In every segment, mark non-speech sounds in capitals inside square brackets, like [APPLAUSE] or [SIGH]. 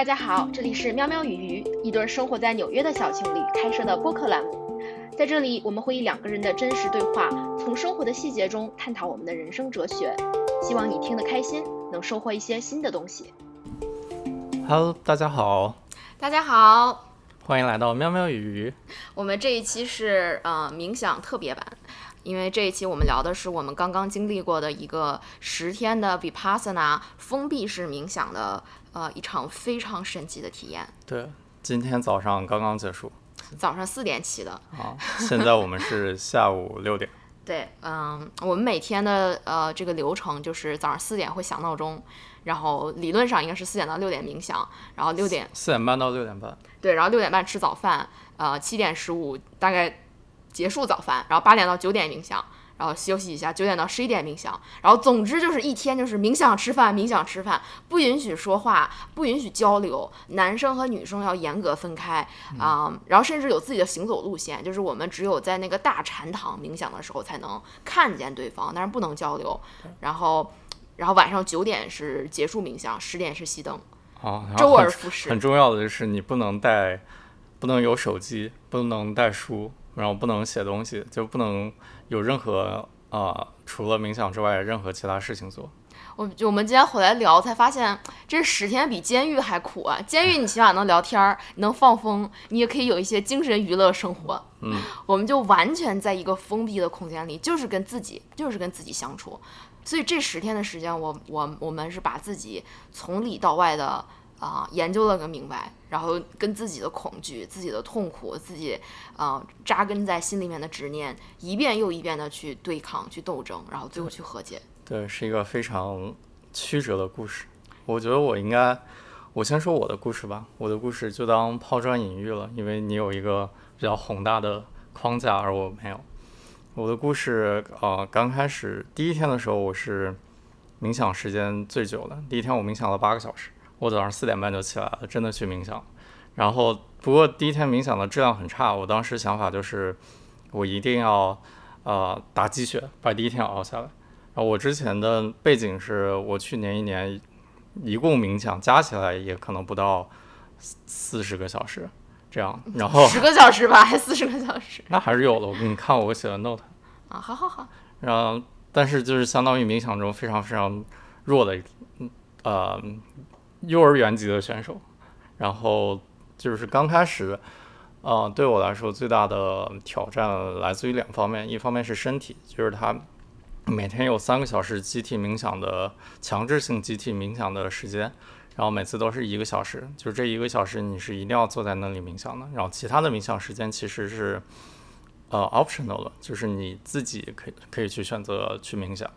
大家好，这里是喵喵与鱼，一对生活在纽约的小情侣开设的播客栏目。在这里，我们会以两个人的真实对话，从生活的细节中探讨我们的人生哲学。希望你听得开心，能收获一些新的东西。Hello，大家好，大家好，欢迎来到喵喵与鱼。我们这一期是呃冥想特别版，因为这一期我们聊的是我们刚刚经历过的一个十天的 Vipassana 封闭式冥想的呃一场非常神奇的体验。对，今天早上刚刚结束早上四点起的，啊，现在我们是下午六点。[LAUGHS] 对，嗯，我们每天的呃这个流程就是早上四点会响闹钟，然后理论上应该是四点到六点冥想，然后六点四点半到六点半，对，然后六点半吃早饭，呃七点十五大概结束早饭，然后八点到九点冥想，然后休息一下，九点到十一点冥想，然后总之就是一天就是冥想吃饭，冥想吃饭，不允许说话，不允许交流，男生和女生要严格分开啊、然后甚至有自己的行走路线，就是我们只有在那个大禅堂冥想的时候才能看见对方，但是不能交流，然后。然后晚上九点是结束冥想，十点是熄灯，哦，周而复始。很重要的就是你不能带，不能有手机，不能带书，然后不能写东西，就不能有任何啊、除了冥想之外任何其他事情做。我就我们今天回来聊，才发现这十天比监狱还苦啊！监狱你起码能聊天儿，你能放风，你也可以有一些精神娱乐生活。嗯，我们就完全在一个封闭的空间里，就是跟自己，就是跟自己相处。所以这十天的时间，我我我们是把自己从里到外的啊、研究了个明白，然后跟自己的恐惧、自己的痛苦、自己啊、扎根在心里面的执念，一遍又一遍的去对抗、去斗争，然后最后去和解。对，是一个非常曲折的故事。我觉得我应该，我先说我的故事吧。我的故事就当抛砖引玉了，因为你有一个比较宏大的框架，而我没有。我的故事，呃，刚开始第一天的时候，我是冥想时间最久的。第一天我冥想了八个小时，我早上四点半就起来了，真的去冥想。然后，不过第一天冥想的质量很差，我当时想法就是，我一定要，呃，打鸡血，把第一天熬下来。然后我之前的背景是我去年一年一共冥想加起来也可能不到四十个小时这样，然后十个小时吧，还四十个小时那还是有的。我给你看我写的 note，啊！好好好，然后但是就是相当于冥想中非常非常弱的嗯呃幼儿园级的选手，然后就是刚开始。呃，对我来说最大的挑战来自于两方面，一方面是身体，就是他每天有三个小时集体冥想的强制性集体冥想的时间，然后每次都是一个小时，就是这一个小时你是一定要坐在那里冥想的，然后其他的冥想时间其实是呃 optional 的，就是你自己可以可以去选择去冥想，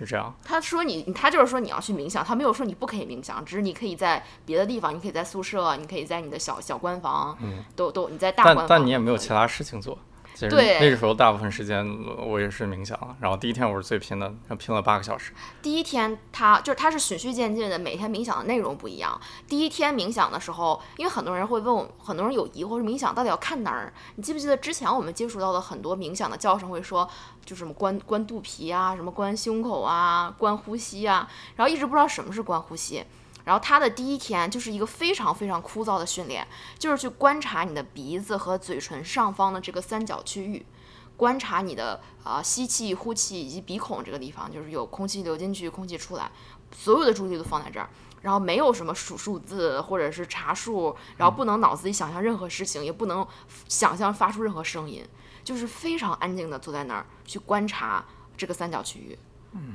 是这样。他说你，他就是说你要去冥想，他没有说你不可以冥想，只是你可以在别的地方，你可以在宿舍，你可以在你的小小官房，嗯，都都你在大官但房，但你也没有其他事情做。其实对那个时候大部分时间我也是冥想了，然后第一天我是最拼的，拼了八个小时。第一天他就是他是循序渐进的，每天冥想的内容不一样。第一天冥想的时候，因为很多人会问我，很多人有疑惑，是冥想到底要看哪儿？你记不记得之前我们接触到的很多冥想的教程会说，就什么关关肚皮啊，什么关胸口啊，关呼吸啊，然后一直不知道什么是关呼吸。然后他的第一天就是一个非常非常枯燥的训练，就是去观察你的鼻子和嘴唇上方的这个三角区域，观察你的啊、吸气、呼气以及鼻孔这个地方，就是有空气流进去，空气出来，所有的注意力都放在这儿。然后没有什么数数字或者是查数，然后不能脑子里想象任何事情，也不能想象发出任何声音，就是非常安静的坐在那儿去观察这个三角区域。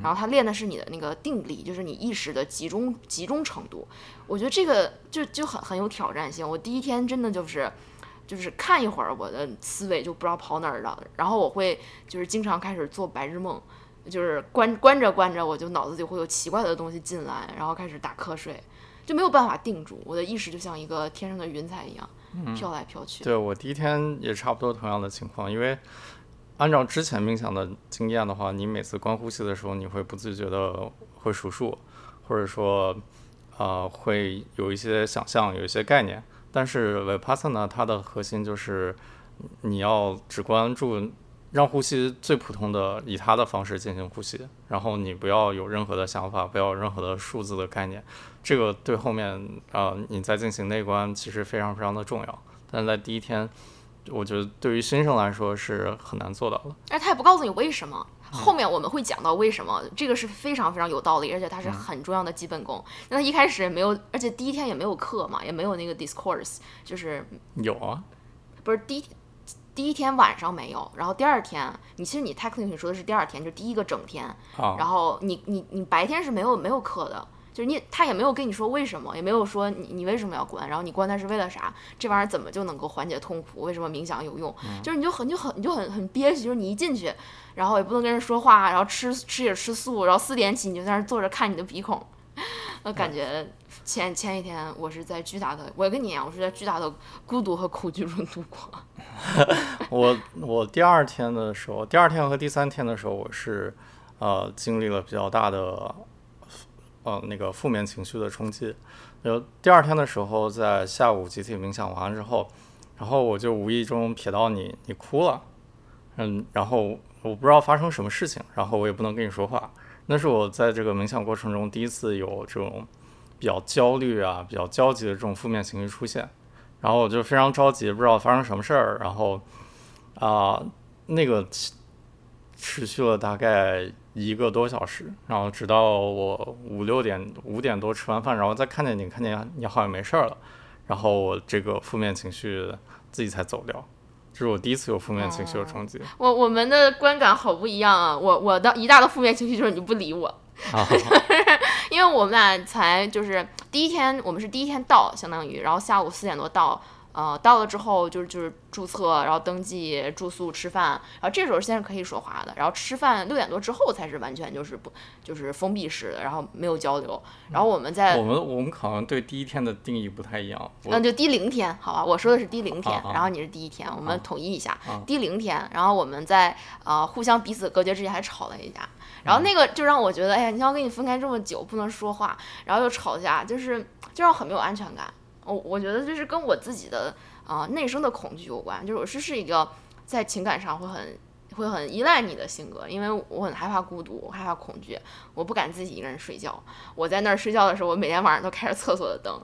然后他练的是你的那个定力，就是你意识的集中集中程度。我觉得这个就就很很有挑战性。我第一天真的就是就是看一会儿，我的思维就不知道跑哪儿了，然后我会就是经常开始做白日梦，就是关关着关着，我就脑子里会有奇怪的东西进来，然后开始打瞌睡，就没有办法定住，我的意识就像一个天上的云彩一样、飘来飘去。对我第一天也差不多同样的情况，因为按照之前冥想的经验的话，你每次观呼吸的时候，你会不自觉的会数数，或者说呃会有一些想象，有一些概念。但是 Vipassana 它的核心就是你要只关注让呼吸最普通的以它的方式进行呼吸，然后你不要有任何的想法，不要有任何的数字的概念，这个对后面啊你在进行内观其实非常非常的重要。但在第一天，我觉得对于新生来说是很难做到的。而他也不告诉你为什么，后面我们会讲到为什么，这个是非常非常有道理，而且它是很重要的基本功。那他一开始也没有，而且第一天也没有课嘛，也没有那个 discourse，就是有啊，不是第一第一天晚上没有，然后第二天，你其实你 technically 说的是第二天，就第一个整天，啊，然后你你你白天是没有没有课的，就是你他也没有跟你说为什么，也没有说你你为什么要关，然后你关它是为了啥，这玩意儿怎么就能够缓解痛苦？为什么冥想有用？就是你就很就很你就很很憋屈，就是你一进去，然后也不能跟人说话，然后吃吃也吃素，然后四点起你就在那儿坐着看你的鼻孔，我感觉前前一天我是在巨大的，我也跟你一样，我是在巨大的孤独和恐惧中度过。[LAUGHS] 我我第二天的时候，第二天和第三天的时候，我是呃经历了比较大的呃那个负面情绪的冲击。然后第二天的时候，在下午集体冥想完了之后，然后我就无意中瞥到你，你哭了，嗯，然后我不知道发生什么事情，然后我也不能跟你说话。那是我在这个冥想过程中第一次有这种比较焦虑啊、比较焦急的这种负面情绪出现。然后我就非常着急，不知道发生什么事儿。然后啊、那个持续了大概一个多小时，然后直到我五六点、五点多吃完饭，然后再看见你，看见你好像没事儿了，然后我这个负面情绪自己才走掉。这是我第一次有负面情绪的冲击我我们的观感好不一样啊！我我的一大的负面情绪就是你不理我，[LAUGHS] 啊，因为我们俩才就是第一天，我们是第一天到，相当于，然后下午四点多到，呃，到了之后就是就是注册，然后登记住宿吃饭，然后这时候先是可以说话的，然后吃饭六点多之后才是完全就是不就是封闭式的，然后没有交流，然后我们在我们我们好像对第一天的定义不太一样。我嗯，就第零天，好吧，我说的是第零天，啊啊然后你是第一天，我们啊统一一下。啊第零天，然后我们在呃互相彼此隔绝之前还吵了一架，然后那个就让我觉得，哎呀，你要跟你分开这么久不能说话，然后又吵架，就是就让我很没有安全感。我我觉得这是跟我自己的呃内生的恐惧有关，就是我是是一个在情感上会很。会很依赖你的性格，因为我很害怕孤独，我害怕恐惧，我不敢自己一个人睡觉。我在那儿睡觉的时候，我每天晚上都开着厕所的灯，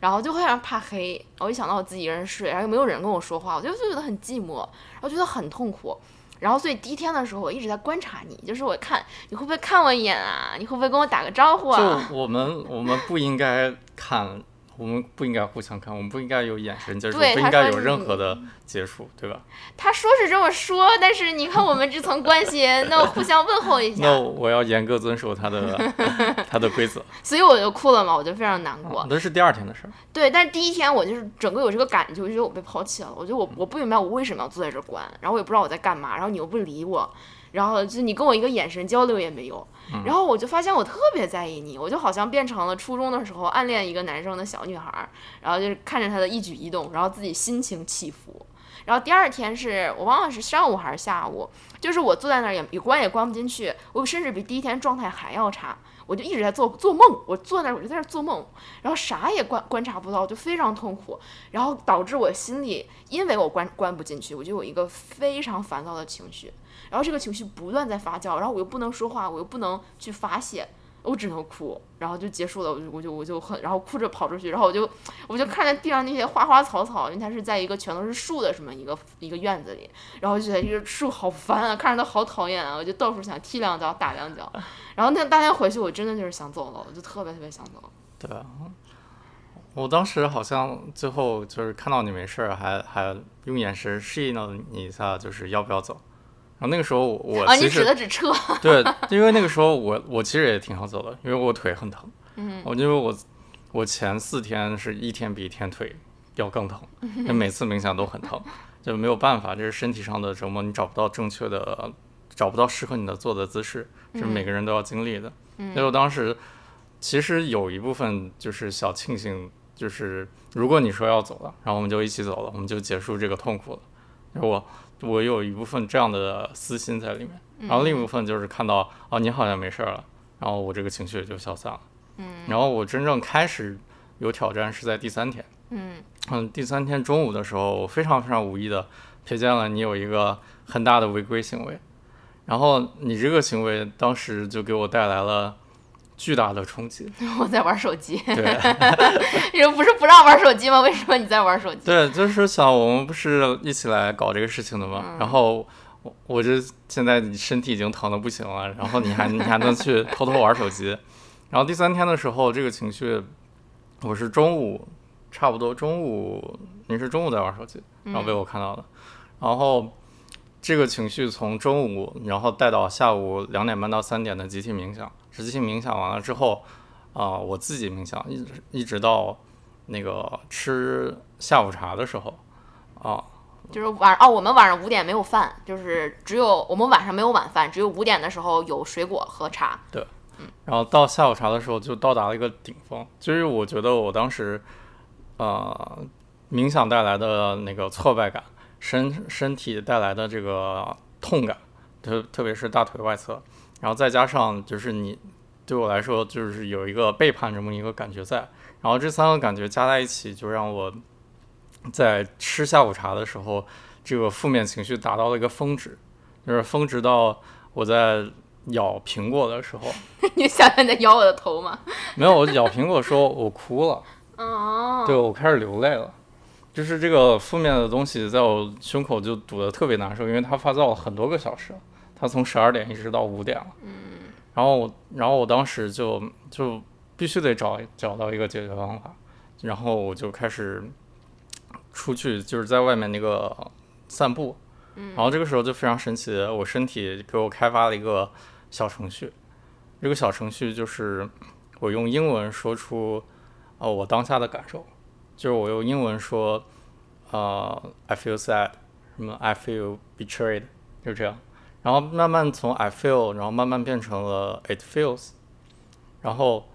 然后就会让人怕黑。我一想到我自己一个人睡，然后又没有人跟我说话，我就就觉得很寂寞，然后觉得很痛苦。然后所以第一天的时候，我一直在观察你，就是我看你会不会看我一眼啊，你会不会跟我打个招呼啊？就我们我们不应该看，我们不应该互相看，我们不应该有眼神接触，不应该有任何的接触，对吧？他说是这么说，但是你看我们这层关系，[LAUGHS] 那互相问候一下那，我要严格遵守他的 [LAUGHS] 他的规则。所以我就哭了嘛，我就非常难过。那是第二天的事儿。对，但是第一天我就是整个有这个感觉，我就觉得我被抛弃了。我觉得我我不明白我为什么要坐在这儿关，然后我也不知道我在干嘛，然后你又不理我，然后就你跟我一个眼神交流也没有，然后我就发现我特别在意你，我就好像变成了初中的时候暗恋一个男生的小女孩儿，然后就是看着他的一举一动，然后自己心情起伏。然后第二天是我忘了是上午还是下午，就是我坐在那儿也也关也关不进去，我甚至比第一天状态还要差，我就一直在做做梦，我坐那儿我就在那儿做梦，然后啥也观观察不到，就非常痛苦，然后导致我心里因为我关关不进去，我就有一个非常烦躁的情绪，然后这个情绪不断在发酵，然后我又不能说话，我又不能去发泄。我只能哭，然后就结束了。我就我就我就很，然后哭着跑出去，然后我就我就看见地上那些花花草草，因为它是在一个全都是树的什么一个一个院子里，然后就觉得这个树好烦啊，看着它好讨厌啊，我就到处想踢两脚打两脚。[LAUGHS] 然后那当天回去，我真的就是想走了，我就特别特别想走。对啊，我当时好像最后就是看到你没事儿，还还用眼神示意了你一下，就是要不要走。然后那个时候我啊，你指的指车？对，因为那个时候我我其实也挺好走的，因为我腿很疼。嗯，我因为我我前四天是一天比一天腿要更疼，[LAUGHS] 那每次冥想都很疼，就没有办法，这是身体上的折磨，你找不到正确的，找不到适合你的坐的姿势，是每个人都要经历的。嗯所以我当时其实有一部分就是小庆幸，就是如果你说要走了，然后我们就一起走了，我们就结束这个痛苦了。我我有一部分这样的私心在里面，然后另一部分就是看到哦你好像没事儿了，然后我这个情绪也就消散了。嗯。然后我真正开始有挑战是在第三天。嗯。嗯，第三天中午的时候，我非常非常无意的瞥见了你有一个很大的违规行为，然后你这个行为当时就给我带来了巨大的冲击。[LAUGHS] 我在玩手机，对 [LAUGHS] 你不是不让玩手机吗？为什么你在玩手机？对，就是想我们不是一起来搞这个事情的吗？然后我我这现在身体已经疼的不行了，然后你还你还能去偷偷玩手机，然后第三天的时候，这个情绪我是中午差不多中午你是中午在玩手机，然后被我看到的，然后这个情绪从中午然后带到下午两点半到三点的集体冥想，集体冥想完了之后，啊、我自己冥想一直一直到那个吃下午茶的时候，啊，就是晚哦，我们晚上五点没有饭，就是只有我们晚上没有晚饭，只有五点的时候有水果和茶。对然后到下午茶的时候就到达了一个顶峰，就是我觉得我当时，呃，冥想带来的那个挫败感，身身体带来的这个痛感，特特别是大腿外侧，然后再加上就是你对我来说就是有一个背叛这么一个感觉在，然后这三个感觉加在一起，就让我在吃下午茶的时候，这个负面情绪达到了一个峰值，就是峰值到我在咬苹果的时候。[LAUGHS] 你想想你在咬我的头吗？[LAUGHS] 没有，我咬苹果的时候我哭了，[LAUGHS] 哦，对我开始流泪了，就是这个负面的东西在我胸口就堵得特别难受，因为它发酵了很多个小时，它从十二点一直到五点了，嗯，然后我，然后我当时就就必须得找找到一个解决方法，然后我就开始出去，就是在外面那个散步，嗯，然后这个时候就非常神奇，我身体给我开发了一个小程序。这个小程序就是我用英文说出，呃，我当下的感受，就是我用英文说，呃，I feel sad，什么 I feel betrayed，就这样，然后慢慢从 I feel，然后慢慢变成了 It feels，然后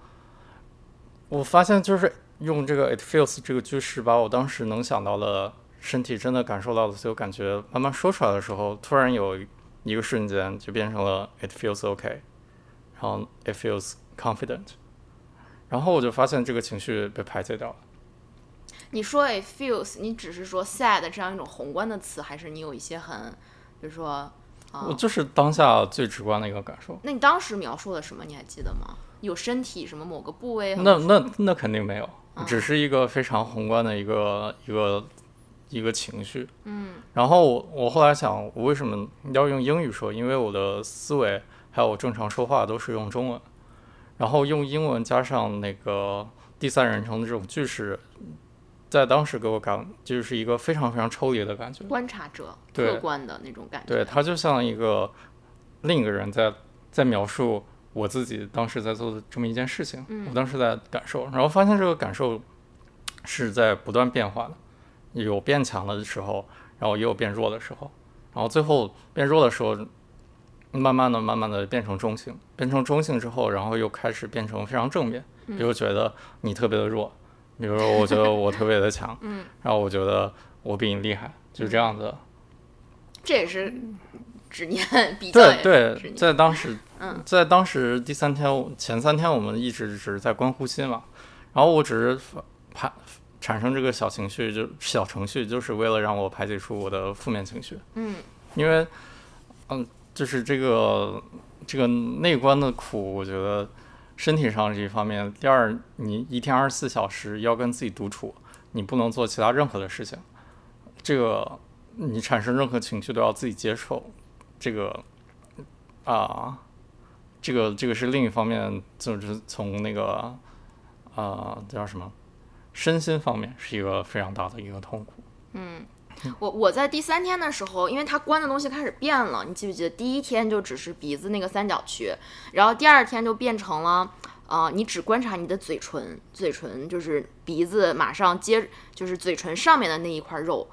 我发现就是用这个 It feels 这个句式，把我当时能想到的身体真的感受到的所有感觉慢慢说出来的时候，突然有一个瞬间就变成了 It feels OK，。然后 it feels confident，然后我就发现这个情绪被排解掉了。你说 it feels，你只是说 sad 这样一种宏观的词，还是你有一些很，比如说，我就是当下最直观的一个感受。那你当时描述了什么？你还记得吗？有身体什么某个部位那那那肯定没有，只是一个非常宏观的一个一个一个情绪。嗯。然后我我后来想，我为什么要用英语说？因为我的思维还有我正常说话都是用中文，然后用英文加上那个第三人称的这种句式，在当时给我感就是一个非常非常抽离的感觉。观察者对客观的那种感觉。对，他就像一个另一个人在在描述我自己当时在做的这么一件事情，我当时在感受，然后发现这个感受是在不断变化的，有变强的时候，然后也有变弱的时候，然后最后变弱的时候，慢慢的、慢慢的变成中性，变成中性之后，然后又开始变成非常正面，比如觉得你特别的弱，比如说我觉得我特别的强，嗯，然后我觉得我比你厉害，就这样子。这也是执念比较对对，在当时，嗯在当时第三天前三天，我们一直只是在观呼吸嘛，然后我只是发排产生这个小情绪，就小程序，就是为了让我排解出我的负面情绪。嗯，因为，嗯，就是这个这个内观的苦，我觉得身体上是一方面，第二，你一天二十四小时要跟自己独处，你不能做其他任何的事情，这个你产生任何情绪都要自己接受，这个啊，这个这个是另一方面，就是从那个啊叫什么？身心方面是一个非常大的一个痛苦。嗯。我我在第三天的时候，因为它关的东西开始变了，你记不记得？第一天就只是鼻子那个三角区，然后第二天就变成了，呃，你只观察你的嘴唇，嘴唇就是鼻子马上接，就是嘴唇上面的那一块肉，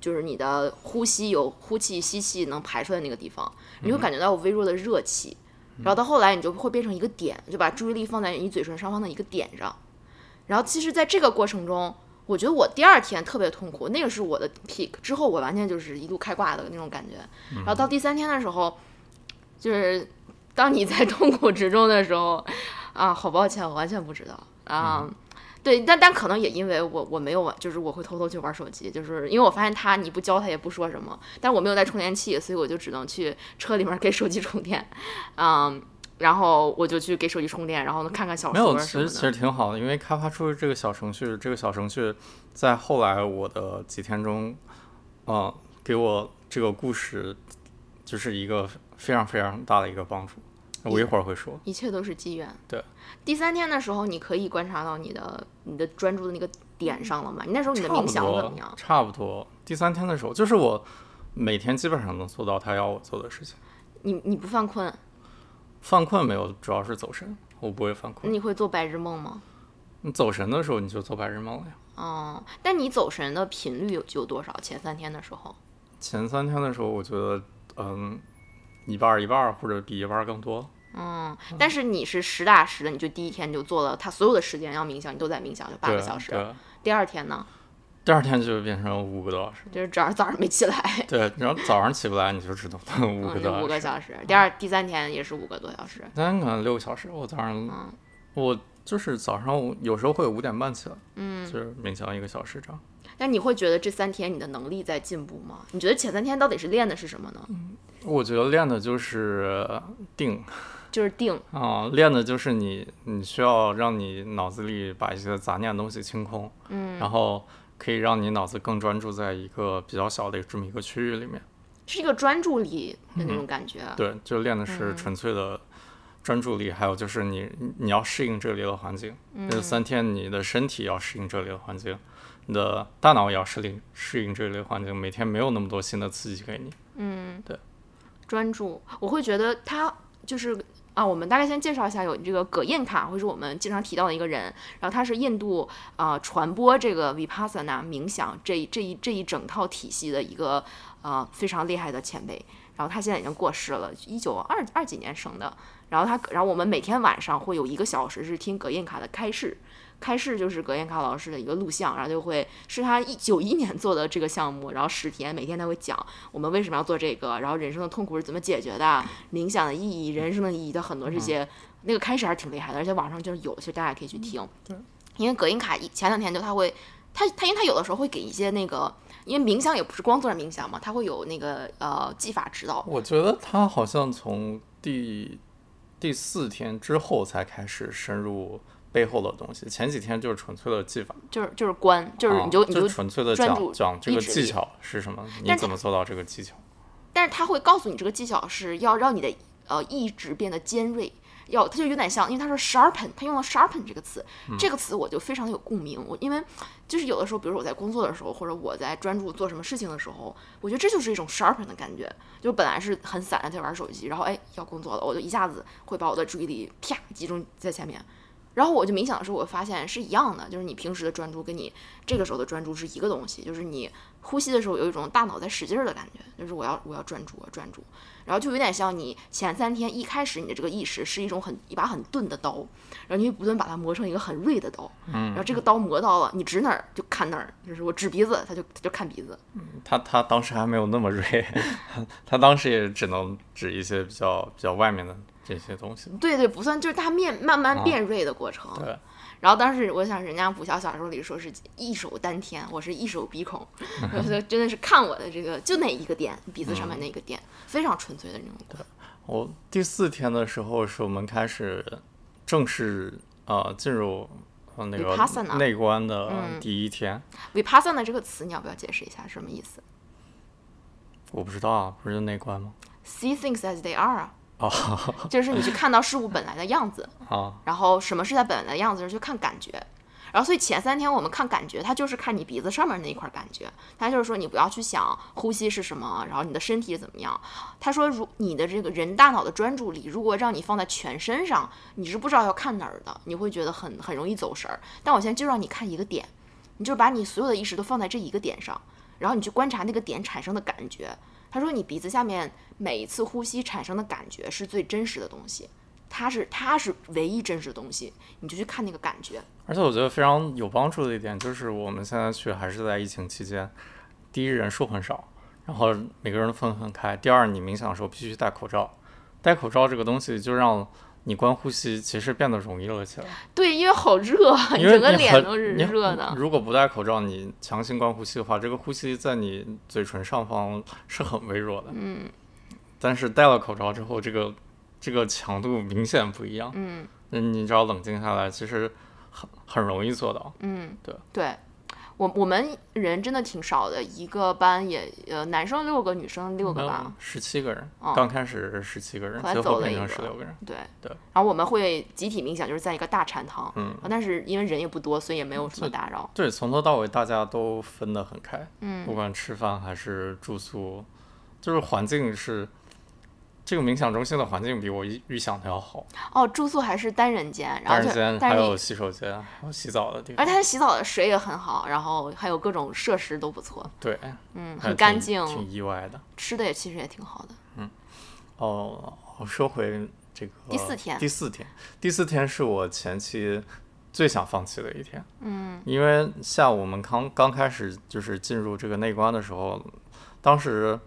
就是你的呼吸有呼气吸气能排出来那个地方，你会感觉到有微弱的热气，然后到后来你就会变成一个点，就把注意力放在你嘴唇上方的一个点上，然后其实在这个过程中。我觉得我第二天特别痛苦，那个是我的 peak，之后我完全就是一路开挂的那种感觉。然后到第三天的时候，就是当你在痛苦之中的时候，[LAUGHS] 啊，好抱歉，我完全不知道啊。对，但但可能也因为我我没有玩，就是我会偷偷去玩手机，就是因为我发现他你不教他也不说什么，但我没有带充电器，所以我就只能去车里面给手机充电，嗯，然后我就去给手机充电，然后呢看看小说没有，其实其。实挺好的，因为开发出这个小程序，这个小程序在后来我的几天中，嗯、给我这个故事就是一个非常非常大的一个帮助。我一会儿会说。一切都是机缘。对，第三天的时候，你可以观察到你的你的专注的那个点上了吗？你那时候你的冥想怎么样？差不多。第三天的时候，就是我每天基本上能做到他要我做的事情。你你不犯困，犯困没有，主要是走神，我不会犯困。你会做白日梦吗？你走神的时候，你就做白日梦了呀。哦，但你走神的频率有有多少？前三天的时候，前三天的时候，我觉得，嗯，一半儿一半儿，或者比一半儿更多。嗯，但是你是实打实的，你就第一天就做了，他所有的时间要冥想，你都在冥想，就八个小时。第二天呢，第二天就变成五个多小时。就是只要早上没起来，对，然后早上起不来，你就只能等五个多小时。五个小时。第二、第三天也是五个多小时。今天可能六个小时。我早上，嗯我就是早上有时候会五点半起来，嗯，就是勉强一个小时这样。但你会觉得这三天你的能力在进步吗？你觉得前三天到底是练的是什么呢？我觉得练的就是定就是定，啊，练的就是你，你需要让你脑子里把一些杂念的东西清空，嗯，然后可以让你脑子更专注在一个比较小的这么一个区域里面。是一个专注力的那种感觉。对，就练的是纯粹的专注力，还有就是你你要适应这里的环境，这三天你的身体要适应这里的环境，你的大脑也要适应适应这里的环境，每天没有那么多新的刺激给你。嗯，对专注，我会觉得它就是啊，我们大概先介绍一下，有这个葛印卡，会是我们经常提到的一个人，然后他是印度啊、呃传播这个 vipassana 冥想这这一这一整套体系的一个呃非常厉害的前辈。然后他现在已经过世了，一九二二几年生的。然后他，然后我们每天晚上会有一个小时是听葛印卡的开示，开市就是葛印卡老师的一个录像，然后就会是他一九一年做的这个项目，然后十天，每天他会讲我们为什么要做这个，然后人生的痛苦是怎么解决的，冥想的意义，人生的意义的很多这些，那个开始还是挺厉害的，而且网上就是有，其实大家可以去听。对，因为葛印卡一前两天就他会，他他因为他有的时候会给一些那个，因为冥想也不是光做着冥想嘛，他会有那个呃技法指导。我觉得他好像从第第四天之后才开始深入背后的东西，前几天就是纯粹的技法，就是就是关，就是啊你就、你就，纯粹的讲讲这个技巧是什么，你怎么做到这个技巧。但是他会告诉你这个技巧是要让你的呃意志变得尖锐，要它就有点像，因为他说 sharpen，他用了 sharpen 这个词，这个词我就非常有共鸣。我因为就是有的时候，比如说我在工作的时候，或者我在专注做什么事情的时候，我觉得这就是一种 sharpen 的感觉。就本来是很散的在玩手机，然后哎要工作了，我就一下子会把我的注意力啪集中在前面。然后我就冥想的时候，我发现是一样的，就是你平时的专注跟你这个时候的专注是一个东西，就是你呼吸的时候有一种大脑在使劲儿的感觉，就是我要我要专注，我要专注，然后就有点像你前三天一开始你的这个意识是一种很一把很钝的刀，然后你会不断把它磨成一个很锐的刀，然后这个刀磨到了，你指哪儿就看哪儿，就是我指鼻子，他就他就看鼻子，他他当时还没有那么锐，[LAUGHS] 他当时也只能指一些比较比较外面的这些东西。对对，不算，就是它面慢慢变锐的过程。对，然后当时我想，人家武侠小说里说是一手丹田，我是一手鼻孔，[LAUGHS] 真的是看我的这个就那一个点，鼻子上面那个点，非常纯粹的那种对。我第四天的时候是我们开始正式呃进入呃那个内观的嗯第一天。vipassana 这个词你要不要解释一下什么意思我不知道啊，不是内观吗？？See things as they are 啊，哦就是你去看到事物本来的样子，[LAUGHS] 啊，然后什么是它本来的样子，是去看感觉。然后，所以前三天我们看感觉，它就是看你鼻子上面那一块感觉。它就是说，你不要去想呼吸是什么，然后你的身体怎么样。他说，如你的这个人大脑的专注力，如果让你放在全身上，你是不知道要看哪儿的，你会觉得很很容易走神儿。但我现在就让你看一个点，你就把你所有的意识都放在这一个点上，然后你去观察那个点产生的感觉。他说，你鼻子下面每一次呼吸产生的感觉是最真实的东西。它是它是唯一真实的东西，你就去看那个感觉。而且我觉得非常有帮助的一点就是，我们现在去还是在疫情期间，第一人数很少，然后每个人都分很开。第二，你冥想的时候必须戴口罩，戴口罩这个东西就让你关呼吸其实变得容易了起来。对，因为好热，因为整个脸都是热的。如果不戴口罩，你强行关呼吸的话，这个呼吸在你嘴唇上方是很微弱的。嗯但是戴了口罩之后，这个这个强度明显不一样。嗯那你只要冷静下来，其实很很容易做到。嗯，对对。我我们人真的挺少的，一个班也呃男生六个，女生六个吧。十七个人，哦刚开始是十七个人，后来最后变走了一个十六个人。对对然后我们会集体冥想，就是在一个大禅堂，嗯，但是因为人也不多，所以也没有什么打扰。对，从头到尾大家都分得很开，嗯不管吃饭还是住宿，就是环境是这个冥想中心的环境比我预预想的要好，哦，住宿还是单人间，然后单人间还有洗手间，还有洗澡的地方。而且它洗澡的水也很好，然后还有各种设施都不错，对，嗯，很干净，挺意外的。吃的也其实也挺好的。嗯哦，我说回这个第四天第四天，第四天是我前期最想放弃的一天。嗯因为下午我们刚刚开始就是进入这个内关的时候，当时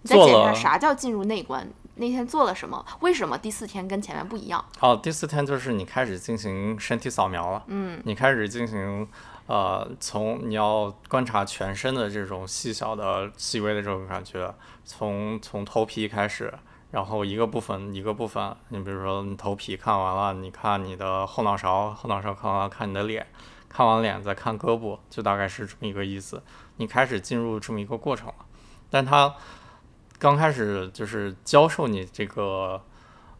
你再解释下做了啥叫进入内关？那天做了什么？为什么第四天跟前面不一样？哦，第四天就是你开始进行身体扫描了，嗯你开始进行呃，从你要观察全身的这种细小的、细微的这种感觉，从从头皮开始，然后一个部分一个部分，你比如说你头皮看完了，你看你的后脑勺，后脑勺看完了，看你的脸，看完脸再看胳膊，就大概是这么一个意思。你开始进入这么一个过程了，但他刚开始就是教授你这个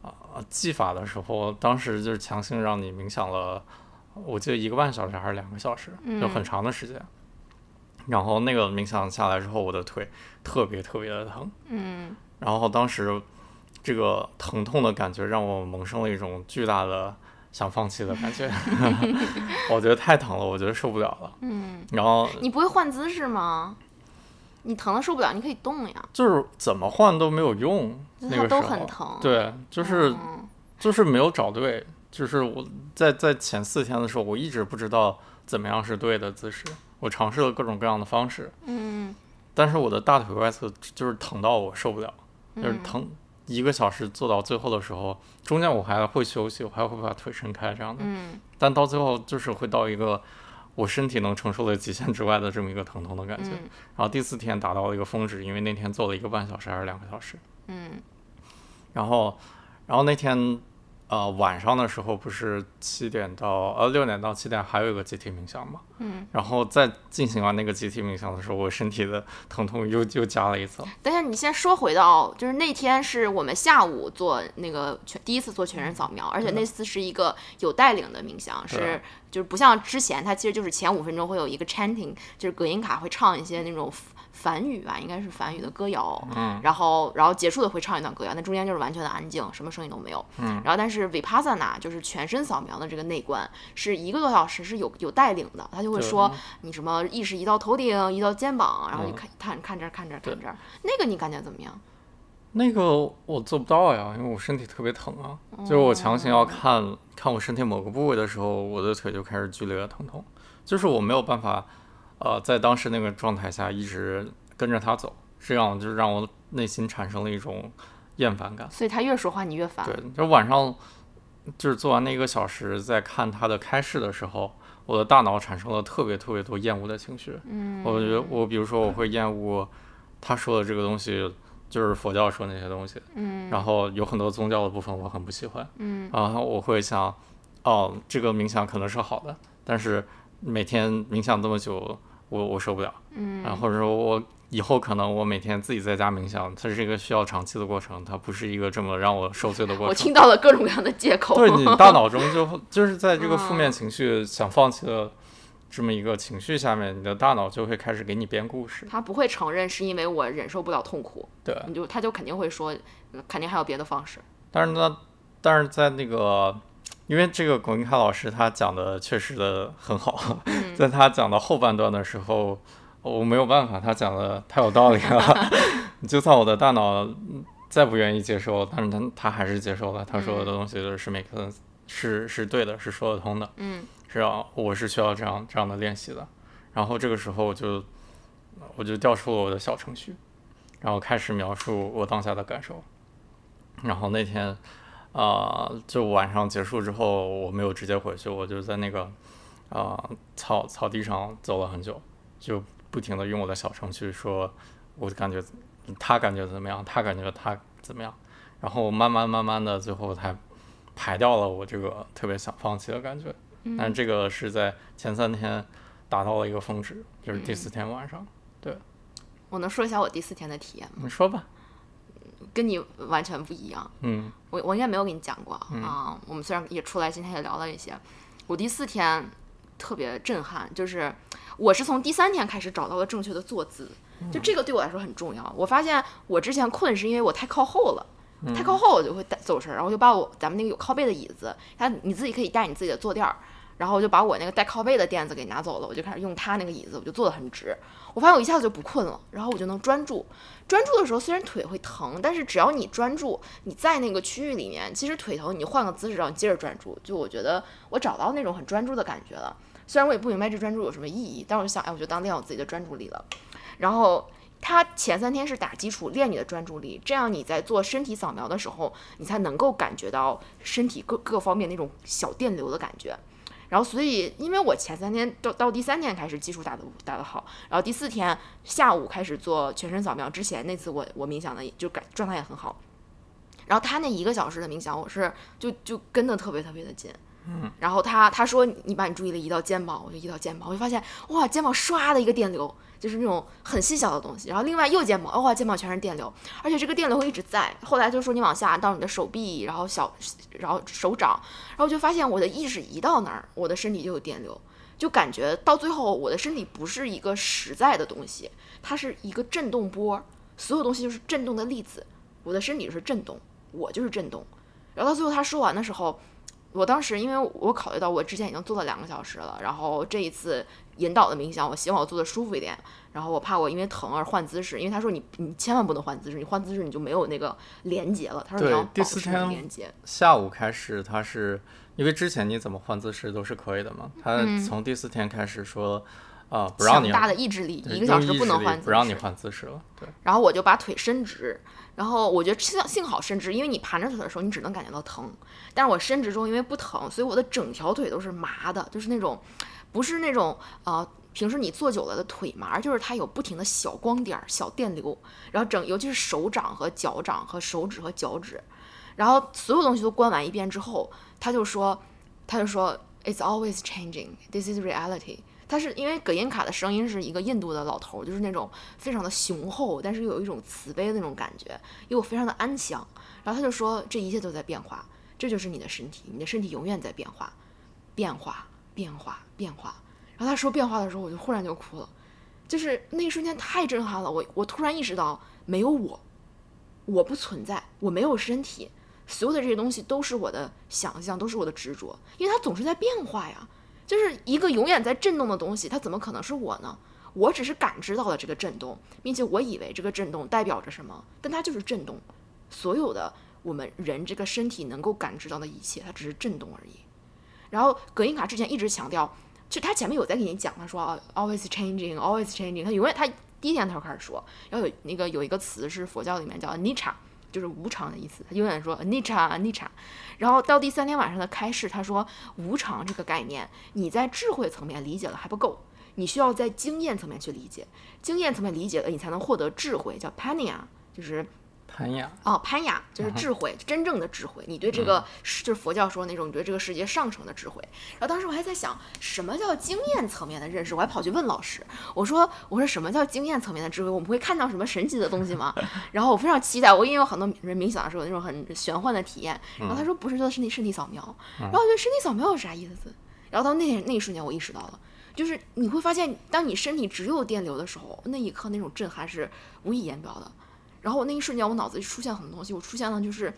呃技法的时候，当时就是强行让你冥想了，我记得一个半小时还是两个小时，就很嗯长的时间。然后那个冥想下来之后，我的腿特别特别的疼，嗯然后当时这个疼痛的感觉让我萌生了一种巨大的想放弃的感觉，[LAUGHS] 我觉得太疼了，我觉得受不了了。嗯，然后你不会换姿势吗？你疼的受不了，你可以动呀，就是怎么换都没有用，那个时候，很疼。对，就是嗯。就是没有找对，就是我在在前四天的时候，我一直不知道怎么样是对的姿势，我尝试了各种各样的方式，嗯。但是我的大腿外侧就是疼到我受不了，就是嗯。疼一个小时做到最后的时候，中间我还会休息，我还会把腿伸开这样的，嗯。但到最后就是会到一个我身体能承受的极限之外的这么一个疼痛的感觉。嗯。然后第四天达到了一个峰值，因为那天做了一个半小时还是两个小时，嗯。然后，然后那天呃晚上的时候不是七点到呃六点到七点还有一个集体冥想嘛，嗯。然后在进行完那个集体冥想的时候，我身体的疼痛又又加了一层。但是你先说回到，就是那天是我们下午做那个全第一次做全身扫描，而且那次是一个有带领的冥想，是就是不像之前，它其实就是前五分钟会有一个 chanting，就是葛音卡会唱一些那种梵语吧，应该是梵语的歌谣，嗯，然后然后结束的会唱一段歌谣，那中间就是完全的安静，什么声音都没有。嗯，然后但是 vipassana 就是全身扫描的这个内观是一个多小时，是有有带领的，他就会说你什么意识移到头顶，移到肩膀，然后你嗯看看看这儿看这儿看这儿，那个你感觉怎么样？那个我做不到呀，因为我身体特别疼啊。就是我强行要看看我身体某个部位的时候，我的腿就开始剧烈的疼痛，就是我没有办法，呃，在当时那个状态下一直跟着他走，这样就让我内心产生了一种厌烦感。所以他越说话你越烦。对，就晚上就是做完那一个小时，在看他的开示的时候，我的大脑产生了特别特别多厌恶的情绪。嗯，我觉得我比如说我会厌恶他说的这个东西，就是佛教说那些东西，嗯，然后有很多宗教的部分我很不喜欢，嗯。然后我会想，哦，这个冥想可能是好的，但是每天冥想这么久，我我受不了，嗯，然后或者说我以后可能我每天自己在家冥想，它是一个需要长期的过程，它不是一个这么让我受罪的过程。我听到了各种各样的借口。对你大脑中就会 [LAUGHS] 就是在这个负嗯面情绪想放弃的这么一个情绪下面，你的大脑就会开始给你编故事。他不会承认是因为我忍受不了痛苦，对，你就他就肯定会说，呃肯定还有别的方式。但是呢，但是在那个，因为这个龚云凯老师他讲的确实的很好，嗯 [LAUGHS] 在他讲到后半段的时候，我没有办法，他讲的太有道理了。[LAUGHS] 就算我的大脑嗯再不愿意接受，但是他他还是接受了，他说的东西是 make sense，是是对的，是说得通的，嗯是啊，我是需要这样这样的练习的。然后这个时候我就我就调出了我的小程序，然后开始描述我当下的感受。然后那天，啊、就晚上结束之后，我没有直接回去，我就在那个啊、草草地上走了很久，就不停的用我的小程序说，我感觉他感觉怎么样，他感觉他怎么样，然后慢慢慢慢的，最后才排掉了我这个特别想放弃的感觉。但是这个是在前三天达到了一个峰值，就是第四天晚上。对我能说一下我第四天的体验吗？你说吧，跟你完全不一样。嗯我我应该没有跟你讲过啊、我们虽然也出来，今天也聊了一些。我第四天特别震撼，就是我是从第三天开始找到了正确的坐姿，就这个对我来说很重要。我发现我之前困是因为我太靠后了。太靠后我就会带走神儿，然后就把我咱们那个有靠背的椅子，它你自己可以带你自己的坐垫儿，然后我就把我那个带靠背的垫子给拿走了，我就开始用它那个椅子，我就坐得很直。我发现我一下子就不困了，然后我就能专注。专注的时候虽然腿会疼，但是只要你专注，你在那个区域里面，其实腿疼你换个姿势，然后你接着专注。就我觉得我找到那种很专注的感觉了。虽然我也不明白这专注有什么意义，但我就想，哎，我就当练我自己的专注力了。然后他前三天是打基础练你的专注力，这样你在做身体扫描的时候，你才能够感觉到身体各各方面那种小电流的感觉。然后，所以因为我前三天到到第三天开始基础打的打得好，然后第四天下午开始做全身扫描之前那次我我冥想的就感状态也很好。然后他那一个小时的冥想，我是就就跟的特别特别的紧。嗯，然后他他说你把你注意力移到肩膀，我就移到肩膀，我就发现哇，肩膀唰的一个电流，就是那种很细小的东西。然后另外右肩膀，哇，肩膀全是电流，而且这个电流会一直在。后来就说你往下到你的手臂，然后小，然后手掌，然后就发现我的意识移到那儿，我的身体就有电流，就感觉到最后我的身体不是一个实在的东西，它是一个震动波，所有东西就是震动的粒子，我的身体是震动，我就是震动。然后到最后他说完的时候。我当时因为我考虑到我之前已经做了两个小时了，然后这一次引导的冥想，我希望我做的舒服一点，然后我怕我因为疼而换姿势，因为他说你你千万不能换姿势，你换姿势你就没有那个连接了，他说你要保第四持连接。下午开始，他是因为之前你怎么换姿势都是可以的嘛，他嗯。从第四天开始说，啊、不让你强大的意志力，一个小时不能换姿势，不让你换姿势了，对，然后我就把腿伸直，然后我觉得幸幸好伸直，因为你盘着腿的时候你只能感觉到疼，但是我伸直之后因为不疼，所以我的整条腿都是麻的，就是那种不是那种呃平时你坐久了的腿麻，就是它有不停的小光点儿、小电流，然后整尤其是手掌和脚掌和手指和脚趾，然后所有东西都关完一遍之后，他就说他就说 It's always changing, this is reality。他是因为葛音卡的声音是一个印度的老头，就是那种非常的雄厚，但是又有一种慈悲的那种感觉，又非常的安详。然后他就说，这一切都在变化，这就是你的身体，你的身体永远在变化，变化，变化，变化。然后他说变化的时候，我就忽然就哭了，就是那一瞬间太震撼了。我我突然意识到，没有我，我不存在，我没有身体，所有的这些东西都是我的想象，都是我的执着，因为它总是在变化呀。就是一个永远在震动的东西，它怎么可能是我呢？我只是感知到了这个震动，并且我以为这个震动代表着什么，但它就是震动。所有的我们人这个身体能够感知到的一切，它只是震动而已。然后葛音卡之前一直强调，就他前面有在给你讲，他说啊，always changing，always changing，他永远他第一天他就开始说，然后有那个有一个词是佛教里面叫 anicca，就是无常的意思，他永远说 n i c h a n i c h a。然后到第三天晚上的开示，他说无常这个概念，你在智慧层面理解了还不够，你需要在经验层面去理解，经验层面理解了，你才能获得智慧，叫 panya，就是潘雅，哦，攀雅就是智慧，真正的智慧。你对这个世就是佛教说那种你对这个世界上乘的智慧。然后当时我还在想，什么叫经验层面的认识？我还跑去问老师，我说我说什么叫经验层面的智慧？我们会看到什么神奇的东西吗？[LAUGHS] 然后我非常期待，我因为有很多人冥想的时候有那种很玄幻的体验。然后他说不是做身体身体扫描，然后我觉得身体扫描有啥意思？然后到那天那一瞬间我意识到了。就是你会发现，当你身体只有电流的时候，那一刻那种震撼是无以言表的。然后我那一瞬间，我脑子里出现很多东西，我出现了就是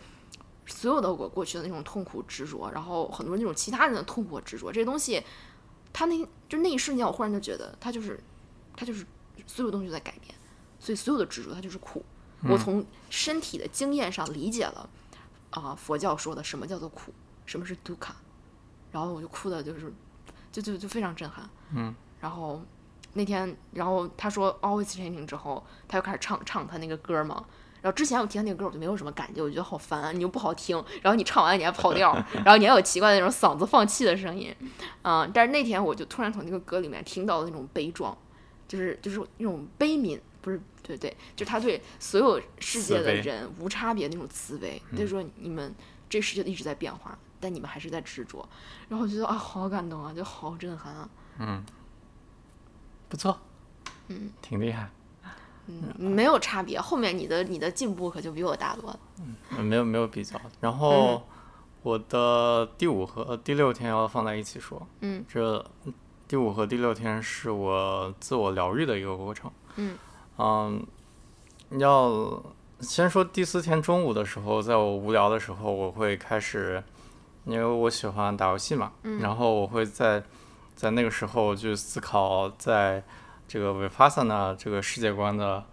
所有的我过去的那种痛苦执着，然后很多那种其他人的痛苦和执着，这些东西，他那就那一瞬间，我忽然就觉得他就是他就是所有东西都在改变，所以所有的执着它就是苦。我从身体的经验上理解了啊、佛教说的什么叫做苦，什么是 dukkha，然后我就哭的就是就就就非常震撼。嗯，然后那天，然后他说 always changing 之后，他就开始唱唱他那个歌嘛，然后之前我听那个歌我就没有什么感觉，我觉得好烦啊，你又不好听，然后你唱完你还跑调，[LAUGHS] 然后你还有奇怪的那种嗓子放气的声音，嗯，但是那天我就突然从那个歌里面听到了那种悲壮，就是就是那种悲悯，不是对对，就他对所有世界的人无差别那种慈悲，就是说你们这世界一直在变化，但你们还是在执着，然后我觉得啊好感动啊，就好震撼啊，嗯，不错，嗯，挺厉害。嗯，没有差别，后面你的你的进步可就比我大多了。嗯没有没有比较。然后我的第五和第六天要放在一起说，嗯，这第五和第六天是我自我疗愈的一个过程。嗯嗯，要先说第四天中午的时候，在我无聊的时候，我会开始，因为我喜欢打游戏嘛，嗯然后我会在在那个时候去思考，在这个 Vipassana 这个世界观的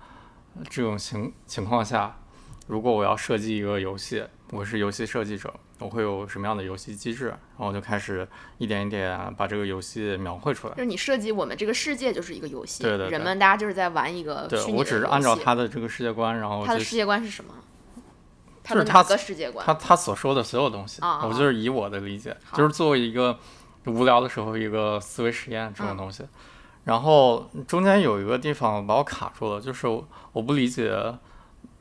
这种情情况下，如果我要设计一个游戏，我是游戏设计者，我会有什么样的游戏机制？然后我就开始一点一点把这个游戏描绘出来就。是你设计我们这个世界就是一个游戏，对对对人们大家就是在玩一个对虚拟的我只是按照他的这个世界观，然后他的世界观是什么？他就是他的世界观？他他所说的所有东西，我就是以我的理解，就是作为一个无聊的时候一个思维实验这种嗯东西。然后中间有一个地方把我卡住了，就是我我不理解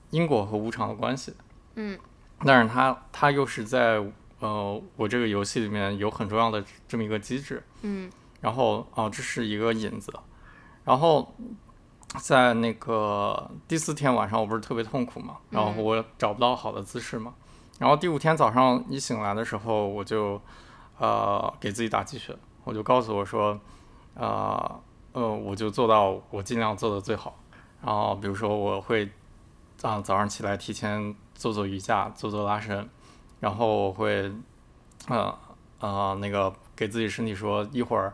因果和无常的关系。嗯，但是它它又是在呃我这个游戏里面有很重要的这么一个机制。嗯然后啊、这是一个引子。然后在那个第四天晚上，我不是特别痛苦嘛，然后嗯我找不到好的姿势嘛。然后第五天早上一醒来的时候，我就呃给自己打鸡血，我就告诉我说，呃呃，我就做到我尽量做的最好。然后比如说我会啊、早上起来提前做做瑜伽，做做拉伸，然后我会呃呃那个给自己身体说一会儿。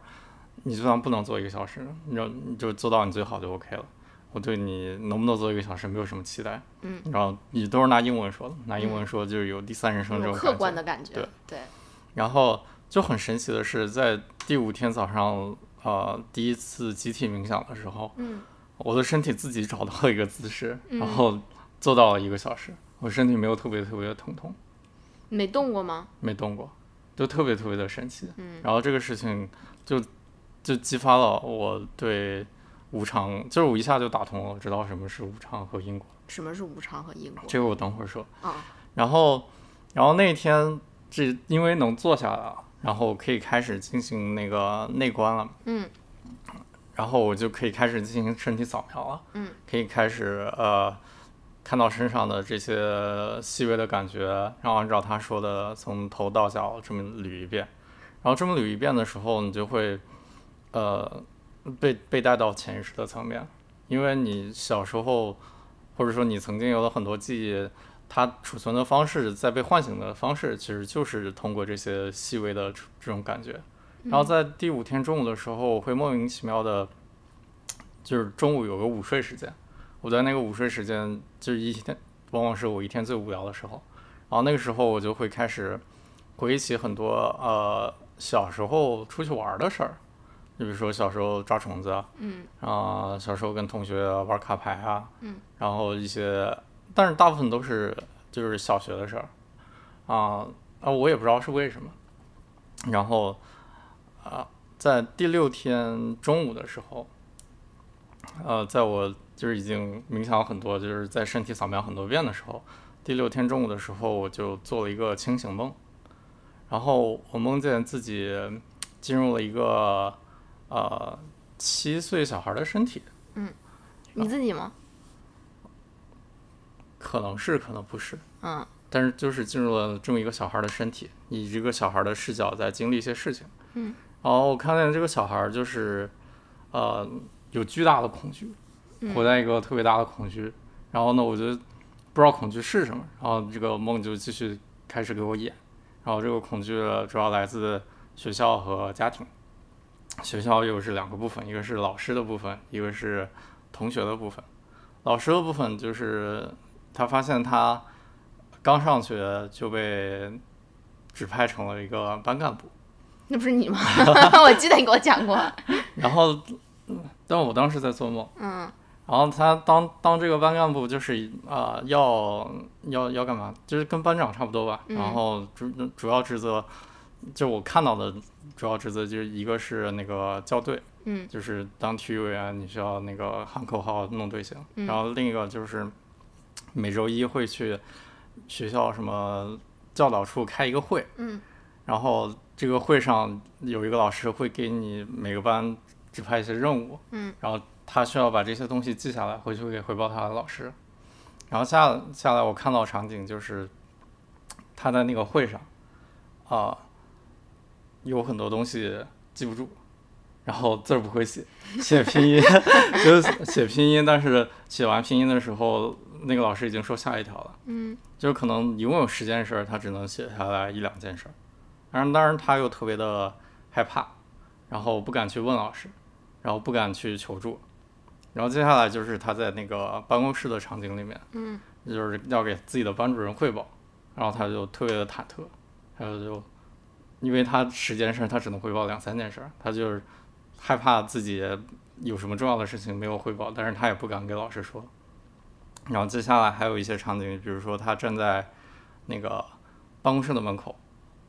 你就算不能做一个小时，你就你就做到你最好就 OK 了。我对你能不能做一个小时没有什么期待，嗯，然后你都是拿英文说的，拿英文说就是有第三人称这种客。观的感觉，对对，然后就很神奇的是，在第五天早上，呃，第一次集体冥想的时候，嗯我的身体自己找到了一个姿势，嗯然后做到了一个小时，我身体没有特别特别的疼痛，没动过吗？没动过，就特别特别的神奇。嗯然后这个事情就就激发了我对无常，就是我一下就打通了，我知道什么是无常和因果。什么是无常和因果？这个我等会儿说。啊，然后，然后那天这因为能坐下来了，然后可以开始进行那个内观了，嗯。然后我就可以开始进行身体扫描了，嗯，可以开始呃看到身上的这些细微的感觉，然后按照他说的从头到脚这么捋一遍，然后这么捋一遍的时候，你就会呃被被带到潜意识的层面，因为你小时候或者说你曾经有了很多记忆。它储存的方式，在被唤醒的方式，其实就是通过这些细微的这这种感觉。然后在第五天中午的时候，我会莫名其妙的，就是中午有个午睡时间，我在那个午睡时间，就是一天，往往是我一天最无聊的时候。然后那个时候，我就会开始回忆起很多呃小时候出去玩的事儿，你比如说小时候抓虫子啊，嗯。啊、小时候跟同学玩卡牌啊，嗯，然后一些，但是大部分都是就是小学的事儿，啊、啊，我也不知道是为什么。然后啊、在第六天中午的时候，呃，在我就是已经冥想很多，就是在身体扫描很多遍的时候，第六天中午的时候，我就做了一个清醒梦，然后我梦见自己进入了一个呃七岁小孩的身体，嗯你自己吗？可能是，可能不是，嗯但是就是进入了这么一个小孩的身体，以这个小孩的视角在经历一些事情。嗯，然后我看见这个小孩就是，呃，有巨大的恐惧，嗯活在一个特别大的恐惧。然后呢，我就不知道恐惧是什么，然后这个梦就继续开始给我演。然后这个恐惧主要来自学校和家庭。学校又是两个部分，一个是老师的部分，一个是同学的部分。老师的部分就是他发现他刚上学就被指派成了一个班干部，那不是你吗？[LAUGHS] 我记得你给我讲过。然后，嗯但我当时在做梦，嗯然后他当当这个班干部就是啊、要要要干嘛？就是跟班长差不多吧。嗯然后主主要职责，就我看到的主要职责就是一个是那个校队，嗯就是当体育委员你需要那个喊口号弄队形，嗯然后另一个就是每周一会去学校什么教导处开一个会，嗯。然后这个会上有一个老师会给你每个班指派一些任务，嗯，然后他需要把这些东西记下来，回去给汇报他的老师。然后下下来我看到场景就是他在那个会上啊、有很多东西记不住，然后字儿不会写，写拼音 [LAUGHS] 就是写拼音，但是写完拼音的时候，那个老师已经说下一条了。嗯就是可能一共有十件事儿，他只能写下来一两件事儿。当然，当然他又特别的害怕，然后不敢去问老师，然后不敢去求助。然后接下来就是他在那个办公室的场景里面，嗯就是要给自己的班主任汇报，然后他就特别的忐忑，还有就因为他十件事儿他只能汇报两三件事儿，他就是害怕自己有什么重要的事情没有汇报，但是他也不敢给老师说。然后接下来还有一些场景，比如说他站在那个办公室的门口，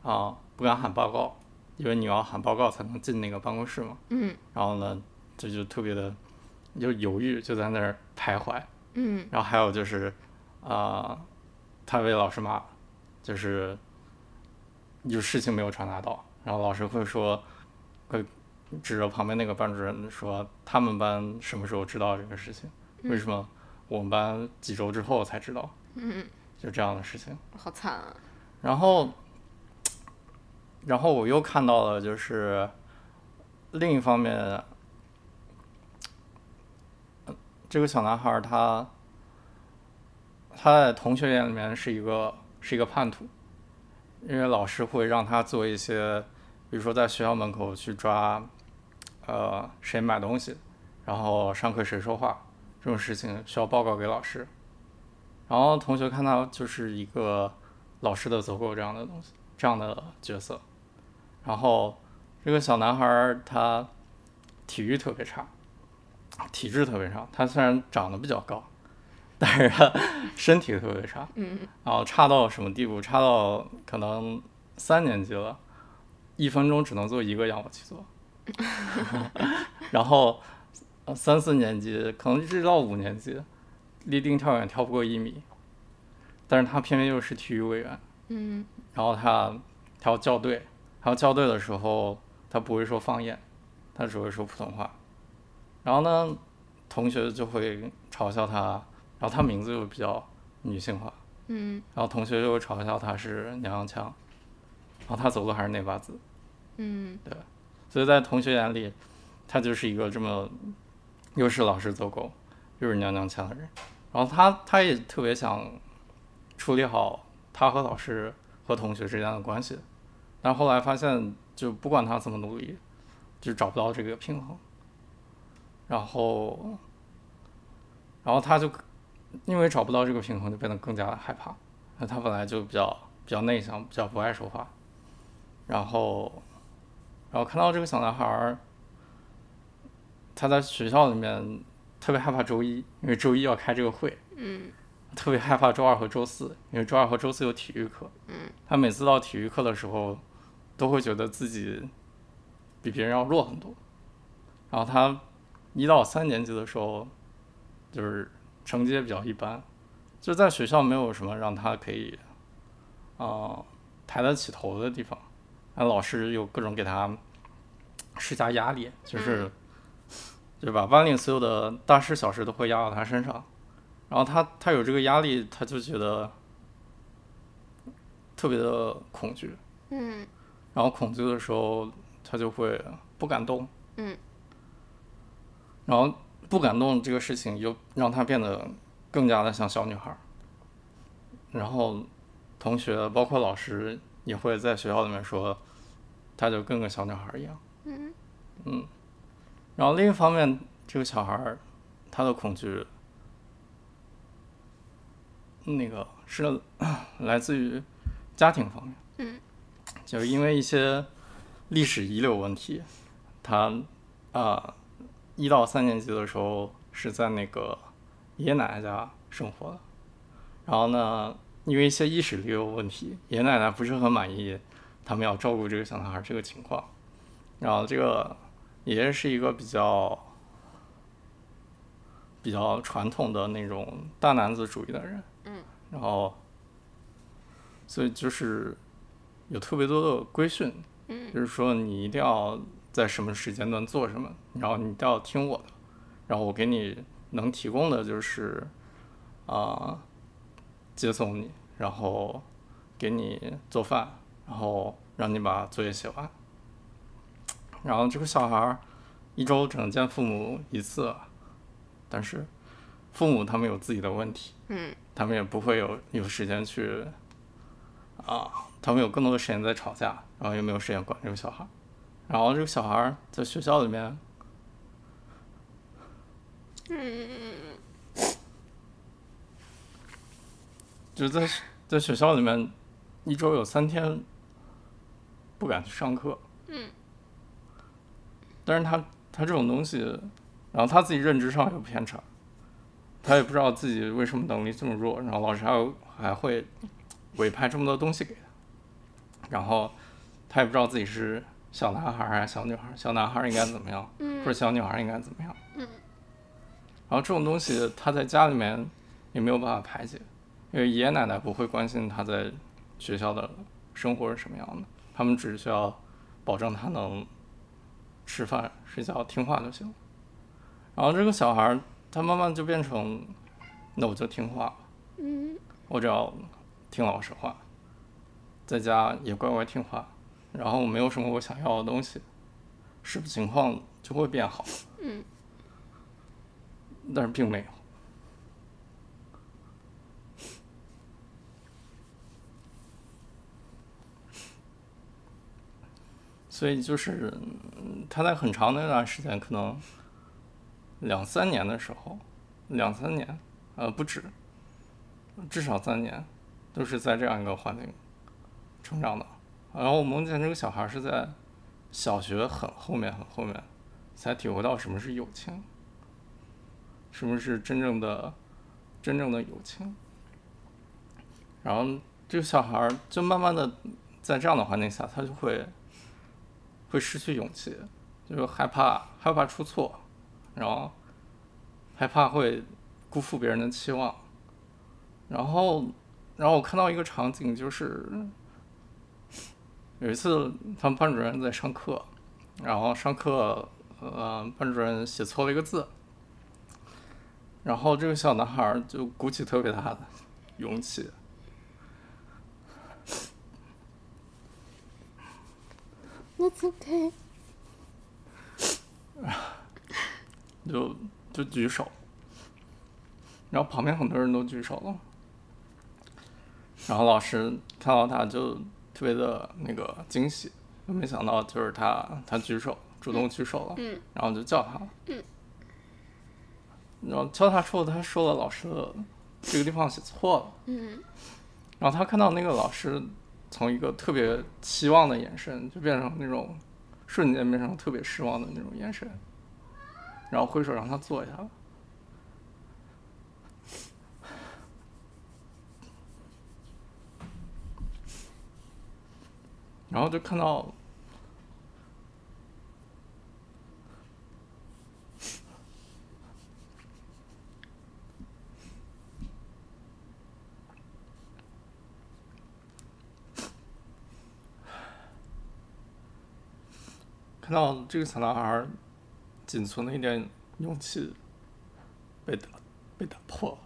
啊，不敢喊报告，因为你要喊报告才能进那个办公室嘛。嗯然后呢，这就特别的就犹豫，就在那儿徘徊。嗯然后还有就是，啊、他被老师骂，就是有事情没有传达到，然后老师会说，会指着旁边那个班主任说，他们班什么时候知道这个事情？为什么我们班几周之后才知道？嗯，就这样的事情。好惨啊！然后，然后我又看到了，就是另一方面，呃这个小男孩他他在同学眼里面是一个是一个叛徒，因为老师会让他做一些，比如说在学校门口去抓，呃，谁买东西，然后上课谁说话这种事情需要报告给老师，然后同学看到就是一个老师的走狗这样的东西，这样的角色。然后这个小男孩儿他体育特别差，体质特别差。他虽然长得比较高，但是他身体特别差。嗯然后差到什么地步？差到可能三年级了，一分钟只能做一个仰卧起坐。[LAUGHS] 然后呃三四年级，可能一直到五年级，立定跳远跳不过一米，但是他偏偏又是体育委员。嗯然后他他要校对，他要校对的时候，他不会说方言，他只会说普通话。然后呢，同学就会嘲笑他，然后他名字又比较女性化，嗯然后同学就会嘲笑他是娘娘腔，然后他走路还是内八字，嗯对所以在同学眼里，他就是一个这么又是老实走狗，又是娘娘腔的人。然后他他也特别想处理好他和老师和同学之间的关系，但后来发现，就不管他怎么努力，就找不到这个平衡。然后，然后他就因为找不到这个平衡，就变得更加的害怕。那他本来就比较比较内向，比较不爱说话，然后，然后看到这个小男孩儿，他在学校里面特别害怕周一，因为周一要开这个会，嗯特别害怕周二和周四，因为周二和周四有体育课。嗯，他每次到体育课的时候，都会觉得自己比别人要弱很多。然后他一到三年级的时候，就是成绩也比较一般，就在学校没有什么让他可以啊、呃抬得起头的地方。那老师有各种给他施加压力，就是、就是把班里所有的大事小事都会压到他身上。然后他他有这个压力，他就觉得特别的恐惧，嗯。然后恐惧的时候，他就会不敢动，嗯，然后不敢动这个事情又让他变得更加的像小女孩，然后同学包括老师也会在学校里面说，他就跟个小女孩一样，嗯。嗯，然后另一方面，这个小孩儿他的恐惧，那个是 [CLEARS THROAT] 来自于家庭方面，嗯，就是因为一些历史遗留问题，他啊、一到三年级的时候是在那个爷爷奶奶家生活的。然后呢，因为一些历史遗留问题，爷爷奶奶不是很满意他们要照顾这个小男孩这个情况。然后这个爷爷是一个比较比较传统的那种大男子主义的人，嗯，然后所以就是有特别多的规训，嗯就是说你一定要在什么时间段做什么，然后你一定要听我的，然后我给你能提供的就是啊、接送你，然后给你做饭，然后让你把作业写完。然后这个小孩儿一周只能见父母一次，但是父母他们有自己的问题，嗯他们也不会有有时间去啊，他们有更多的时间在吵架，然后也没有时间管这个小孩儿。然后这个小孩儿在学校里面，嗯就在在学校里面，一周有三天不敢去上课。嗯。但是他他这种东西，然后他自己认知上有偏差，他也不知道自己为什么能力这么弱，然后老师还有还会委派这么多东西给他，然后他也不知道自己是小男孩儿还是小女孩儿，小男孩儿应该怎么样，或者小女孩儿应该怎么样。嗯。然后这种东西他在家里面也没有办法排解，因为爷爷奶奶不会关心他在学校的生活是什么样的，他们只需要保证他能吃饭、睡觉、听话就行。然后这个小孩儿他慢慢就变成，那我就听话吧，嗯我只要听老师话，在家也乖乖听话，然后没有什么我想要的东西，是不是情况就会变好？嗯但是并没有。所以就是他在很长的一段时间，可能两三年的时候，两三年，呃，不止，至少三年，都是在这样一个环境成长的。然后我梦见这个小孩是在小学很后面很后面才体会到什么是友情。什么是真正的、真正的友情？然后这个小孩就慢慢的在这样的环境下，他就会会失去勇气，就是害怕害怕出错，然后害怕会辜负别人的期望。然后，然后我看到一个场景，就是有一次他们班主任在上课，然后上课，呃，班主任写错了一个字。然后这个小男孩就鼓起特别大的勇气，[LAUGHS] That's okay。就就举手，然后旁边很多人都举手了，然后老师看到他就特别的那个惊喜，没想到就是他他举手主动举手了，嗯然后就叫他了，嗯。然后叫他之后，他说了老师的这个地方写错了，嗯。然后他看到那个老师从一个特别期望的眼神，就变成那种瞬间变成特别失望的那种眼神，然后挥手让他坐下了。然后就看到，看到这个小男孩仅存的一点勇气被打被打破了。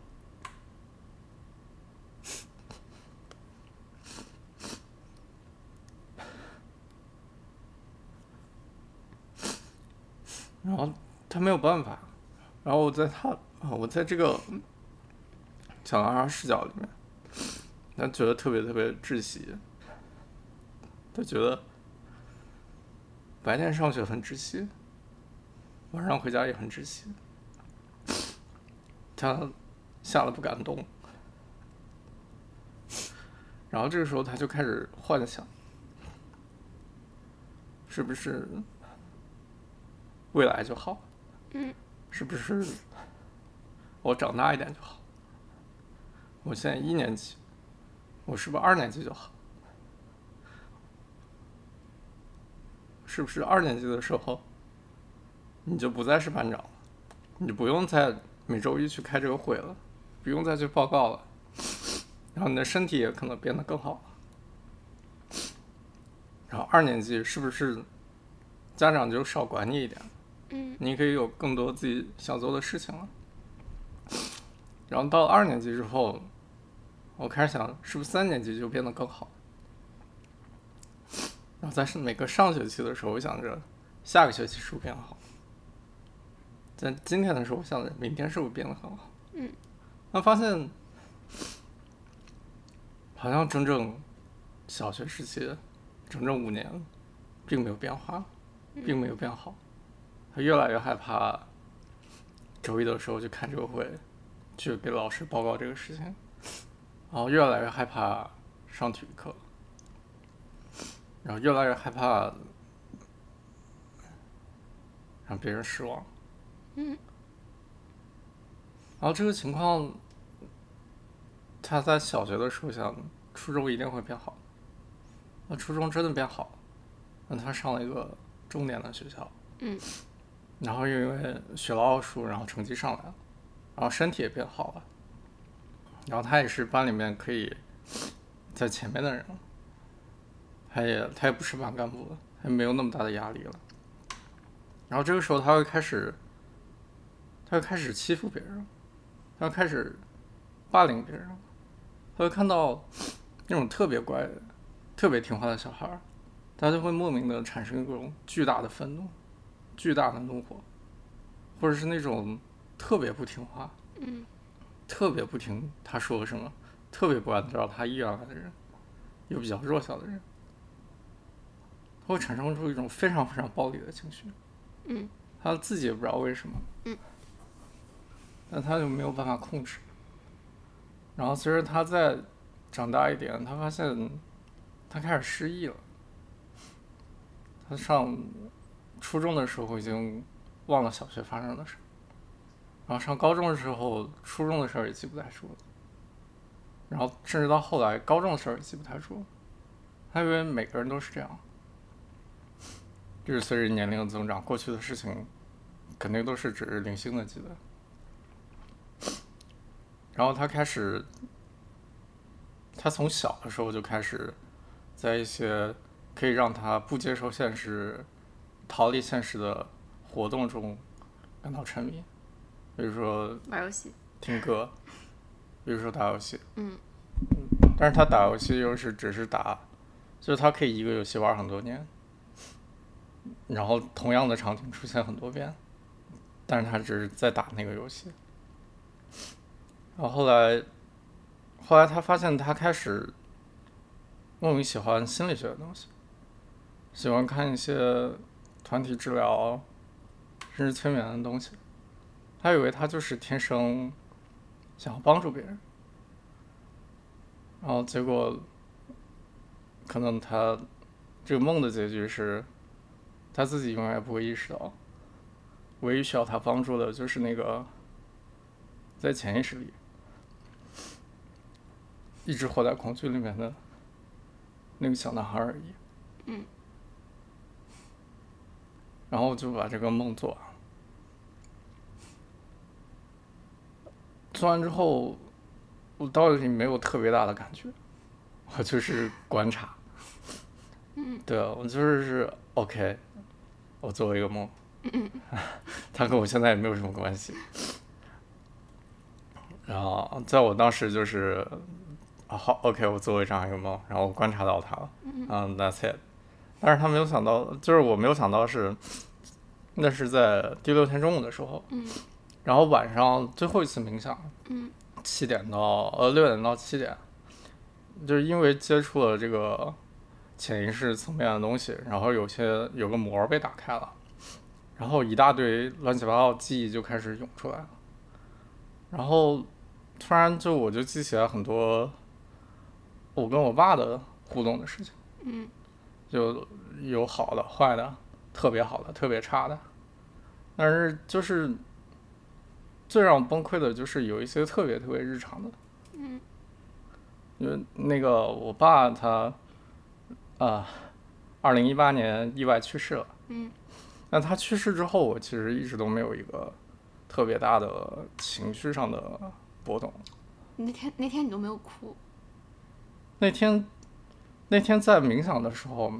然后他没有办法，然后我在他啊，我在这个小男孩视角里面，他觉得特别特别窒息，他觉得白天上学很窒息，晚上回家也很窒息，他吓得不敢动，然后这个时候他就开始幻想，是不是未来就好？嗯，是不是我长大一点就好。我现在一年级，我是不是二年级就好？是不是二年级的时候，你就不再是班长了？你就不用再每周一去开这个会了，不用再去报告了，然后你的身体也可能变得更好了。然后二年级是不是家长就少管你一点？嗯，你可以有更多自己想做的事情了。然后到了二年级之后，我开始想，是不是三年级就变得更好？然后在每个上学期的时候，我想着下个学期是不是变好？在今天的时候，我想着明天是不是变得很好？嗯，那发现好像整整小学时期整整五年，并没有变化，并没有变好。他越来越害怕周一的时候去开这个会，去给老师报告这个事情，然后越来越害怕上体育课，然后越来越害怕让别人失望。嗯。然后这个情况，他在小学的时候想，初中一定会变好。那初中真的变好了，那他上了一个重点的学校。嗯。然后又因为学了奥数，然后成绩上来了，然后身体也变好了，然后他也是班里面可以在前面的人了，他也他也不是班干部了，他没有那么大的压力了。然后这个时候他会开始，他会开始欺负别人，他会开始霸凌别人，他会看到那种特别乖、特别听话的小孩儿，他就会莫名的产生一种巨大的愤怒。巨大的怒火，或者是那种特别不听话，嗯，特别不听他说什么，特别不按照他意愿来的人，又比较弱小的人，他会产生出一种非常非常暴力的情绪，嗯，他自己也不知道为什么，嗯，但他就没有办法控制。然后随着他再长大一点，他发现他开始失忆了，他上。初中的时候已经忘了小学发生的事，然后上高中的时候，初中的事儿也记不太住了，然后甚至到后来，高中的事儿也记不太住了。他以为每个人都是这样，就是随着年龄的增长，过去的事情肯定都是只是零星的记得。然后他开始，他从小的时候就开始，在一些可以让他不接受现实。逃离现实的活动中感到沉迷，比如说玩游戏、听歌，比如说打游戏。嗯。但是他打游戏又是只是打，就是他可以一个游戏玩很多年，然后同样的场景出现很多遍，但是他只是在打那个游戏。然后后来，后来他发现他开始莫名喜欢心理学的东西，喜欢看一些。团体治疗，甚至催眠的东西，他以为他就是天生想要帮助别人，然后结果可能他这个梦的结局是，他自己永远也不会意识到，唯一需要他帮助的就是那个在潜意识里一直活在恐惧里面的那个小男孩而已。嗯。然后就把这个梦做完，做完之后，我到底没有特别大的感觉，我就是观察。嗯。对啊，我就是是 OK，我做了一个梦。嗯。[LAUGHS] 他跟我现在也没有什么关系。然后在我当时就是啊好 OK，我做了这样一个梦，然后我观察到他了。嗯，That's it。但是他没有想到，就是我没有想到是，那是在第六天中午的时候，嗯，然后晚上最后一次冥想，嗯，七点到呃六点到七点，就是因为接触了这个潜意识层面的东西，然后有些有个膜被打开了，然后一大堆乱七八糟记忆就开始涌出来了，然后突然就我就记起来很多我跟我爸的互动的事情，嗯。就有好的、坏的，特别好的、特别差的，但是就是最让我崩溃的就是有一些特别特别日常的，嗯，因为那个我爸他，啊，二零一八年意外去世了，嗯，那他去世之后，我其实一直都没有一个特别大的情绪上的波动。那天那天你都没有哭，那天那天在冥想的时候，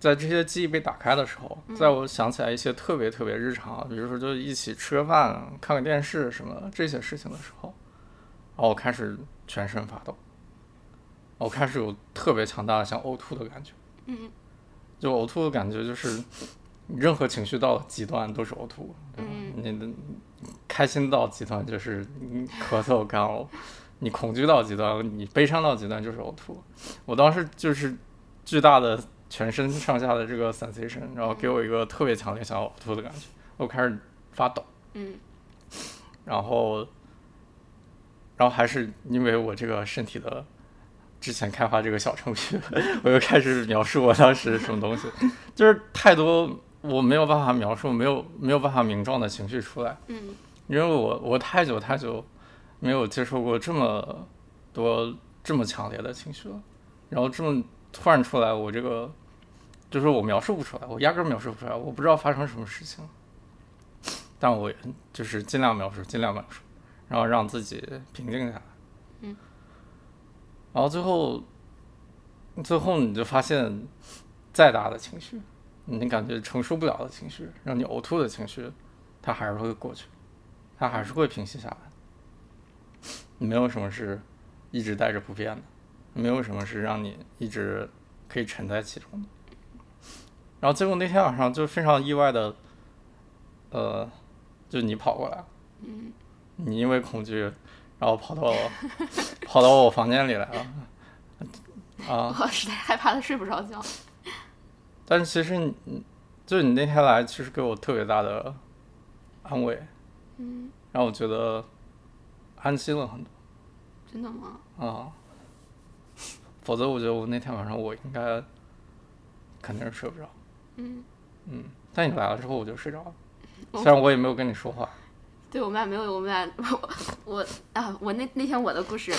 在这些记忆被打开的时候，在我想起来一些特别特别日常，比如说就一起吃个饭、看个电视什么的这些事情的时候，然后我开始全身发抖，我开始有特别强大的想呕吐的感觉。嗯就呕吐的感觉就是，任何情绪到极端都是呕吐。对吧嗯你的开心到极端就是你咳嗽干呕，你恐惧到极端，你悲伤到极端就是呕吐。我当时就是巨大的全身上下的这个 sensation，然后给我一个特别强烈想要呕吐的感觉，我开始发抖。嗯然后，然后还是因为我这个身体的之前开发这个小程序，[LAUGHS] 我又开始描述我当时什么东西，[LAUGHS] 就是太多我没有办法描述，没有没有办法名状的情绪出来，嗯。因为我我太久太久没有接受过这么多这么强烈的情绪了，然后这么突然出来，我这个就是我描述不出来，我压根儿描述不出来，我不知道发生什么事情，但我就是尽量描述，尽量描述，然后让自己平静下来。嗯。然后最后，最后你就发现，再大的情绪，你感觉承受不了的情绪，让你呕吐的情绪，它还是会过去，它还是会平息下来。没有什么是一直带着不变的，没有什么是让你一直可以沉在其中的。然后结果那天晚上就非常意外的，呃，就你跑过来，嗯你因为恐惧，然后跑到跑到我房间里来了，[LAUGHS] 啊！我实在害怕的睡不着觉。但是其实你，就是你那天来，其实给我特别大的安慰，嗯，让我觉得安心了很多真的吗？啊。否则，我觉得我那天晚上我应该肯定是睡不着。嗯，嗯，但你来了之后，我就睡着了。[LAUGHS] 虽然我也没有跟你说话，对我们俩没有，我们俩 [LAUGHS] 我我啊，我那那天我的故事，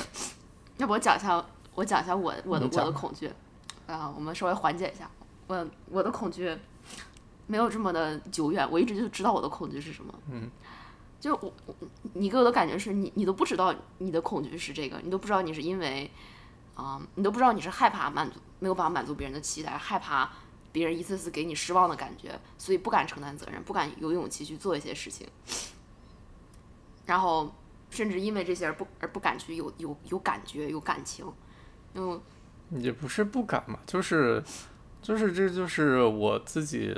要不我讲一下，我讲一下我我的我的恐惧啊，我们稍微缓解一下。我我的恐惧没有这么的久远，我一直就知道我的恐惧是什么。嗯，就我我你给我的感觉是你你都不知道你的恐惧是这个，你都不知道你是因为啊、你都不知道你是害怕满足没有办法满足别人的期待，害怕别人一次次给你失望的感觉，所以不敢承担责任，不敢有勇气去做一些事情。然后甚至因为这些而不而不敢去有有有感觉有感情，嗯。也不是不敢嘛，就是就是这就是我自己，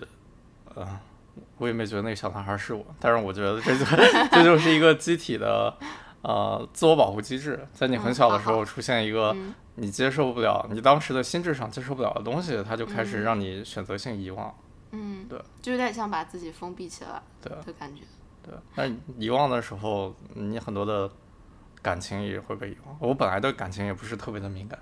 呃，我也没觉得那个小男孩是我，但是我觉得这就 [LAUGHS] 这就是一个机体的呃自我保护机制，在你很小的时候出现一个嗯你接受不了，你当时的心智上接受不了的东西，它就开始嗯。让你选择性遗忘。嗯，对，就有点像把自己封闭起来对。的感觉。对，那遗忘的时候，你很多的感情也会被遗忘。我本来对感情也不是特别的敏感。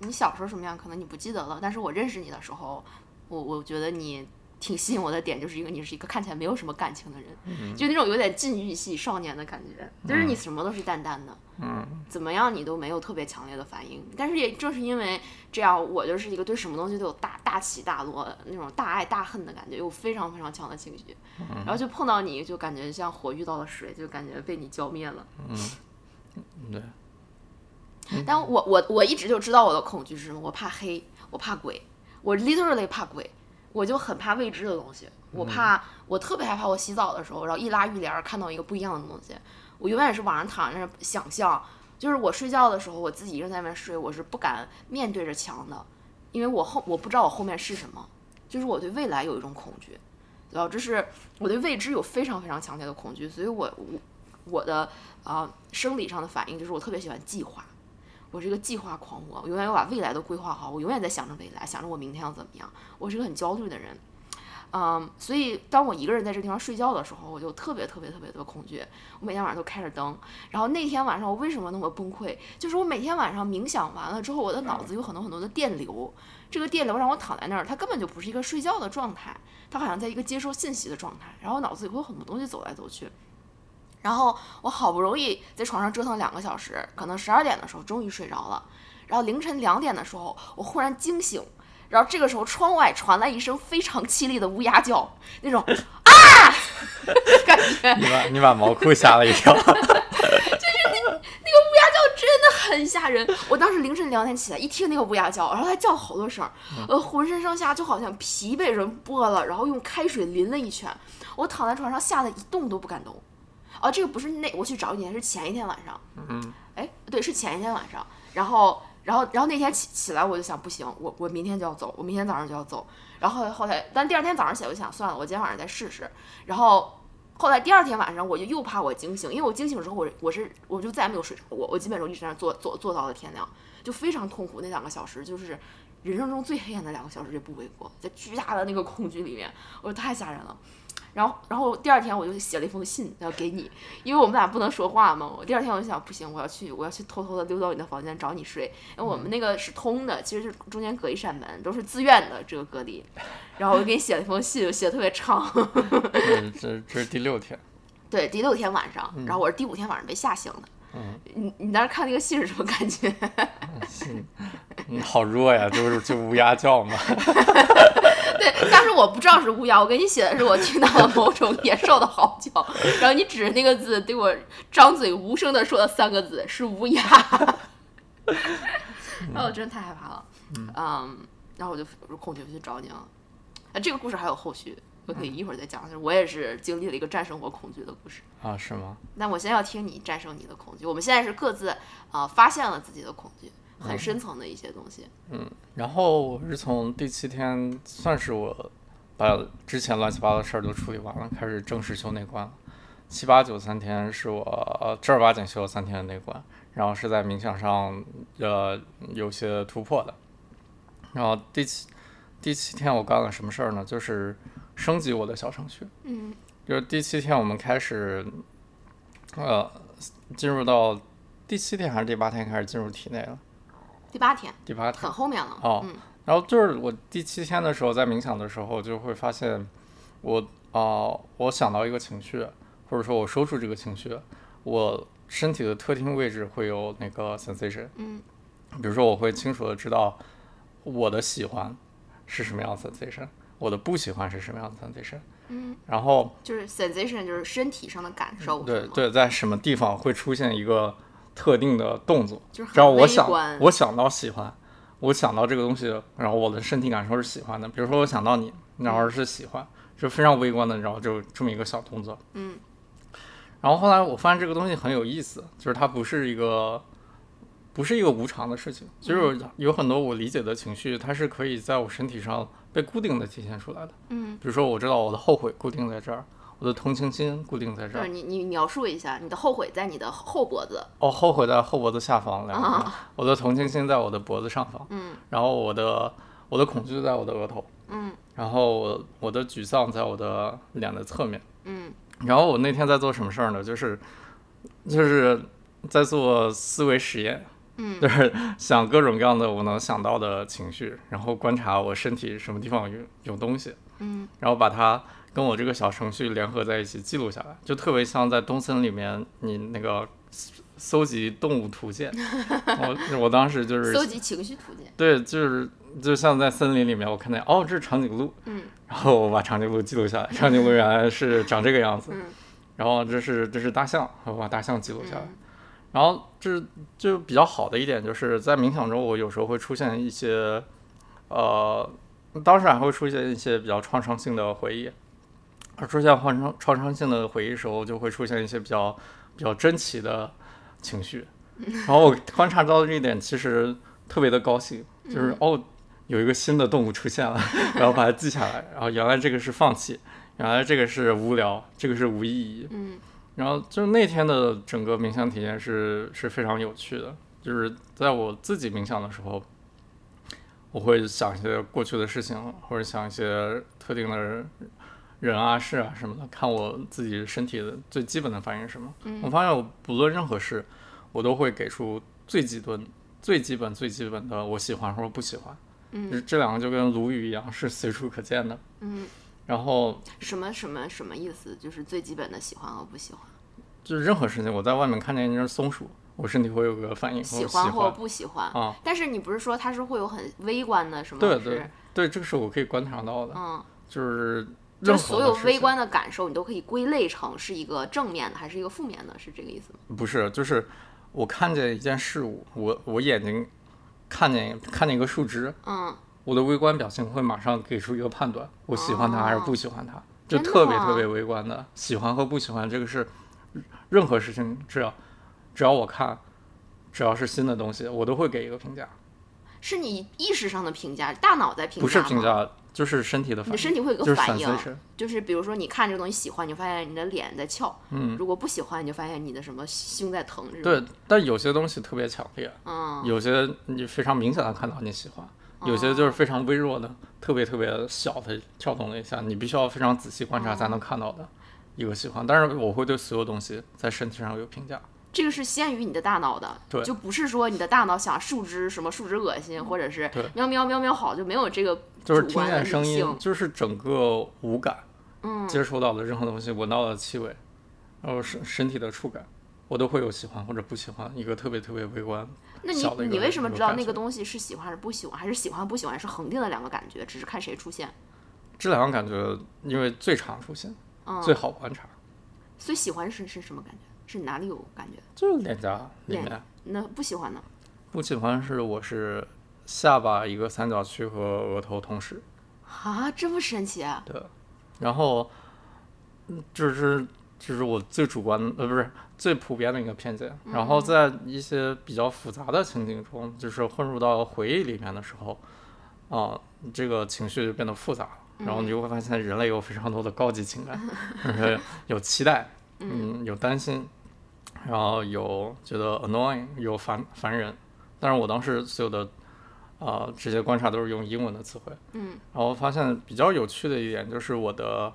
你小时候什么样，可能你不记得了，但是我认识你的时候，我我觉得你挺吸引我的点，就是因为你是一个看起来没有什么感情的人，嗯就那种有点禁欲系少年的感觉，就是你什么都是淡淡的，嗯，怎么样你都没有特别强烈的反应。但是也正是因为这样，我就是一个对什么东西都有大大起大落的那种大爱大恨的感觉，有非常非常强的情绪，然后就碰到你就感觉像火遇到了水，就感觉被你浇灭了。对，但我我我一直就知道我的恐惧是什么，我怕黑，我怕鬼，我 literally 怕鬼，我就很怕未知的东西，我怕，我特别害怕我洗澡的时候，然后一拉浴帘儿看到一个不一样的东西，我永远是晚上躺在那儿想象，就是我睡觉的时候，我自己一个人在那边睡，我是不敢面对着墙的，因为我后我不知道我后面是什么，就是我对未来有一种恐惧，然后这是我对未知有非常非常强烈的恐惧，所以我我我的啊、生理上的反应就是我特别喜欢计划。我是一个计划狂魔，我永远要把未来都规划好，我永远在想着未来，想着我明天要怎么样。我是个很焦虑的人，嗯，所以当我一个人在这地方睡觉的时候，我就特别特别特别的恐惧。我每天晚上都开着灯，然后那天晚上我为什么那么崩溃？就是我每天晚上冥想完了之后，我的脑子有很多很多的电流，这个电流让我躺在那儿，它根本就不是一个睡觉的状态，它好像在一个接收信息的状态，然后脑子里会有很多东西走来走去。然后我好不容易在床上折腾两个小时，可能十二点的时候终于睡着了。然后凌晨两点的时候，我忽然惊醒，然后这个时候窗外传来一声非常凄厉的乌鸦叫，那种 [LAUGHS] 啊，感觉你把你把毛裤吓了一跳。[LAUGHS] 就是那那个乌鸦叫真的很吓人。我当时凌晨两点起来，一听那个乌鸦叫，然后它叫了好多声，呃，浑身上下就好像皮被人剥了，然后用开水淋了一圈。我躺在床上，吓得一动都不敢动。哦，这个不是那我去找你，是前一天晚上。嗯，哎，对，是前一天晚上。然后，然后，然后那天起起来，我就想，不行，我我明天就要走，我明天早上就要走。然后后来，但第二天早上起来，我就想，算了，我今天晚上再试试。然后。后来第二天晚上，我就又怕我惊醒，因为我惊醒之后，我我是我就再也没有睡着，过我基本上一直在那坐坐坐到了天亮，就非常痛苦。那两个小时就是人生中最黑暗的两个小时，也不为过，在巨大的那个恐惧里面，我说太吓人了。然后，然后第二天我就写了一封信要给你，因为我们俩不能说话嘛。我第二天我就想，不行，我要去，我要去偷偷的溜到你的房间找你睡，因为我们那个是通的，其实是中间隔一扇门，都是自愿的这个隔离。然后我就给你写了一封信，写的特别长。[LAUGHS] 这这是第六天。对，第六天晚上，然后我是第五天晚上被吓醒的。嗯，你你当时看那个信是什么感觉？信，好弱呀，就是就乌鸦叫嘛。[LAUGHS] [LAUGHS] 对，当时我不知道是乌鸦，我给你写的是我听到了某种野兽的嚎叫，然后你指着那个字对我张嘴无声的说了三个字是乌鸦，然后我真的太害怕了，嗯，然后我就恐惧去找你了。啊，这个故事还有后续，我可以一会儿再讲。就是我也是经历了一个战胜我恐惧的故事啊，是吗？那我先要听你战胜你的恐惧。我们现在是各自啊发现了自己的恐惧。很深层的一些东西。嗯，然后我是从第七天，算是我把之前乱七八糟的事儿都处理完了，开始正式修内观了。七八九三天是我正儿八经修了三天的内观，然后是在冥想上呃有些突破的。然后第七第七天我干了什么事儿呢？就是升级我的小程序。嗯，就是第七天我们开始呃进入到第七天还是第八天开始进入体内了。第八天，第八天很后面了。哦，然后就是我第七天的时候，在冥想的时候，就会发现我啊，我想到一个情绪，或者说我说出这个情绪，我身体的特定位置会有那个 sensation。嗯，比如说我会清楚的知道我的喜欢是什么样的 sensation，我的不喜欢是什么样的 sensation。嗯，然后就是 sensation 就是身体上的感受。对对，在什么地方会出现一个。特定的动作，只要我想，我想到喜欢，我想到这个东西，然后我的身体感受是喜欢的。比如说我想到你，然后是喜欢，就非常微观的，然后就这么一个小动作。嗯。然后后来我发现这个东西很有意思，就是它不是一个，不是一个无常的事情，就是有很多我理解的情绪，它是可以在我身体上被固定的体现出来的。嗯。比如说我知道我的后悔固定在这儿。我的同情心固定在这儿。你你描述一下，你的后悔在你的后脖子。哦，后悔在后脖子下方两个。我的同情心在我的脖子上方。嗯。然后我的我的恐惧在我的额头。嗯。然后我我的沮丧在我的脸的侧面。嗯。然后我那天在做什么事儿呢？就是就是在做思维实验。嗯。[LAUGHS] 就是想各种各样的我能想到的情绪，然后观察我身体什么地方有有东西。嗯。然后把它。跟我这个小程序联合在一起记录下来，就特别像在东森里面你那个搜集动物图鉴。[LAUGHS] 我我当时就是搜集情绪图鉴。对，就是就像在森林里面，我看见哦，这是长颈鹿。嗯。然后我把长颈鹿记录下来，长颈鹿原来是长这个样子。嗯。然后这是这是大象，我把大象记录下来。然后这就比较好的一点就是在冥想中，我有时候会出现一些呃，当时还会出现一些比较创伤性的回忆。而出现创伤创伤性的回忆时候，就会出现一些比较比较珍奇的情绪。然后我观察到这一点，其实特别的高兴，就是哦，有一个新的动物出现了，然后把它记下来。然后原来这个是放弃，原来这个是无聊，这个是无意义。嗯。然后就那天的整个冥想体验是是非常有趣的，就是在我自己冥想的时候，我会想一些过去的事情，或者想一些特定的人。人啊事啊什么的，看我自己身体的最基本的反应是什么。我发现我不论任何事，我都会给出最极端、最基本、最基本的我喜欢或者不喜欢。嗯，这两个就跟鲈鱼一样，是随处可见的。嗯，然后什么什么什么意思？就是最基本的喜欢和不喜欢。就是任何事情，我在外面看见一只松鼠，我身体会有个反应，喜我喜或不喜欢。啊，但是你不是说它是会有很微观的什么？对对对，这个是我可以观察到的，嗯，就是就是所有微观的感受，你都可以归类成是一个正面的还是一个负面的，是这个意思吗？不是，就是我看见一件事物，我我眼睛看见看见一个树枝，嗯，我的微观表情会马上给出一个判断，我喜欢它还是不喜欢它，就特别特别微观的喜欢和不喜欢，这个是任何事情只要只要我看，只要是新的东西，我都会给一个评价，是你意识上的评价，大脑在评价不是评价，就是身体的反应，你的身体会有个反应就是比如说你看这个东西喜欢，你就发现你的脸在翘；嗯，如果不喜欢，你就发现你的什么胸在疼？对，但有些东西特别强烈，嗯，有些你非常明显的看到你喜欢，有些就是非常微弱的，特别特别小的跳动了一下，你必须要非常仔细观察才能看到的一个喜欢。但是我会对所有东西在身体上有评价，这个是先于你的大脑的，对就不是说你的大脑想树枝什么树枝恶心，或者是喵喵喵喵好，就没有这个就是听见声音就是整个五感嗯，接触到的任何东西，闻到的气味，然后身身体的触感，我都会有喜欢或者不喜欢，一个特别特别微观。那你你为什么知道那个东西是喜欢还是不喜欢，还是喜欢不喜欢是恒定的两个感觉，只是看谁出现？这两个感觉，因为最常出现，嗯，最好观察，所以喜欢是是什么感觉？是哪里有感觉？就是脸颊里脸面。那不喜欢呢？不喜欢是我是下巴一个三角区和额头同时，啊，这么神奇啊！对，然后嗯这是这是我最主观的呃不是最普遍的一个偏见，然后在一些比较复杂的情景中，就是混入到回忆里面的时候，啊、这个情绪就变得复杂了。然后你就会发现，人类有非常多的高级情感，[LAUGHS] 就是有期待，嗯，有担心，然后有觉得 annoying，有烦烦人。但是我当时所有的啊、这些观察都是用英文的词汇，嗯，然后发现比较有趣的一点就是我的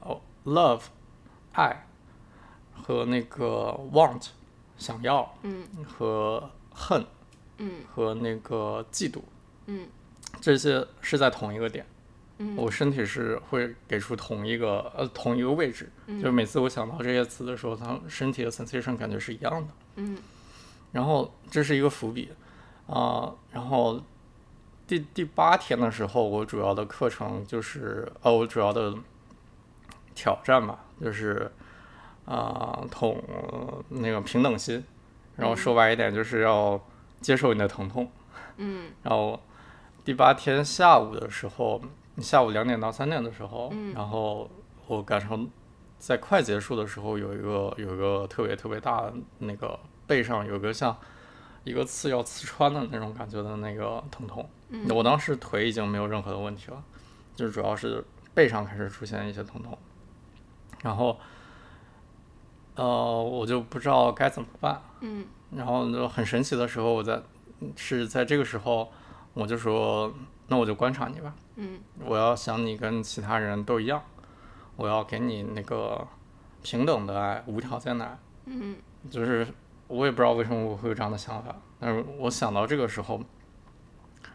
哦 love 爱和那个 want 想要，嗯，和恨，嗯，和那个嫉妒，嗯，这些是在同一个点。嗯。我身体是会给出同一个呃同一个位置，嗯。就是每次我想到这些词的时候，它身体的 sensation 感觉是一样的。嗯。然后这是一个伏笔啊、然后第第八天的时候，我主要的课程就是呃，我主要的挑战吧，就是啊、同那个平等心，然后说白一点就是要接受你的疼痛。嗯。然后第八天下午的时候，下午两点到三点的时候，嗯然后我赶上在快结束的时候，有一个有一个特别特别大的那个背上有个像一个刺要刺穿的那种感觉的那个疼痛。嗯我当时腿已经没有任何的问题了，就是主要是背上开始出现一些疼痛，然后呃我就不知道该怎么办。嗯然后就很神奇的时候，我在是在这个时候，我就说，那我就观察你吧，嗯我要想你跟其他人都一样，我要给你那个平等的爱，无条件的爱。嗯就是我也不知道为什么我会有这样的想法，但是我想到这个时候，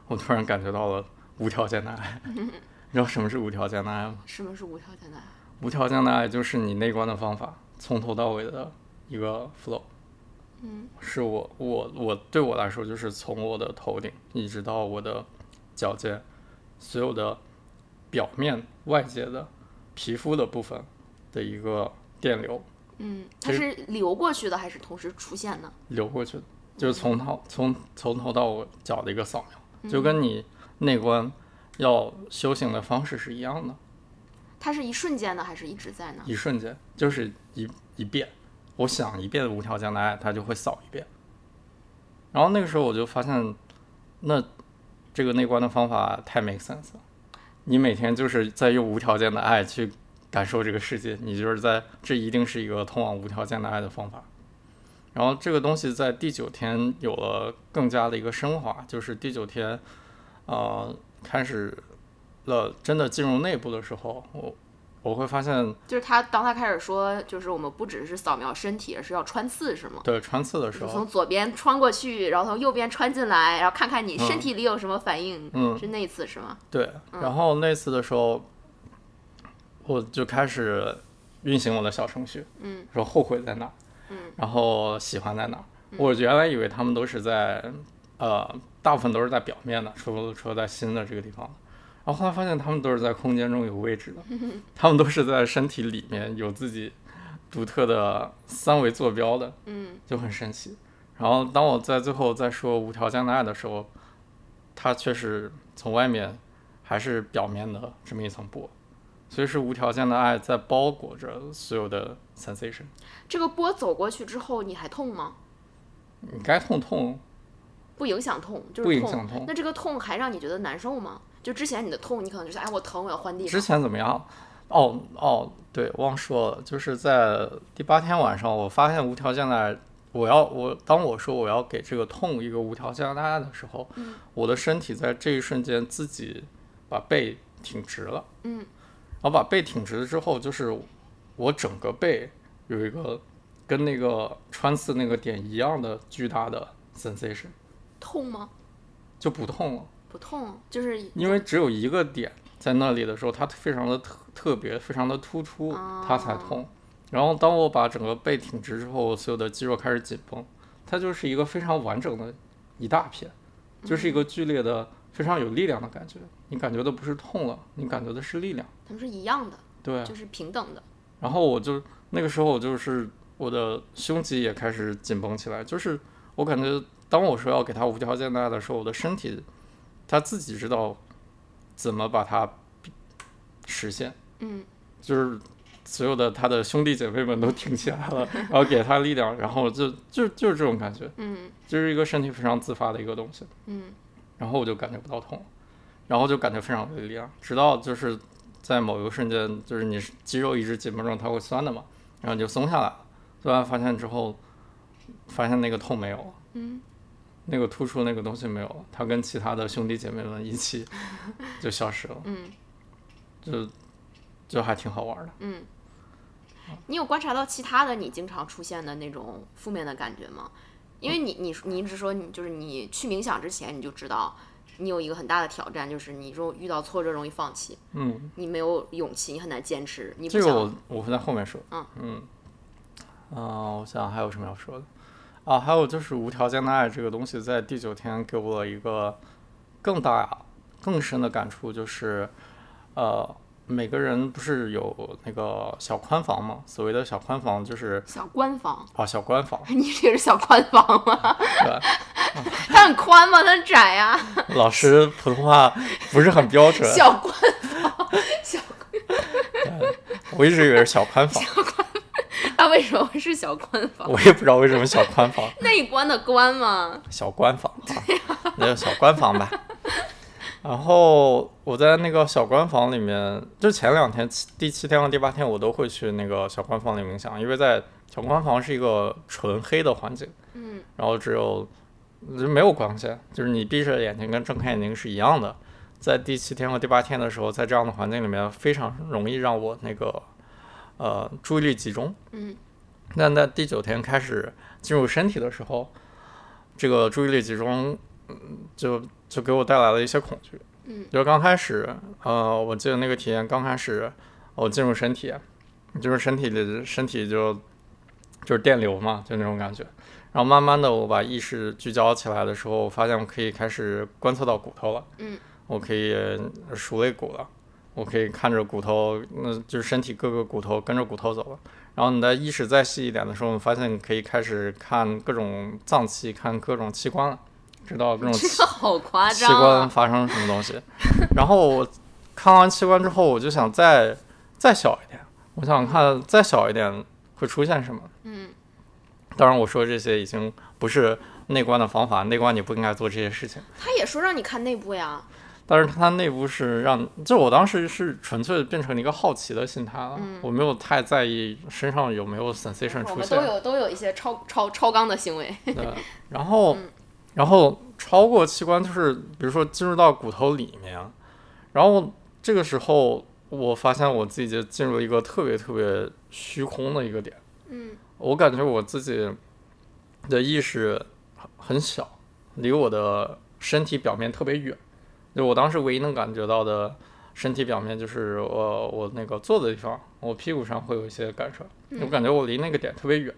我突然感觉到了无条件的爱。[LAUGHS] 你知道什么是无条件的爱吗？什么是无条件的爱？无条件的爱就是你内观的方法，从头到尾的一个 flow。嗯是我我我对我来说，就是从我的头顶一直到我的脚尖，所有的表面外界的皮肤的部分的一个电流嗯，它是流过去的还是同时出现呢？流过去的，就是从头从从头到我脚的一个扫描，就跟你内观要修行的方式是一样的，它是一瞬间的还是一直在呢？一瞬间就是一一遍，我想一遍无条件的爱，它就会扫一遍。然后那个时候我就发现，那这个内观的方法太 make sense 了。你每天就是在用无条件的爱去感受这个世界，你就是在这一定是一个通往无条件的爱的方法。然后这个东西在第九天有了更加的一个升华，就是第九天，呃，开始了真的进入内部的时候，我我会发现，就是他当他开始说，就是我们不只是扫描身体，而是要穿刺，是吗？对穿刺的时候就是从，左边穿过去，然后从右边穿进来，然后看看你身体里有什么反应。嗯是那次是吗？对，然后那次的时候，我就开始运行我的小程序，嗯，说后悔在哪，嗯然后喜欢在哪儿。我原来以为他们都是在，呃，大部分都是在表面的，除了除了在心的这个地方。然后后来发现他们都是在空间中有位置的，他们都是在身体里面有自己独特的三维坐标的，嗯就很神奇。然后当我在最后再说无条件的爱的时候，它却是从外面还是表面的这么一层波，所以是无条件的爱在包裹着所有的 sensation。这个波走过去之后，你还痛吗？你该痛痛，不影响痛，就是不影响痛那这个痛还让你觉得难受吗？就之前你的痛，你可能就是哎我疼，我要换地方之。前怎么样？哦哦，对，忘说了，就是在第八天晚上，我发现无条件的爱，我要我当我说我要给这个痛一个无条件的爱的时候，嗯我的身体在这一瞬间自己把背挺直了，嗯，然后把背挺直了之后，就是我整个背有一个跟那个穿刺那个点一样的巨大的 sensation，痛吗？就不痛了。不痛，就是因为只有一个点在那里的时候，它非常的特特别，非常的突出，它才痛。然后当我把整个背挺直之后，所有的肌肉开始紧绷，它就是一个非常完整的一大片，就是一个剧烈的、非常有力量的感觉。你感觉的不是痛了，你感觉的是力量。它们是一样的，对，就是平等的。然后我就那个时候我就是我的胸肌也开始紧绷起来，就是我感觉当我说要给它无条件的爱的时候，我的身体他自己知道怎么把它实现，嗯，就是所有的他的兄弟姐妹们都挺起来了，然后给他力量，然后就就就是这种感觉，嗯。就是一个身体非常自发的一个东西，嗯。然后我就感觉不到痛，然后就感觉非常有力量，直到就是在某一个瞬间，就是你肌肉一直紧绷着，它会酸的嘛，然后你就松下来了，松下来发现之后，发现那个痛没有了，嗯，那个突出那个东西没有了，他跟其他的兄弟姐妹们一起 [LAUGHS] 就消失了，嗯就就还挺好玩的。嗯。你有观察到其他的你经常出现的那种负面的感觉吗？因为你你你一直说你就是你去冥想之前你就知道你有一个很大的挑战，就是你说遇到挫折容易放弃，嗯，你没有勇气，你很难坚持，你这个我我会在后面说。嗯嗯，啊、我想还有什么要说的啊？还有就是无条件的爱这个东西，在第九天给我一个更大、更深的感触，就是呃，每个人不是有那个小宽房吗？所谓的小宽房就是小官房，啊，小官房，[LAUGHS] 你这个是小宽房吗？[LAUGHS] 对，[LAUGHS] 它很宽吗？它很窄呀、老师普通话不是很标准，小官房，小我一直以为是小宽房，它为什么会是小官房？我也不知道为什么小宽房。[LAUGHS] 内关的关吗？小官房哈，那就小官房吧。然后我在那个小官房里面，就前两天七第七天和第八天，我都会去那个小官房里冥想，因为在小官房是一个纯黑的环境，嗯然后只有就没有光线，就是你闭着眼睛跟睁开眼睛是一样的。在第七天和第八天的时候，在这样的环境里面，非常容易让我那个呃注意力集中。嗯那那第九天开始进入身体的时候，这个注意力集中，嗯，就就给我带来了一些恐惧。嗯，就是刚开始，呃，我记得那个体验刚开始，我进入身体，就是身体里身体就就是电流嘛，就那种感觉。然后慢慢的，我把意识聚焦起来的时候，我发现我可以开始观测到骨头了。嗯，我可以数肋骨了，我可以看着骨头，那就是身体各个骨头跟着骨头走了。然后你的意识再细一点的时候，你发现你可以开始看各种脏器，看各种器官了，知道各种器官啊！发生什么东西。然后我看完器官之后，我就想再再小一点，我想看再小一点会出现什么。嗯当然，我说这些已经不是内观的方法，内观你不应该做这些事情。他也说让你看内部呀。但是它内部是让，就我当时是纯粹变成了一个好奇的心态了，我没有太在意身上有没有 sensation 出现。嗯我们都有都有一些超超超纲的行为。对，然后，[LAUGHS] 然后超过器官就是，比如说进入到骨头里面，然后这个时候我发现我自己就进入了一个特别特别虚空的一个点，嗯我感觉我自己的意识很很小，离我的身体表面特别远，就我当时唯一能感觉到的身体表面就是我我那个坐的地方，我屁股上会有一些感受，我感觉我离那个点特别远。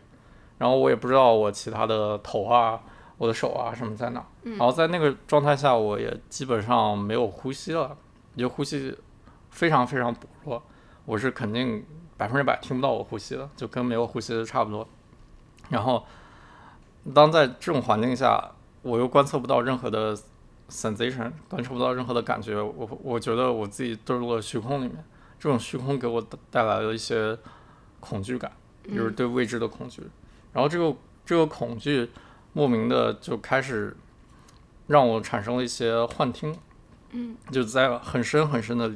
然后我也不知道我其他的头啊、我的手啊什么在哪儿。然后在那个状态下，我也基本上没有呼吸了，就呼吸非常非常薄弱，我是肯定百分之百听不到我呼吸的，就跟没有呼吸的差不多。然后当在这种环境下，我又观测不到任何的 sensation，感受不到任何的感觉，我我觉得我自己坠入了虚空里面。这种虚空给我带来了一些恐惧感，就是对未知的恐惧。然后这个这个恐惧莫名的就开始让我产生了一些幻听。嗯，就在很深很深的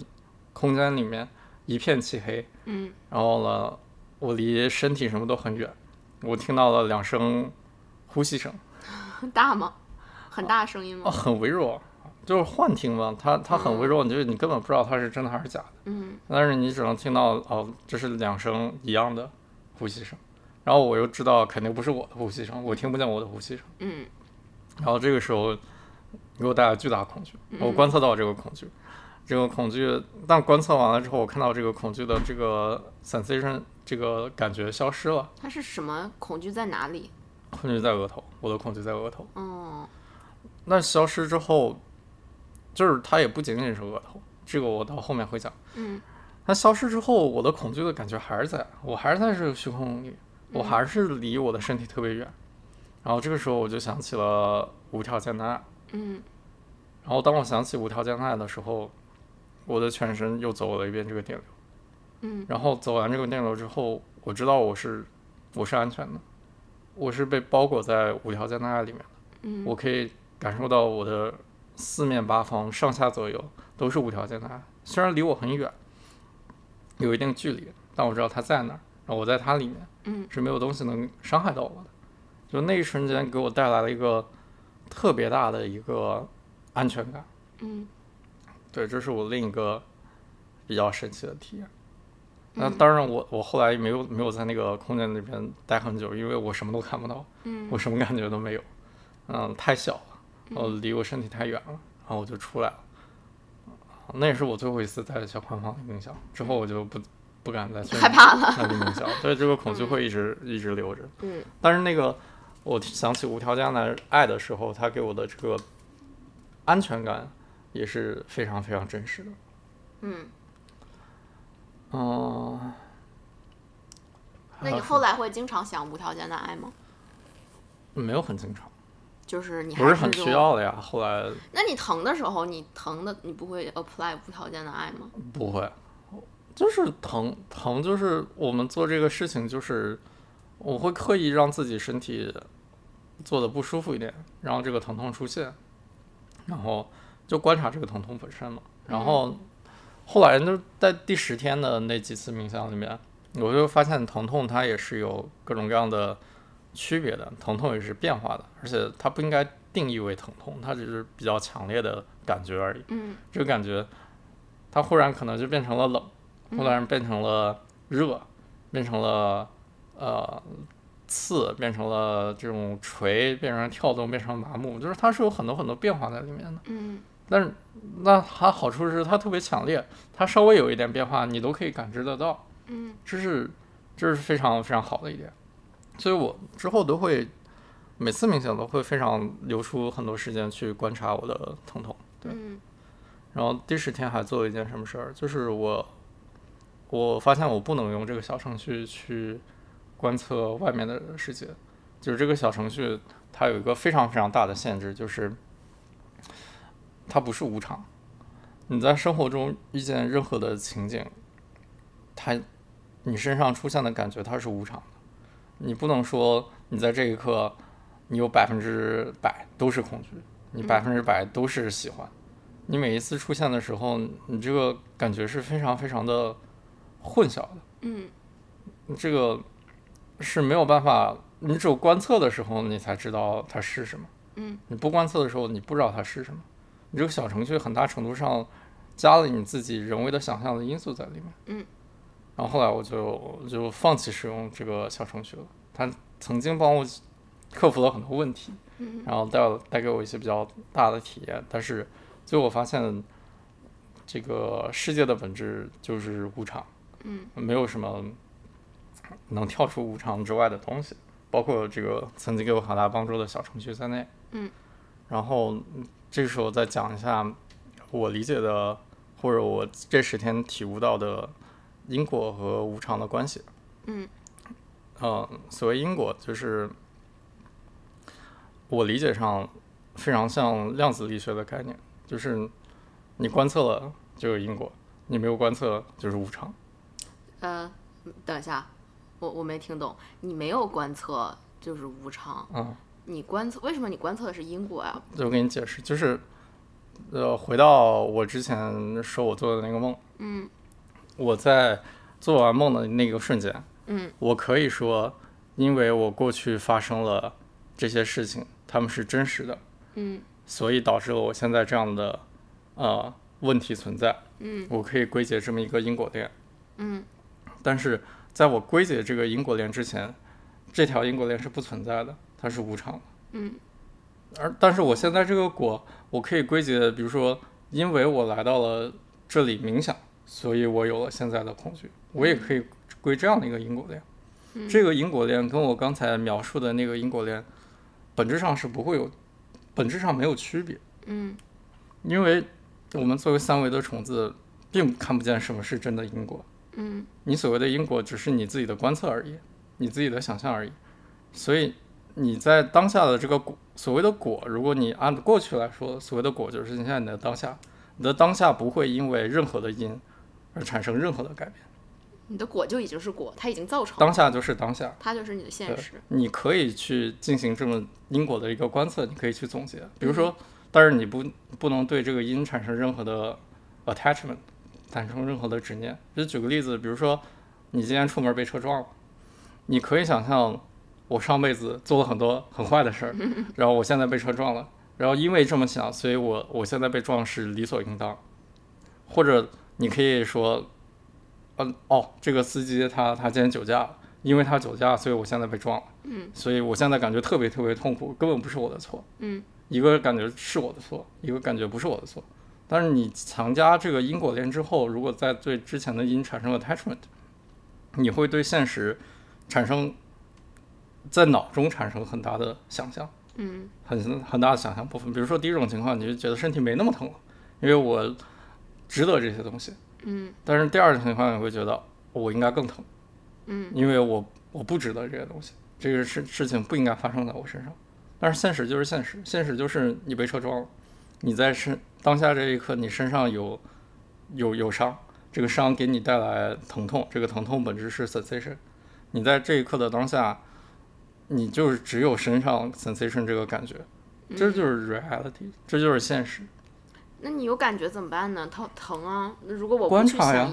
空间里面，一片漆黑。嗯，然后呢，我离身体什么都很远，我听到了两声呼吸声。[LAUGHS] 大吗？很大声音吗？哦，很微弱，就是幻听嘛。它它很微弱，你就你根本不知道它是真的还是假的。嗯但是你只能听到哦，这是两声一样的呼吸声。然后我又知道肯定不是我的呼吸声，我听不见我的呼吸声。嗯然后这个时候给我带来巨大恐惧，我观测到这个恐惧，这个恐惧，但观测完了之后，我看到这个恐惧的这个 sensation 这个感觉消失了，它是什么？恐惧在哪里？恐惧在额头，我的恐惧在额头。哦，那消失之后，就是它也不仅仅是额头，这个我到后面会讲。嗯它消失之后，我的恐惧的感觉还是在，我还是在这个虚空里，我还是离我的身体特别远。然后这个时候我就想起了无条件的爱。嗯然后当我想起无条件的爱的时候，我的全身又走了一遍这个电流。嗯然后走完这个电流之后，我知道我是我是安全的，我是被包裹在无条件的爱里面的。嗯我可以感受到我的四面八方、上下左右都是无条件的爱，虽然离我很远，有一定距离，但我知道他在那儿，然后我在它里面，嗯是没有东西能伤害到我的。就那一瞬间给我带来了一个特别大的一个安全感。嗯对，这是我另一个比较神奇的体验。那嗯当然我，我后来没有没有在那个空间里边待很久，因为我什么都看不到，嗯我什么感觉都没有，嗯，太小了，呃，离我身体太远了，然后我就出来了。那也是我最后一次在小宽房里冥想，之后我就不不敢再去害怕了。冥想，所以这个恐惧会一直一直留着。嗯但是那个我想起无条件的爱的时候，他给我的这个安全感也是非常非常真实的。嗯，嗯，那你后来会经常想无条件的爱吗？没有很经常，就是你不是很。需要的呀。后来那你疼的时候，你疼的你不会 apply 无条件的爱吗？不会，就是疼疼，就是我们做这个事情，就是我会刻意让自己身体做的不舒服一点，然后这个疼痛出现，然后就观察这个疼痛本身嘛。然后后来就在第十天的那几次冥想里面，我就发现疼痛它也是有各种各样的区别的，疼痛也是变化的，而且它不应该定义为疼痛，它只是比较强烈的感觉而已。嗯这个感觉，它忽然可能就变成了冷，忽然变成了热，变成了呃刺，变成了这种锤，变成了跳动，变成麻木，就是它是有很多很多变化在里面的。嗯但是那它好处是它特别强烈，它稍微有一点变化，你都可以感知得到，嗯这是这是非常非常好的一点。所以我之后都会每次冥想都会非常留出很多时间去观察我的疼痛。对。嗯然后第十天还做了一件什么事儿，就是我我发现我不能用这个小程序去观测外面的世界，就是这个小程序它有一个非常非常大的限制，就是它不是无常。你在生活中遇见任何的情景，它你身上出现的感觉它是无常的，你不能说你在这一刻你有百分之百都是恐惧，你百分之百都是喜欢。你每一次出现的时候，你这个感觉是非常非常的混淆的，嗯这个是没有办法，你只有观测的时候，你才知道它是什么。嗯你不观测的时候，你不知道它是什么。你这个小程序很大程度上加了你自己人为的想象的因素在里面。嗯。然后后来我就就放弃使用这个小程序了。它曾经帮我克服了很多问题，嗯然后带带给我一些比较大的体验，但是最后我发现，这个世界的本质就是无常，嗯没有什么能跳出无常之外的东西。包括这个曾经给我很大帮助的小程序在内。嗯，然后嗯这个时候再讲一下我理解的或者我这十天体悟到的因果和无常的关系。嗯，呃，所谓因果就是我理解上非常像量子力学的概念，就是你观测了就有因果，你没有观测就是无常。呃，等一下，我我没听懂，你没有观测就是无常，嗯，你观测为什么你观测的是因果呀？就给你解释，就是呃，回到我之前说我做的那个梦，嗯我在做完梦的那个瞬间，嗯。我可以说，因为我过去发生了这些事情，他们是真实的，嗯。所以导致了我现在这样的呃问题存在。嗯。我可以归结这么一个因果链，嗯。但是在我归结这个因果链之前，这条因果链是不存在的，它是无常的。嗯。而但是我现在这个果，我可以归结，比如说，因为我来到了这里冥想，所以我有了现在的恐惧，我也可以归这样的一个因果链。这个因果链跟我刚才描述的那个因果链，本质上是不会有，本质上没有区别，嗯。因为我们作为三维的虫子，并看不见什么是真的因果。嗯。你所谓的因果，只是你自己的观测而已，你自己的想象而已。所以你在当下的这个果，所谓的果，如果你按过去来说，所谓的果就是现在你的当下，你的当下不会因为任何的因而产生任何的改变，你的果就已经是果，它已经造成了，当下就是当下。它就是你的现实。你可以去进行这么因果的一个观测，你可以去总结，比如说，但是你不不能对这个因产生任何的 attachment，产生任何的执念。就举个例子，比如说你今天出门被车撞了，你可以想象我上辈子做了很多很坏的事儿，[LAUGHS] 然后我现在被车撞了，然后因为这么想，所以我我现在被撞是理所应当，或者你可以说，嗯哦，这个司机他他今天酒驾了。因为他酒驾，所以我现在被撞了。嗯，所以我现在感觉特别特别痛苦，根本不是我的错。嗯，一个感觉是我的错，一个感觉不是我的错。但是你强加这个因果链之后，如果在对之前的因产生 attachment，你会对现实产生在脑中产生很大的想象，嗯很很大的想象部分。比如说第一种情况，你就觉得身体没那么疼了，因为我值得这些东西。嗯但是第二种情况，你会觉得我应该更疼。嗯因为我我不值得这些东西，这个事事情不应该发生在我身上。但是现实就是现实，现实就是你被车撞了，你在身当下这一刻，你身上有有有伤，这个伤给你带来疼痛，这个疼痛本质是 sensation。你在这一刻的当下，你就是只有身上 sensation 这个感觉，这就是 reality，这就是现实。那你有感觉怎么办呢？疼疼啊！那如果我观察呀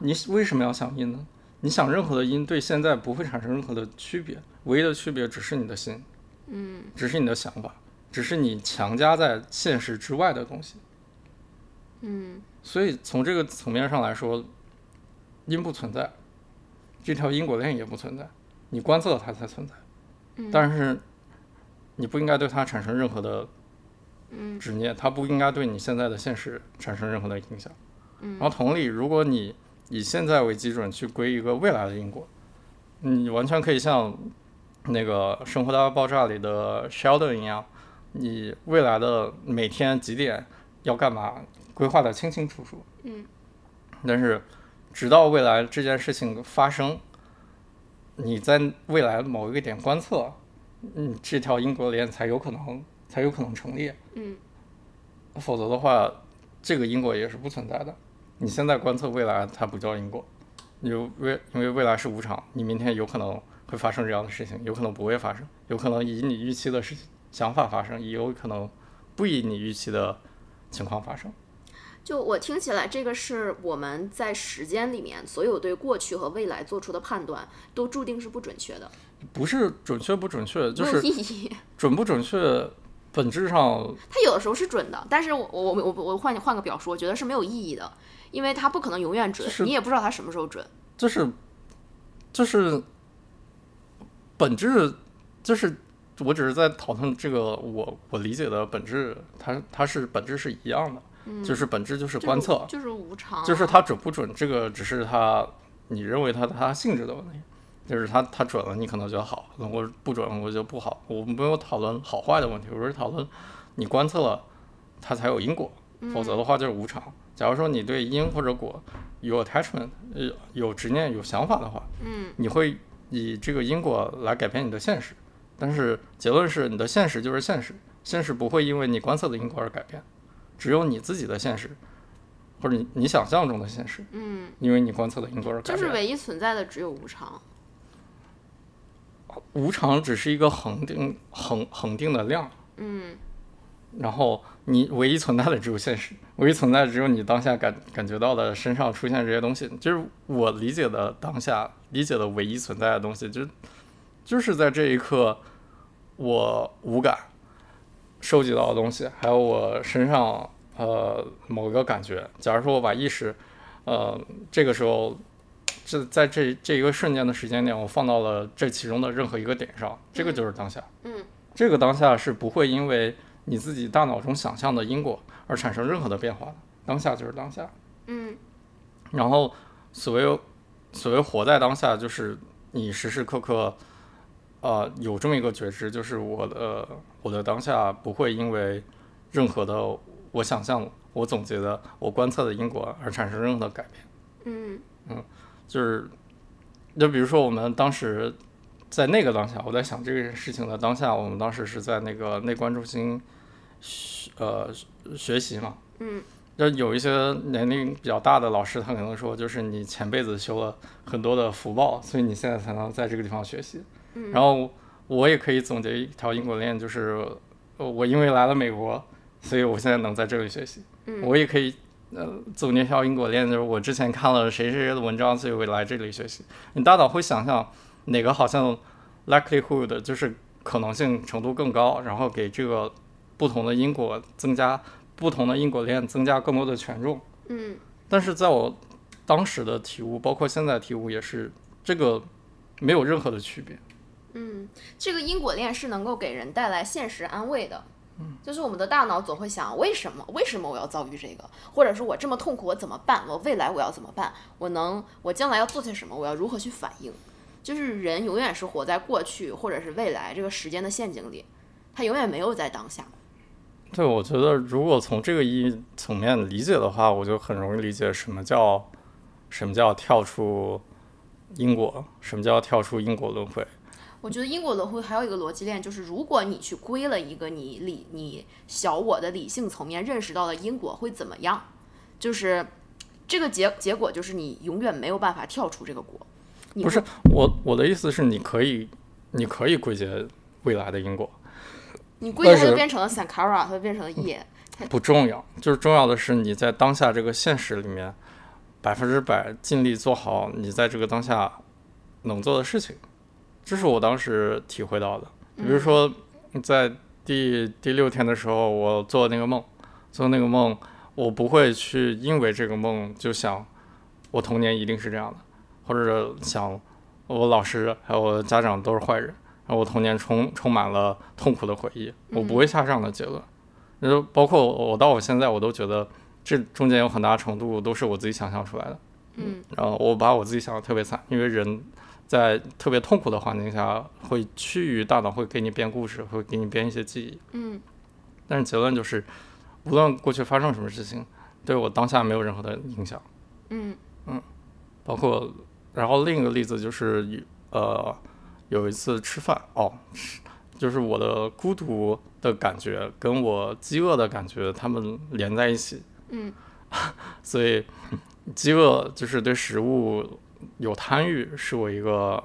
你为什么要想音呢？你想任何的音，对现在不会产生任何的区别，唯一的区别只是你的心。嗯只是你的想法，只是你强加在现实之外的东西。嗯所以从这个层面上来说，音不存在，这条因果链也不存在，你观测它才存在。嗯但是你不应该对它产生任何的嗯执念，它不应该对你现在的现实产生任何的影响。嗯然后同理，如果你以现在为基准去归一个未来的因果，你完全可以像那个《生活大爆炸》里的 Sheldon 一样，你未来的每天几点要干嘛规划的清清楚楚。嗯。但是，直到未来这件事情发生，你在未来某一个点观测，嗯，这条因果链才有可能才有可能成立。嗯否则的话，这个因果也是不存在的。你现在观测未来，它不叫因果，你就未因为未来是无常，你明天有可能会发生这样的事情，有可能不会发生，有可能以你预期的事情想法发生，也有可能不以你预期的情况发生。就我听起来，这个是我们在时间里面所有对过去和未来做出的判断，都注定是不准确的，不是准确不准确，就是意义。准不准确，本质上它有的时候是准的，但是我我我我换换个表述，我觉得是没有意义的，因为它不可能永远准，你也不知道它什么时候准。就是就是本质就是，我只是在讨论这个我我理解的本质，它它是本质是一样的，就是本质就是观测，就是无常啊、就是它准不准，这个只是它你认为它它性质的问题。就是他他准了，你可能觉得好；我不准，我就不好。我们没有讨论好坏的问题，我是讨论你观测了，它才有因果，否则的话就是无常。假如说你对因或者果有 attachment，呃，有执念、有想法的话，嗯你会以这个因果来改变你的现实。但是结论是，你的现实就是现实，现实不会因为你观测的因果而改变，只有你自己的现实，或者你你想象中的现实，嗯，因为你观测的因果而改变。就是唯一存在的只有无常。无常只是一个恒定恒恒定的量，嗯然后你唯一存在的只有现实，唯一存在的只有你当下感感觉到的身上出现这些东西，就是我理解的当下理解的唯一存在的东西，就就是在这一刻，我无感收集到的东西，还有我身上呃某个感觉。假如说我把意识，呃这个时候，这在这这一个瞬间的时间点，我放到了这其中的任何一个点上，这个就是当下。嗯这个当下是不会因为你自己大脑中想象的因果而产生任何的变化的，当下就是当下。嗯然后所谓所谓活在当下，就是你时时刻刻，呃，有这么一个觉知，就是我的我的当下不会因为任何的我想象、我总结的、我观测的因果而产生任何的改变。嗯就是，就比如说我们当时在那个当下，我在想这个事情的当下，我们当时是在那个内观中心学呃学习嘛。嗯就有一些年龄比较大的老师，他可能说，就是你前辈子修了很多的福报，所以你现在才能在这个地方学习。嗯然后我也可以总结一条因果链，就是呃我因为来了美国，所以我现在能在这里学习。嗯我也可以呃总结一条因果链，就是我之前看了谁谁谁的文章，所以我来这里学习。你大脑会想象哪个好像 likelihood 就是可能性程度更高，然后给这个不同的因果增加不同的因果链增加更多的权重。嗯但是在我当时的体悟，包括现在体悟，也是这个没有任何的区别。嗯，这个因果链是能够给人带来现实安慰的。就是我们的大脑总会想，为什么？为什么我要遭遇这个？或者是我这么痛苦，我怎么办？我未来我要怎么办？我能，我将来要做些什么？我要如何去反应？就是人永远是活在过去或者是未来这个时间的陷阱里，他永远没有在当下。对，我觉得如果从这个意义层面理解的话，我就很容易理解什么叫什么叫跳出因果，什么叫跳出因果轮回。我觉得因果轮回还有一个逻辑链，就是如果你去归了一个你理你小我的理性层面认识到的因果会怎么样，就是这个结结果就是你永远没有办法跳出这个果。你不是我我的意思是，你可以你可以归结未来的因果，你归结它就变成了 sankara，它就变成了业。不重要，就是重要的是你在当下这个现实里面，百分之百尽力做好你在这个当下能做的事情，这是我当时体会到的。比如说，在第第六天的时候，我做那个梦，做那个梦，我不会去因为这个梦就想我童年一定是这样的，或者想我老师还有我的家长都是坏人，然后我童年充充满了痛苦的回忆，我不会下这样的结论。就包括我我到我现在，我都觉得这中间有很大程度都是我自己想象出来的。嗯然后我把我自己想的特别惨，因为人在特别痛苦的环境下，会趋于大脑会给你编故事，会给你编一些记忆。嗯但是结论就是，无论过去发生什么事情，对我当下没有任何的影响。嗯包括，然后另一个例子就是，呃，有一次吃饭哦，吃就是我的孤独的感觉跟我饥饿的感觉，它们连在一起，嗯 [LAUGHS] 所以饥饿就是对食物有贪欲，是我一个，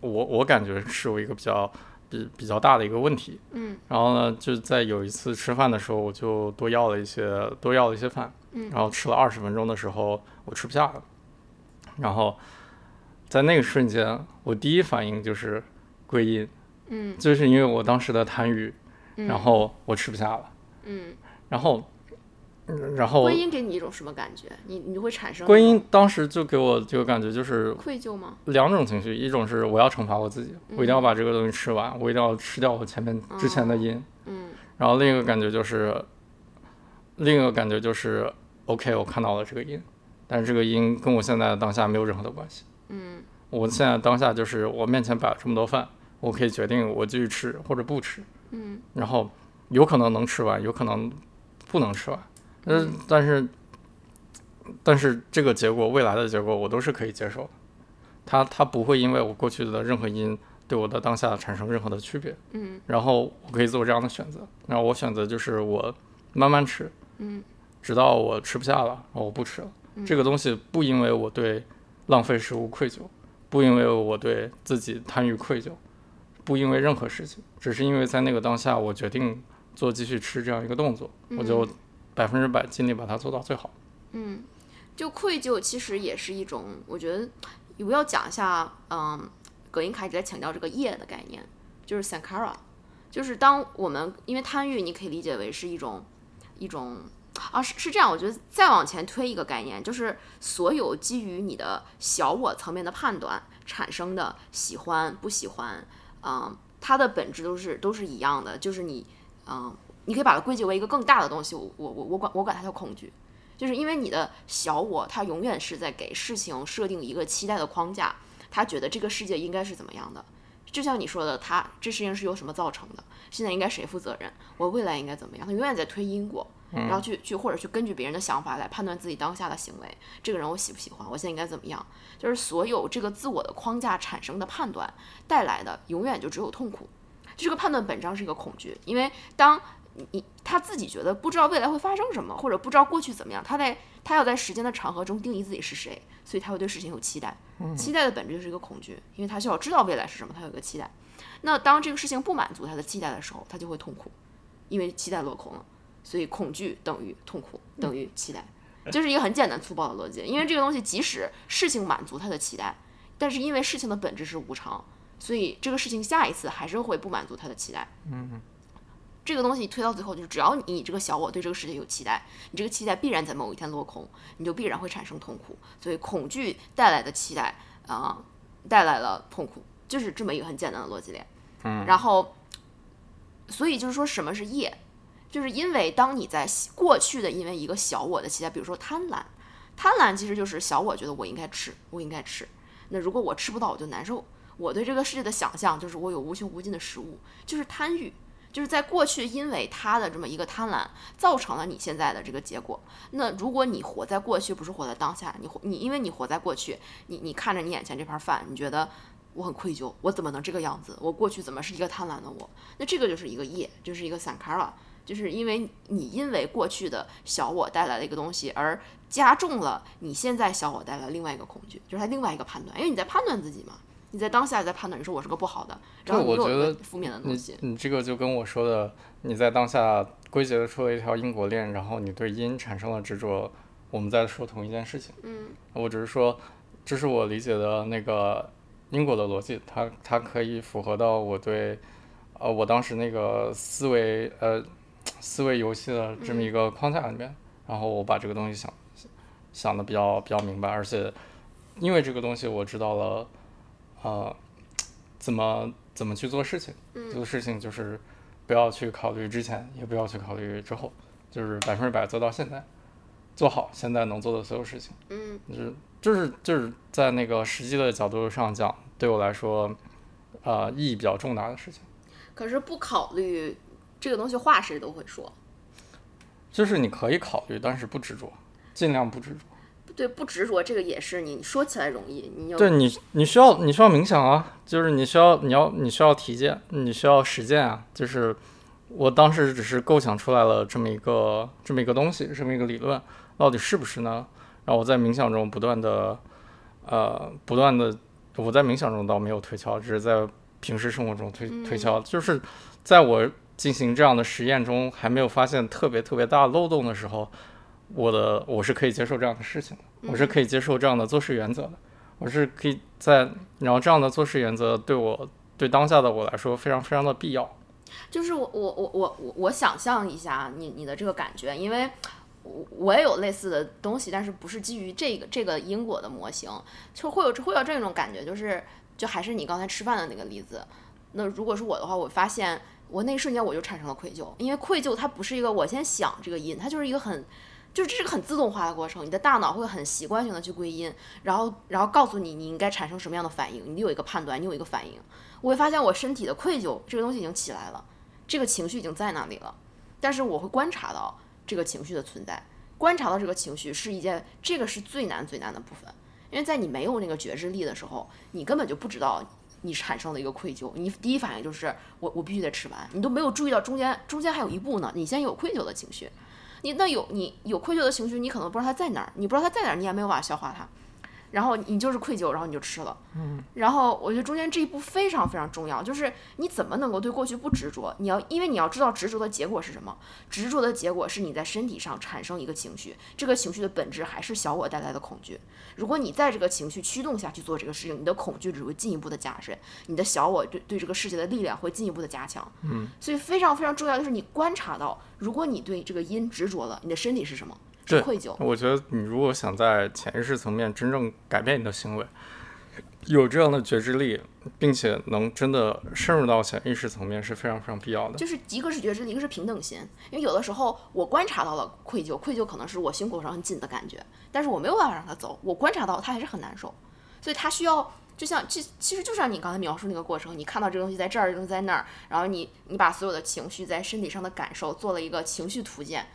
我我感觉是我一个比较比比较大的一个问题。嗯。然后呢，就在有一次吃饭的时候，我就多要了一些，多要了一些饭，嗯。然后吃了二十分钟的时候，我吃不下了，然后在那个瞬间，我第一反应就是归因，嗯。就是因为我当时的贪欲，嗯，然后我吃不下了，嗯，然后，嗯然后观音给你一种什么感觉？你你会产生观音当时就给我这个感觉就是愧疚吗？两种情绪，一种是我要惩罚我自己，我一定要把这个东西吃完，我一定要吃掉我前面之前的因。嗯然后另一个感觉就是，另一个感觉就是，OK，我看到了这个因，但是这个因跟我现在的当下没有任何的关系。嗯我现在当下就是我面前摆了这么多饭，我可以决定我继续吃或者不吃，嗯，然后有可能能吃完，有可能不能吃完，嗯，但是但是这个结果未来的结果我都是可以接受的，它它不会因为我过去的任何因对我的当下产生任何的区别，嗯，然后我可以做这样的选择，然后我选择就是我慢慢吃，嗯，直到我吃不下了，然后我不吃了，这个东西不因为我对浪费食物愧疚，不因为我对自己贪欲愧疚，不因为任何事情，只是因为在那个当下我决定做继续吃这样一个动作，我就百分之百尽力把它做到最好。嗯，就愧疚其实也是一种，我觉得我要讲一下，嗯，葛林凯一直在强调这个业的概念，就是 sankara，就是当我们因为贪欲，你可以理解为是一种一种啊，是是这样，我觉得再往前推一个概念，就是所有基于你的小我层面的判断产生的喜欢不喜欢，嗯，它的本质都是都是一样的，就是你，嗯，你可以把它归结为一个更大的东西，我我我我管我管它叫恐惧。就是因为你的小我，它永远是在给事情设定一个期待的框架，他觉得这个世界应该是怎么样的。就像你说的，他这事情是由什么造成的？现在应该谁负责任？我未来应该怎么样？他永远在推因果，然后去去或者去根据别人的想法来判断自己当下的行为。这个人我喜不喜欢？我现在应该怎么样？就是所有这个自我的框架产生的判断带来的，永远就只有痛苦。这个判断本质上是一个恐惧，因为当你他自己觉得不知道未来会发生什么，或者不知道过去怎么样，他在他要在时间的长河中定义自己是谁，所以他会对事情有期待。期待的本质就是一个恐惧，因为他需要知道未来是什么，他有一个期待。那当这个事情不满足他的期待的时候，他就会痛苦，因为期待落空了。所以恐惧等于痛苦等于期待，[LAUGHS] 就是一个很简单粗暴的逻辑。因为这个东西即使事情满足他的期待，但是因为事情的本质是无常，所以这个事情下一次还是会不满足他的期待。嗯。这个东西推到最后，就是只要你这个小我对这个世界有期待，你这个期待必然在某一天落空，你就必然会产生痛苦。所以恐惧带来的期待啊、带来了痛苦，就是这么一个很简单的逻辑链。嗯，然后，所以就是说什么是业，就是因为当你在过去的因为一个小我的期待，比如说贪婪，贪婪其实就是小我觉得我应该吃，我应该吃。那如果我吃不到，我就难受。我对这个世界的想象就是我有无穷无尽的食物，就是贪欲。就是在过去，因为他的这么一个贪婪，造成了你现在的这个结果。那如果你活在过去，不是活在当下，你活你因为你活在过去，你你看着你眼前这盘饭，你觉得我很愧疚，我怎么能这个样子？我过去怎么是一个贪婪的我？那这个就是一个业，就是一个散开了就是因为你因为过去的小我带来的一个东西，而加重了你现在小我带来另外一个恐惧，就是它另外一个判断，因为你在判断自己嘛。你在当下在判断，你说我是个不好的，然后我觉得个负面的东你西。你这个就跟我说的，你在当下归结出了一条因果链，然后你对因产生了执着，我们在说同一件事情。嗯我只是说，这是我理解的那个因果的逻辑，它它可以符合到我对，呃，我当时那个思维呃思维游戏的这么一个框架里面，然后我把这个东西想想的比较比较明白，而且因为这个东西我知道了，呃，怎么怎么去做事情，做事情就是不要去考虑之前，也不要去考虑之后，就是百分之百做到现在，做好现在能做的所有事情。嗯就是就是就是在那个实际的角度上讲，对我来说，呃，意义比较重大的事情，可是不考虑这个东西，话谁都会说。就是你可以考虑，但是不执着，尽量不执着。对，不执着这个也是你说起来容易，你有对你，你需要你需要冥想啊，就是你需要你要你需要体验，你需要实践啊。就是我当时只是构想出来了这么一个这么一个东西，这么一个理论，到底是不是呢？然后我在冥想中不断的呃不断的，我在冥想中倒没有推敲，只是在平时生活中推推敲，就是在我进行这样的实验中还没有发现特别特别大漏洞的时候，我的我是可以接受这样的事情的，我是可以接受这样的做事原则的。我是可以在，然后这样的做事原则对我对当下的我来说非常非常的必要。就是我我我我我我想象一下你你的这个感觉，因为我我也有类似的东西，但是不是基于这个这个因果的模型，就会有会有这种感觉，就是就还是你刚才吃饭的那个例子。那如果是我的话，我发现我那一瞬间我就产生了愧疚，因为愧疚它不是一个我先想这个因，它就是一个很就这是个很自动化的过程，你的大脑会很习惯性的去归因，然后然后告诉你你应该产生什么样的反应，你有一个判断，你有一个反应。我会发现我身体的愧疚这个东西已经起来了，这个情绪已经在那里了，但是我会观察到这个情绪的存在，观察到这个情绪是一件这个是最难最难的部分，因为在你没有那个觉知力的时候，你根本就不知道你产生了一个愧疚，你第一反应就是我我必须得吃完，你都没有注意到中间中间还有一步呢，你先有愧疚的情绪。你那有你有愧疚的情绪，你可能不知道他在哪儿，你不知道他在哪儿，你也没有办法消化他，然后你就是愧疚，然后你就吃了。嗯，然后我觉得中间这一步非常非常重要，就是你怎么能够对过去不执着？你要因为你要知道执着的结果是什么，执着的结果是你在身体上产生一个情绪，这个情绪的本质还是小我带来的恐惧。如果你在这个情绪驱动下去做这个事情，你的恐惧只会进一步的加深，你的小我对对这个世界的力量会进一步的加强。嗯，所以非常非常重要，就是你观察到，如果你对这个因执着了，你的身体是什么？对愧疚。我觉得你如果想在潜意识层面真正改变你的行为，有这样的觉知力，并且能真的深入到潜意识层面是非常非常必要的。就是一个是觉知力，一个是平等心。因为有的时候我观察到了愧疚，愧疚可能是我胸口上很紧的感觉，但是我没有办法让它走，我观察到它还是很难受，所以它需要。就像其其实就像你刚才描述那个过程，你看到这个东西在这儿，这东西在那儿，然后你你把所有的情绪在身体上的感受做了一个情绪图鉴，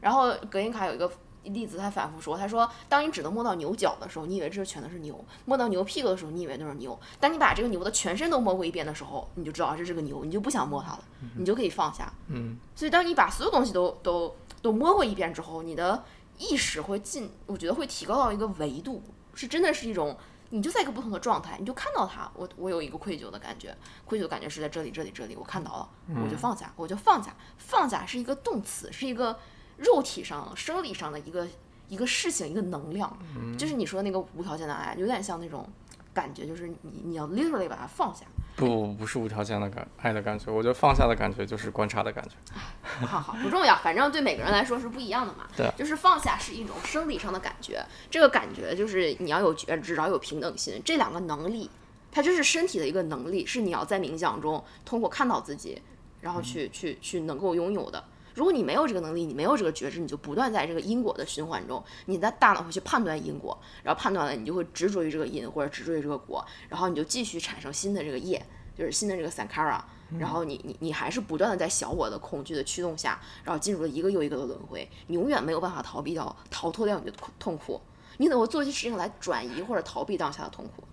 然后格林卡有一个例子，他反复说，他说当你只能摸到牛角的时候，你以为这全都是牛；摸到牛屁股的时候，你以为都是牛；当你把这个牛的全身都摸过一遍的时候，你就知道这是个牛，你就不想摸它了，你就可以放下。嗯，所以当你把所有东西都都都摸过一遍之后，你的意识会进，我觉得会提高到一个维度，是真的是一种。你就在一个不同的状态，你就看到它，我我有一个愧疚的感觉，愧疚的感觉是在这里这里这里，我看到了，我就放下，我就放下，放下是一个动词，是一个肉体上生理上的一个一个事情，一个能量，就是你说的那个无条件的爱，有点像那种感觉，就是你你要 literally 把它放下。不不不是无条件的感爱的感觉，我觉得放下的感觉就是观察的感觉。[LAUGHS] 好好不重要，反正对每个人来说是不一样的嘛。对，就是放下是一种生理上的感觉，这个感觉就是你要有觉知，然后有平等心，这两个能力，它就是身体的一个能力，是你要在冥想中通过看到自己，然后去去去能够拥有的。如果你没有这个能力，你没有这个觉知，你就不断在这个因果的循环中，你的大脑会去判断因果，然后判断了，你就会执着于这个因或者执着于这个果，然后你就继续产生新的这个业，就是新的这个 sankara，然后你你你还是不断的在小我的恐惧的驱动下，然后进入了一个又一个的轮回，你永远没有办法逃避掉逃脱掉你的痛痛苦，你能够做一些事情来转移或者逃避当下的痛苦，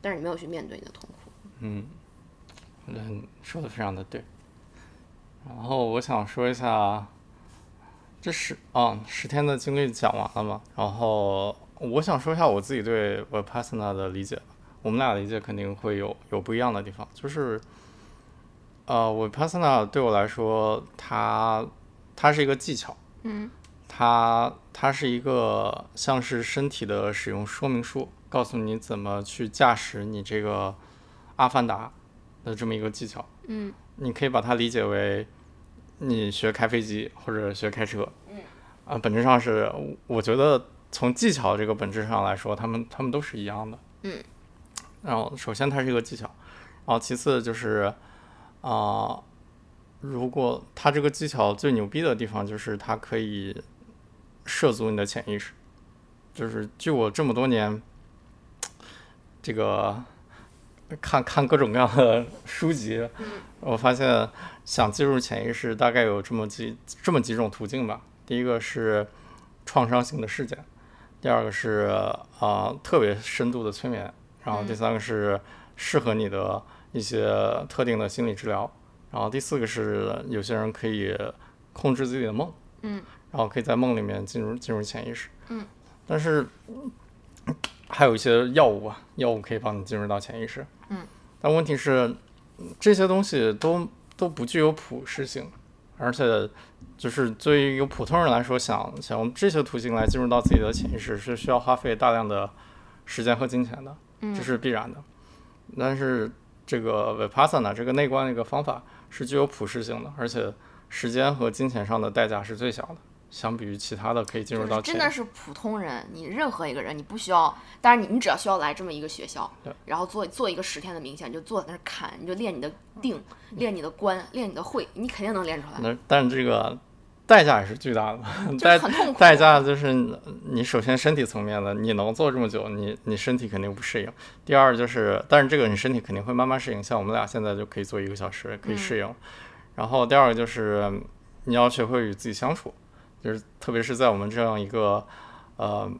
但是你没有去面对你的痛苦。嗯，嗯，说的非常的对。然后我想说一下，这十啊十天的经历讲完了嘛？然后我想说一下我自己对 Vipassana 的理解。我们俩理解肯定会有有不一样的地方，就是呃，Vipassana 对我来说，它它是一个技巧，嗯，它它是一个像是身体的使用说明书，告诉你怎么去驾驶你这个阿凡达的这么一个技巧。嗯，你可以把它理解为你学开飞机或者学开车。嗯，啊，本质上是我觉得从技巧这个本质上来说，他们他们都是一样的。嗯。然后，首先它是一个技巧，然后其次就是，啊、如果它这个技巧最牛逼的地方就是它可以涉足你的潜意识，就是据我这么多年这个看看各种各样的书籍，我发现想进入潜意识大概有这么几这么几种途径吧。第一个是创伤性的事件，第二个是啊、特别深度的催眠，然后第三个是适合你的一些特定的心理治疗，然后第四个是有些人可以控制自己的梦，嗯，然后可以在梦里面进入进入潜意识，嗯，但是嗯还有一些药物啊，药物可以帮你进入到潜意识，嗯，但问题是嗯这些东西都都不具有普适性，而且就是对于一个普通人来说，想想用这些途径来进入到自己的潜意识，是需要花费大量的时间和金钱的，这是必然的。但是这个 Vipassana 这个内观的一个方法是具有普适性的，而且时间和金钱上的代价是最小的，相比于其他的可以进入到真的是普通人，你任何一个人，你不需要，但是你你只要需要来这么一个学校，然后做做一个十天的冥想，你就坐在那儿看，你就练你的定，练你的观，练你的会，你肯定能练出来。那但这个代价也是巨大的，[LAUGHS] 就是代很痛苦。代价就是你首先身体层面的，你能做这么久，你你身体肯定不适应。第二就是，但是这个你身体肯定会慢慢适应，像我们俩现在就可以做一个小时，可以适应。然后第二个就是你要学会与自己相处，就是特别是在我们这样一个呃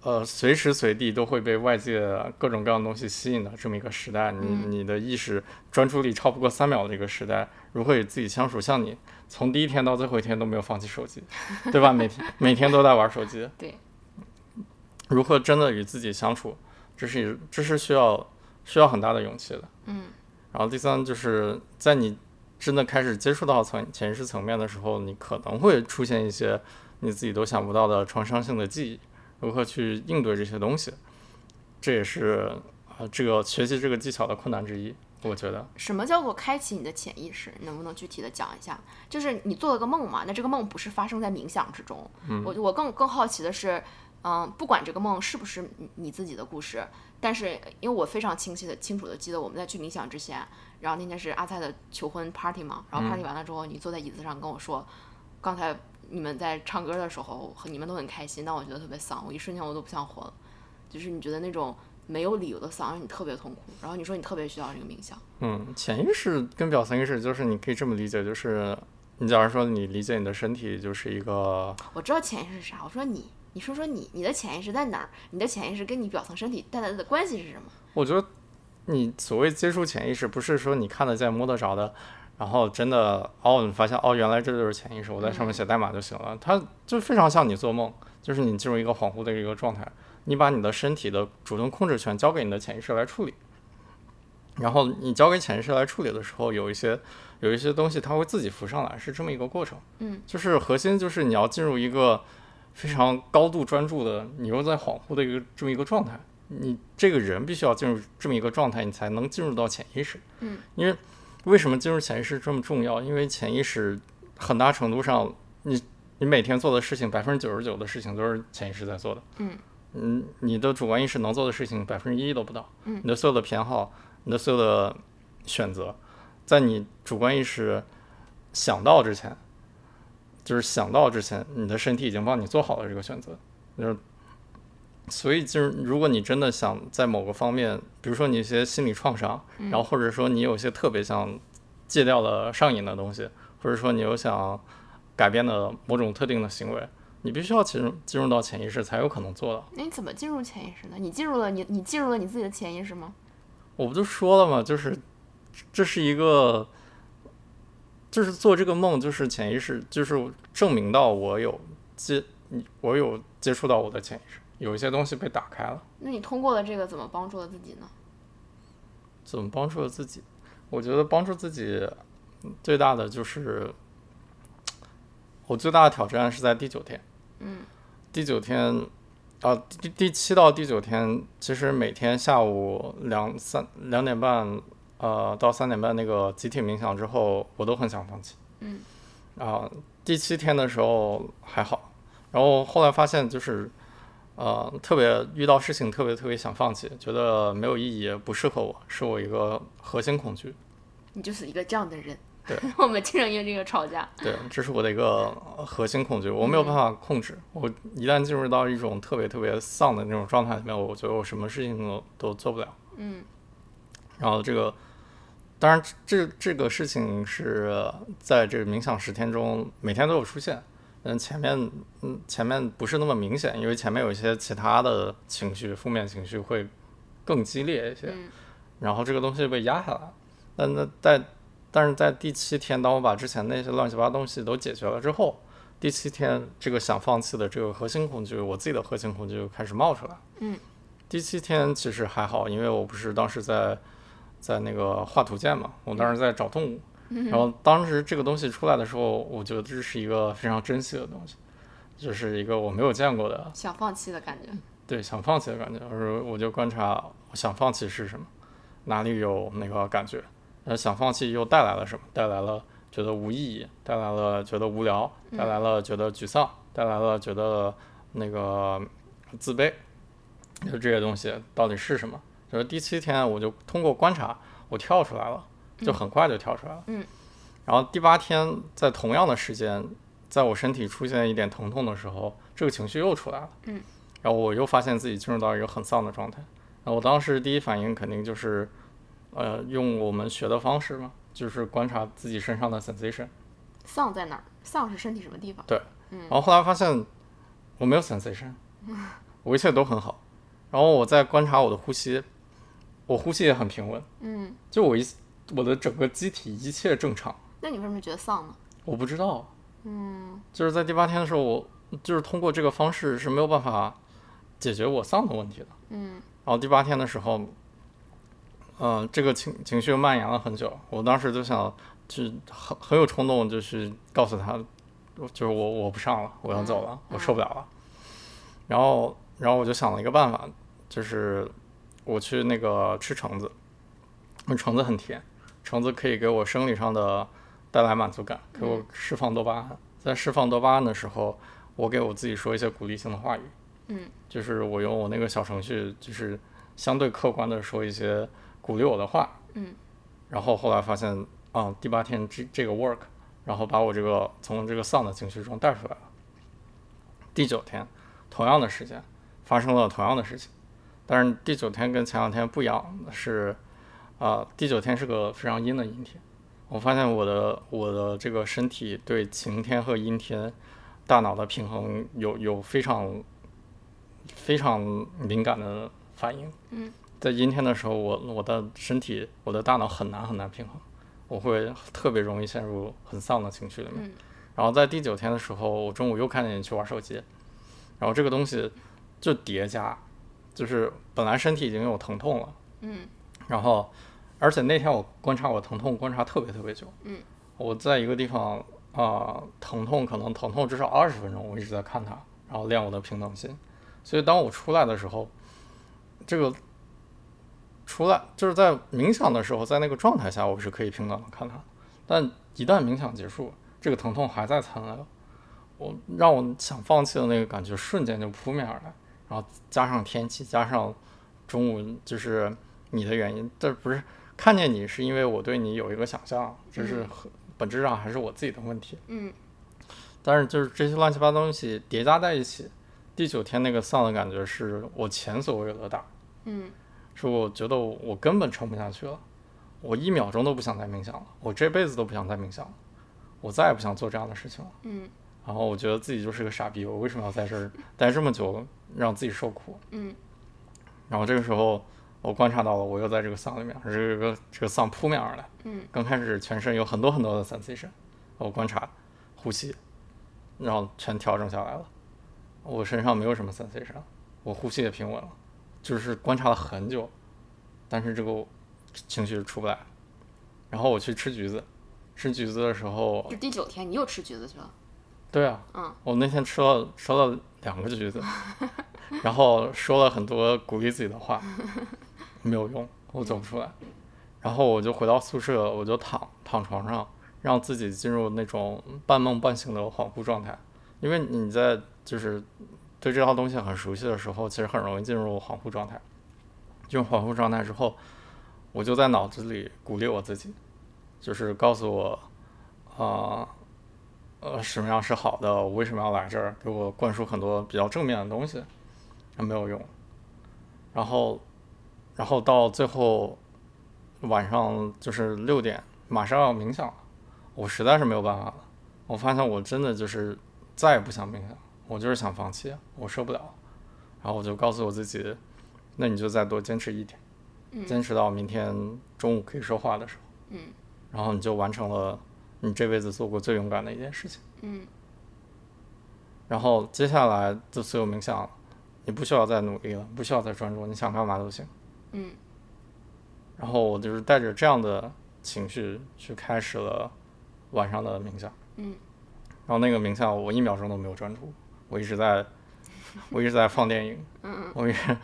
呃随时随地都会被外界各种各样的东西吸引的这么一个时代，你嗯你的意识专注力超不过三秒的一个时代，如何与自己相处？像你从第一天到最后一天都没有放弃手机，[LAUGHS] 对吧？每天每天都在玩手机，对，如何真的与自己相处？这是这是需要需要很大的勇气的。嗯，然后第三就是在你真的开始接触到层潜意识层面的时候，你可能会出现一些你自己都想不到的创伤性的记忆，如何去应对这些东西，这也是啊这个学习这个技巧的困难之一，我觉得。什么叫做开启你的潜意识？能不能具体的讲一下？就是你做了个梦嘛，那这个梦不是发生在冥想之中。我我更更好奇的是，嗯，不管这个梦是不是你你自己的故事，但是因为我非常清晰的清楚的记得我们在去冥想之前，然后那天是阿菜的求婚 party 嘛，然后 party 完了之后，你坐在椅子上跟我说，刚才你们在唱歌的时候，和你们都很开心，但我觉得特别丧，我一瞬间我都不想活了，就是你觉得那种没有理由的丧让你特别痛苦，然后你说你特别需要这个冥想。嗯，潜意识跟表层意识就是你可以这么理解，就是你假如说你理解你的身体就是一个我知道潜意识是啥，我说你，你说说你，你的潜意识在哪儿？你的潜意识跟你表层身体带来的关系是什么？我觉得你所谓接触潜意识，不是说你看得见、摸得着的，然后真的哦，你发现哦，原来这就是潜意识，我在上面写代码就行了。它就非常像你做梦，就是你进入一个恍惚的一个状态，你把你的身体的主动控制权交给你的潜意识来处理。然后你交给潜意识来处理的时候，有一些有一些东西它会自己浮上来，是这么一个过程。嗯，就是核心就是你要进入一个非常高度专注的，你又在恍惚的一个这么一个状态。你这个人必须要进入这么一个状态，你才能进入到潜意识。嗯，因为为什么进入潜意识这么重要？因为潜意识很大程度上，你你每天做的事情，百分之九十九的事情都是潜意识在做的。嗯嗯，你的主观意识能做的事情百分之一都不到。嗯你的所有的偏好，你的所有的选择，在你主观意识想到之前，就是想到之前，你的身体已经帮你做好了这个选择。就是，所以就是，如果你真的想在某个方面，比如说你一些心理创伤，然后或者说你有一些特别想戒掉了上瘾的东西，或者说你有想改变的某种特定的行为，你必须要进入进入到潜意识才有可能做到。那你怎么进入潜意识呢？你进入了你你进入了你自己的潜意识吗？我不就说了吗？就是这是一个，就是做这个梦，就是潜意识，就是证明到我有接，我有接触到我的潜意识，有一些东西被打开了。那你通过了这个，怎么帮助了自己呢？怎么帮助了自己？我觉得帮助自己最大的就是，我最大的挑战是在第九天。嗯，第九天，啊，第第七到第九天，其实每天下午两三两点半，呃，到三点半那个集体冥想之后，我都很想放弃。嗯，啊，第七天的时候还好，然后后来发现就是。呃，特别遇到事情特别特别想放弃，觉得没有意义，不适合我，是我一个核心恐惧。你就是一个这样的人。对，[LAUGHS] 我们经常因为这个吵架。对，这是我的一个呃核心恐惧，我没有办法控制。我一旦进入到一种特别特别丧的那种状态里面，我觉得我什么事情都都做不了。嗯然后这个，当然这这个事情是在这个冥想十天中每天都有出现。嗯，前面嗯前面不是那么明显，因为前面有一些其他的情绪，负面情绪会更激烈一些，嗯然后这个东西被压下来。但那在但是在第七天，当我把之前那些乱七八糟东西都解决了之后，第七天这个想放弃的这个核心恐惧，我自己的核心恐惧就开始冒出来。嗯，第七天其实还好，因为我不是当时在在那个画图鉴嘛，我当时在找动物。然后当时这个东西出来的时候，我觉得这是一个非常珍惜的东西，就是一个我没有见过的，想放弃的感觉。对想放弃的感觉。我说我就观察想放弃是什么，哪里有那个感觉，呃，想放弃又带来了什么？带来了觉得无意义，带来了觉得无聊，带来了觉得沮丧，带来了觉得那个自卑，就这些东西到底是什么？就是第七天我就通过观察，我跳出来了，就很快就跳出来了。嗯。然后第八天在同样的时间，在我身体出现一点疼痛的时候，这个情绪又出来了。嗯，然后我又发现自己进入到一个很丧的状态。那我当时第一反应肯定就是，呃，用我们学的方式嘛，就是观察自己身上的 sensation。丧在哪儿？丧是身体什么地方？对然后后来发现我没有 sensation，[LAUGHS] 我一切都很好。然后我在观察我的呼吸，我呼吸也很平稳，嗯，就我一我的整个机体一切正常。那你为什么觉得丧呢？我不知道，嗯，就是在第八天的时候，我就是通过这个方式是没有办法解决我丧的问题的，嗯，然后第八天的时候，嗯、这个情情绪蔓延了很久，我当时就想，就很很有冲动，就是告诉他，就是我我不上了，我要走了，我受不了了。然后，然后我就想了一个办法，就是我去那个吃橙子，那橙子很甜，橙子可以给我生理上的带来满足感，给我释放多巴胺。在释放多巴胺的时候，我给我自己说一些鼓励性的话语，嗯，就是我用我那个小程序，就是相对客观的说一些鼓励我的话，嗯，然后后来发现啊，第八天这这个 work，然后把我这个从这个丧的情绪中带出来了。第九天，同样的时间发生了同样的事情，但是第九天跟前两天不一样的是，啊、第九天是个非常阴的阴天。我发现我的我的这个身体对晴天和阴天大脑的平衡有有非常非常敏感的反应。嗯，在阴天的时候，我我的身体我的大脑很难很难平衡，我会特别容易陷入很丧的情绪里面。嗯然后在第九天的时候，我中午又看见你去玩手机，然后这个东西就叠加，就是本来身体已经有疼痛了，嗯然后，而且那天我观察我疼痛观察特别特别久。嗯，我在一个地方啊、疼痛可能疼痛至少二十分钟，我一直在看它，然后练我的平等心。所以当我出来的时候，这个出来就是在冥想的时候，在那个状态下，我是可以平等的看它。但一旦冥想结束，这个疼痛还在残留，我让我想放弃的那个感觉瞬间就扑面而来，然后加上天气，加上中午就是你的原因，这不是看见你是因为我对你有一个想象，这是很本质上还是我自己的问题。嗯但是就是这些乱七八糟东西叠加在一起，第九天那个丧的感觉是我前所未有的大，嗯是我觉得我根本撑不下去了，我一秒钟都不想再冥想了，我这辈子都不想再冥想了，我再也不想做这样的事情了。嗯然后我觉得自己就是个傻逼，我为什么要在这儿待这么久，让自己受苦？嗯然后这个时候，我观察到了，我又在这个丧里面，这个这个丧扑面而来。嗯刚开始全身有很多很多的 sensation，我观察呼吸，然后全调整下来了。我身上没有什么 sensation，我呼吸也平稳了，就是观察了很久，但是这个情绪出不来。然后我去吃橘子，吃橘子的时候，这第九天你又吃橘子去了？对啊，嗯我那天吃了吃了两个橘子，[LAUGHS] 然后说了很多鼓励自己的话，没有用，我走不出来。然后我就回到宿舍，我就躺躺床上，让自己进入那种半梦半醒的恍惚状态。因为你在就是对这套东西很熟悉的时候，其实很容易进入恍惚状态。进入恍惚状态之后，我就在脑子里鼓励我自己，就是告诉我，啊、呃，什么样是好的，我为什么要来这儿，给我灌输很多比较正面的东西，那没有用。然后，然后到最后晚上就是六点，马上要冥想了，我实在是没有办法了。我发现我真的就是再也不想冥想，我就是想放弃，我受不了。然后我就告诉我自己，那你就再多坚持一天，坚持到明天中午可以说话的时候，嗯然后你就完成了你这辈子做过最勇敢的一件事情。嗯然后接下来的所有冥想，你不需要再努力了，不需要再专注，你想干嘛都行。嗯然后我就是带着这样的情绪去开始了晚上的冥想。嗯然后那个冥想我一秒钟都没有专注，我一直在，我一直在放电影，嗯我一直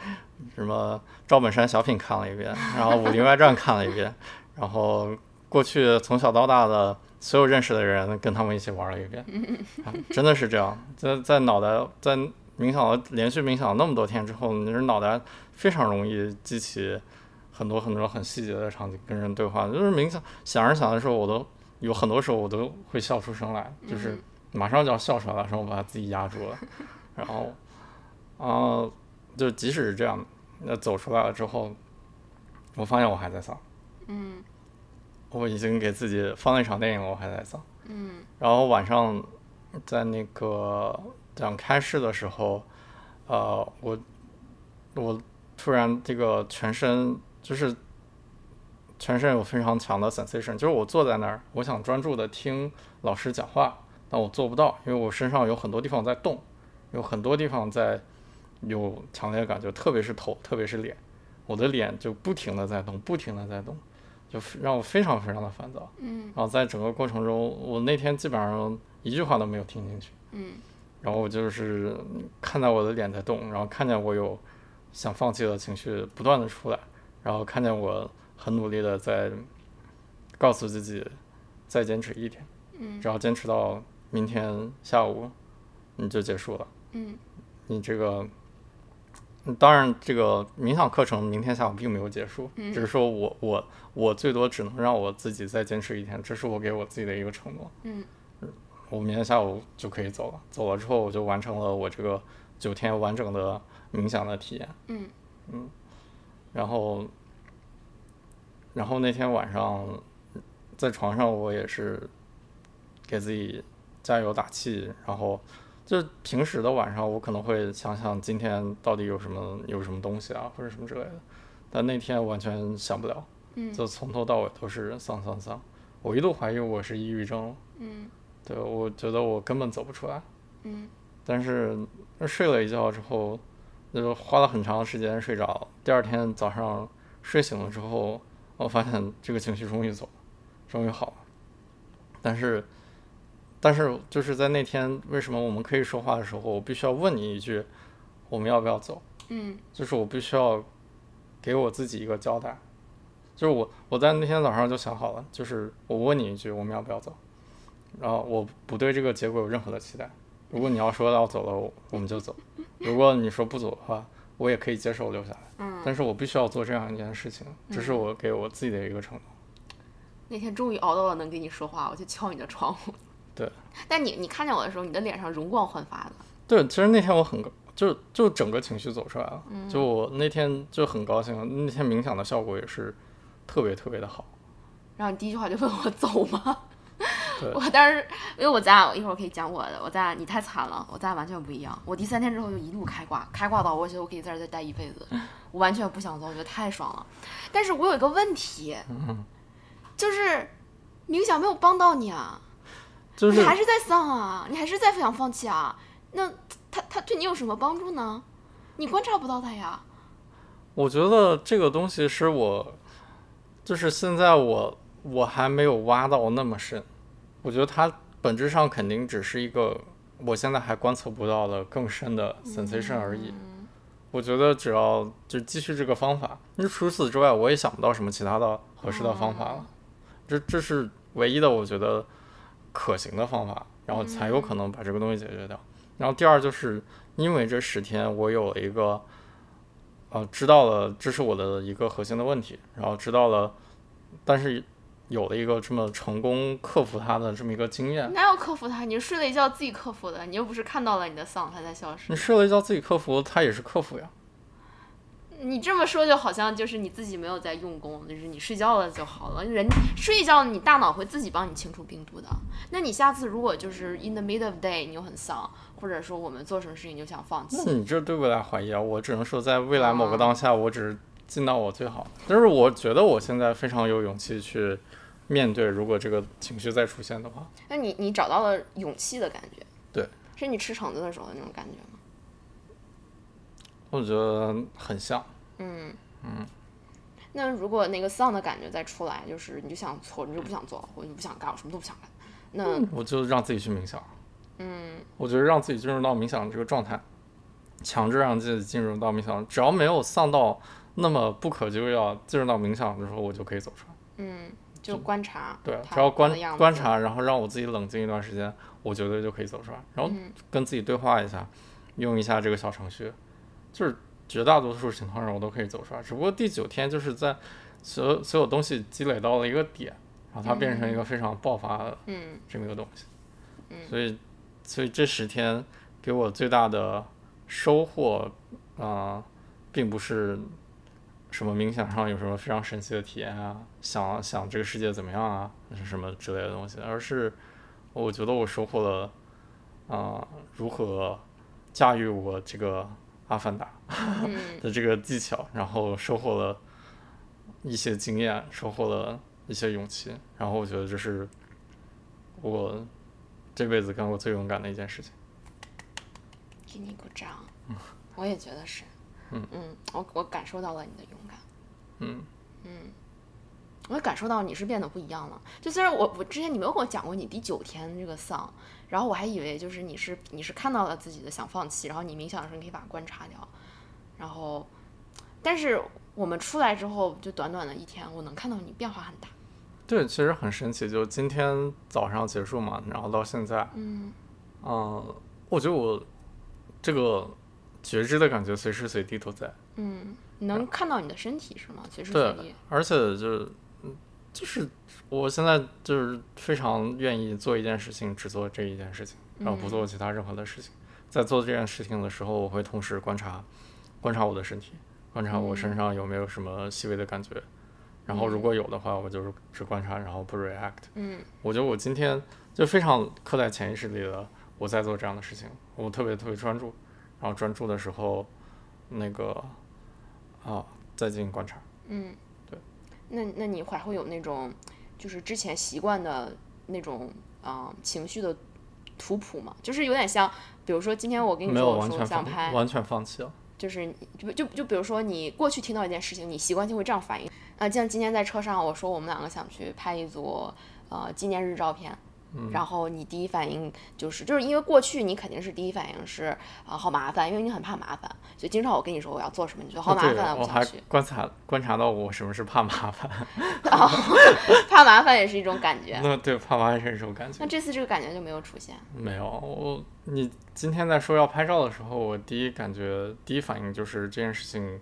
什么赵本山小品看了一遍，然后《武林外传》看了一遍，然后过去从小到大的所有认识的人跟他们一起玩了一遍，[LAUGHS] 啊、真的是这样，在在脑袋在冥想了连续冥想那么多天之后，你是脑袋非常容易记起很多很多很细节的场景跟人对话，就是冥想想着想的时候，我都有很多时候我都会笑出声来，就是马上就要笑出来了，然后我把自己压住了，然后，啊、就即使是这样，那走出来了之后，我发现我还在丧，嗯我已经给自己放了一场电影了，我还在想。嗯然后晚上在那个讲开市的时候，呃，我我突然这个全身就是全身有非常强的 sensation，就是我坐在那儿，我想专注的听老师讲话，但我做不到，因为我身上有很多地方在动，有很多地方在有强烈的感觉，特别是头，特别是脸，我的脸就不停的在动，不停的在动，就让我非常非常的烦躁。嗯然后在整个过程中，我那天基本上一句话都没有听进去。嗯然后我就是看到我的脸在动，然后看见我有想放弃的情绪不断的出来，然后看见我很努力的在告诉自己再坚持一天，嗯只要坚持到明天下午你就结束了。嗯你这个，嗯当然这个冥想课程明天下午并没有结束，嗯只是说我我我最多只能让我自己再坚持一天，这是我给我自己的一个承诺。嗯我明天下午就可以走了，走了之后我就完成了我这个九天完整的冥想的体验。嗯然后，然后那天晚上在床上我也是给自己加油打气，然后就平时的晚上我可能会想想今天到底有什么有什么东西啊或者什么之类的，但那天完全想不了，嗯就从头到尾都是丧丧丧，我一度怀疑我是抑郁症对我觉得我根本走不出来。嗯但是睡了一觉之后，就花了很长时间睡着。第二天早上睡醒了之后，我发现这个情绪终于走了，终于好了。但是，但是就是在那天，为什么我们可以说话的时候，我必须要问你一句：我们要不要走？嗯就是我必须要给我自己一个交代。就是我我在那天早上就想好了，就是我问你一句，我们要不要走？然后我不对这个结果有任何的期待。如果你要说要走了，我我们就走；[LAUGHS] 如果你说不走的话，我也可以接受留下来。嗯，但是我必须要做这样一件事情，这是我给我自己的一个承诺。那天终于熬到了能跟你说话，我就敲你的窗户。对。但你你看见我的时候，你的脸上容光焕发的。对，其实那天我很高，就就整个情绪走出来了。嗯就我那天就很高兴，那天冥想的效果也是特别特别的好。然后你第一句话就问我走吗？[LAUGHS] 我当时因为我咱俩一会儿可以讲我的，我咱俩你太惨了，我咱俩完全不一样。我第三天之后就一路开挂，开挂到我觉得我可以在这儿再待一辈子，[LAUGHS] 我完全不想走，我觉得太爽了。但是我有一个问题，就是冥想没有帮到你啊，就是你还是在丧啊，你还是在想放弃啊，那他他对你有什么帮助呢？你观察不到他呀。我觉得这个东西是我，就是现在我我还没有挖到那么深。我觉得它本质上肯定只是一个我现在还观测不到的更深的 sensation 而已。我觉得只要就继续这个方法，那除此之外我也想不到什么其他的合适的方法了。这这是唯一的我觉得可行的方法，然后才有可能把这个东西解决掉。然后第二就是因为这十天我有了一个。呃，知道了，这是我的一个核心的问题，然后知道了，但是有了一个这么成功克服它的这么一个经验。哪有克服它？你睡了一觉自己克服的，你又不是看到了你的丧它才消失你。睡了一觉自己克服，它也是克服呀。你这么说就好像就是你自己没有在用功，就是你睡觉了就好了。人睡一觉，你大脑会自己帮你清除病毒的。那你下次如果就是 in the middle of day 你又很丧，或者说我们做什么事情就想放弃，那你这对未来怀疑啊？我只能说，在未来某个当下，我只是尽到我最好的。但是我觉得我现在非常有勇气去面对，如果这个情绪再出现的话。那你你找到了勇气的感觉，对，是你吃橙子的时候的那种感觉吗？我觉得很像。嗯嗯。那如果那个丧的感觉再出来，就是你就想错，你就不想做了，或者你不想干，我什么都不想干，那我就让自己去冥想。嗯我觉得让自己进入到冥想这个状态，强制让自己进入到冥想，只要没有丧到那么不可救药，进入到冥想的时候，我就可以走出来。嗯，就观察，对，只要观观察，然后让我自己冷静一段时间，我绝对就可以走出来。然后嗯跟自己对话一下，用一下这个小程序，就是绝大多数情况下我都可以走出来。只不过第九天就是在所有所有东西积累到了一个点，然后它变成一个非常爆发的嗯这么一个东西。嗯所以所以这十天给我最大的收获，啊、并不是什么冥想上有什么非常神奇的体验啊，想想这个世界怎么样啊，是什么之类的东西，而是我觉得我收获了，啊、如何驾驭我这个阿凡达嗯的这个技巧，然后收获了一些经验，收获了一些勇气，然后我觉得这是我这辈子干过最勇敢的一件事情。给你鼓掌。我也觉得是。嗯嗯我我感受到了你的勇敢。嗯我也感受到你是变得不一样了。就虽然我我之前你没有跟我讲过你第九天这个丧，然后我还以为就是你是你是看到了自己的想放弃，然后你冥想的时候你可以把它观察掉，然后，但是我们出来之后就短短的一天，我能看到你变化很大。对，其实很神奇，就今天早上结束嘛，然后到现在，嗯嗯、我觉得我这个觉知的感觉随时随地都在，嗯，你能看到你的身体是吗？随时随地。而且就是，嗯就是我现在就是非常愿意做一件事情，只做这一件事情，然后不做其他任何的事情。在做这件事情的时候，我会同时观察，观察我的身体，观察我身上有没有什么细微的感觉。然后如果有的话，我就是只观察，然后不 react。嗯我觉得我今天就非常刻在潜意识里的，我在做这样的事情，我特别特别专注，然后专注的时候，那个啊，再进行观察。嗯，对。那那你还会有那种就是之前习惯的那种啊、呃情绪的图谱吗？就是有点像，比如说今天我跟你说我想拍，完全放弃了。就是就就就比如说你过去听到一件事情，你习惯性会这样反应。啊、像今天在车上，我说我们两个想去拍一组呃纪念日照片。然后你第一反应就是，就是因为过去你肯定是第一反应是啊、好麻烦，因为你很怕麻烦，所以经常我跟你说我要做什么，你觉得好麻，烦啊，我还不想去。观察观察到我什么是怕麻烦。[LAUGHS] 怕麻烦也是一种感觉。那对怕麻烦是一种感觉那。这次这个感觉就没有出现。没有，我你今天在说要拍照的时候，我第一感觉第一反应就是这件事情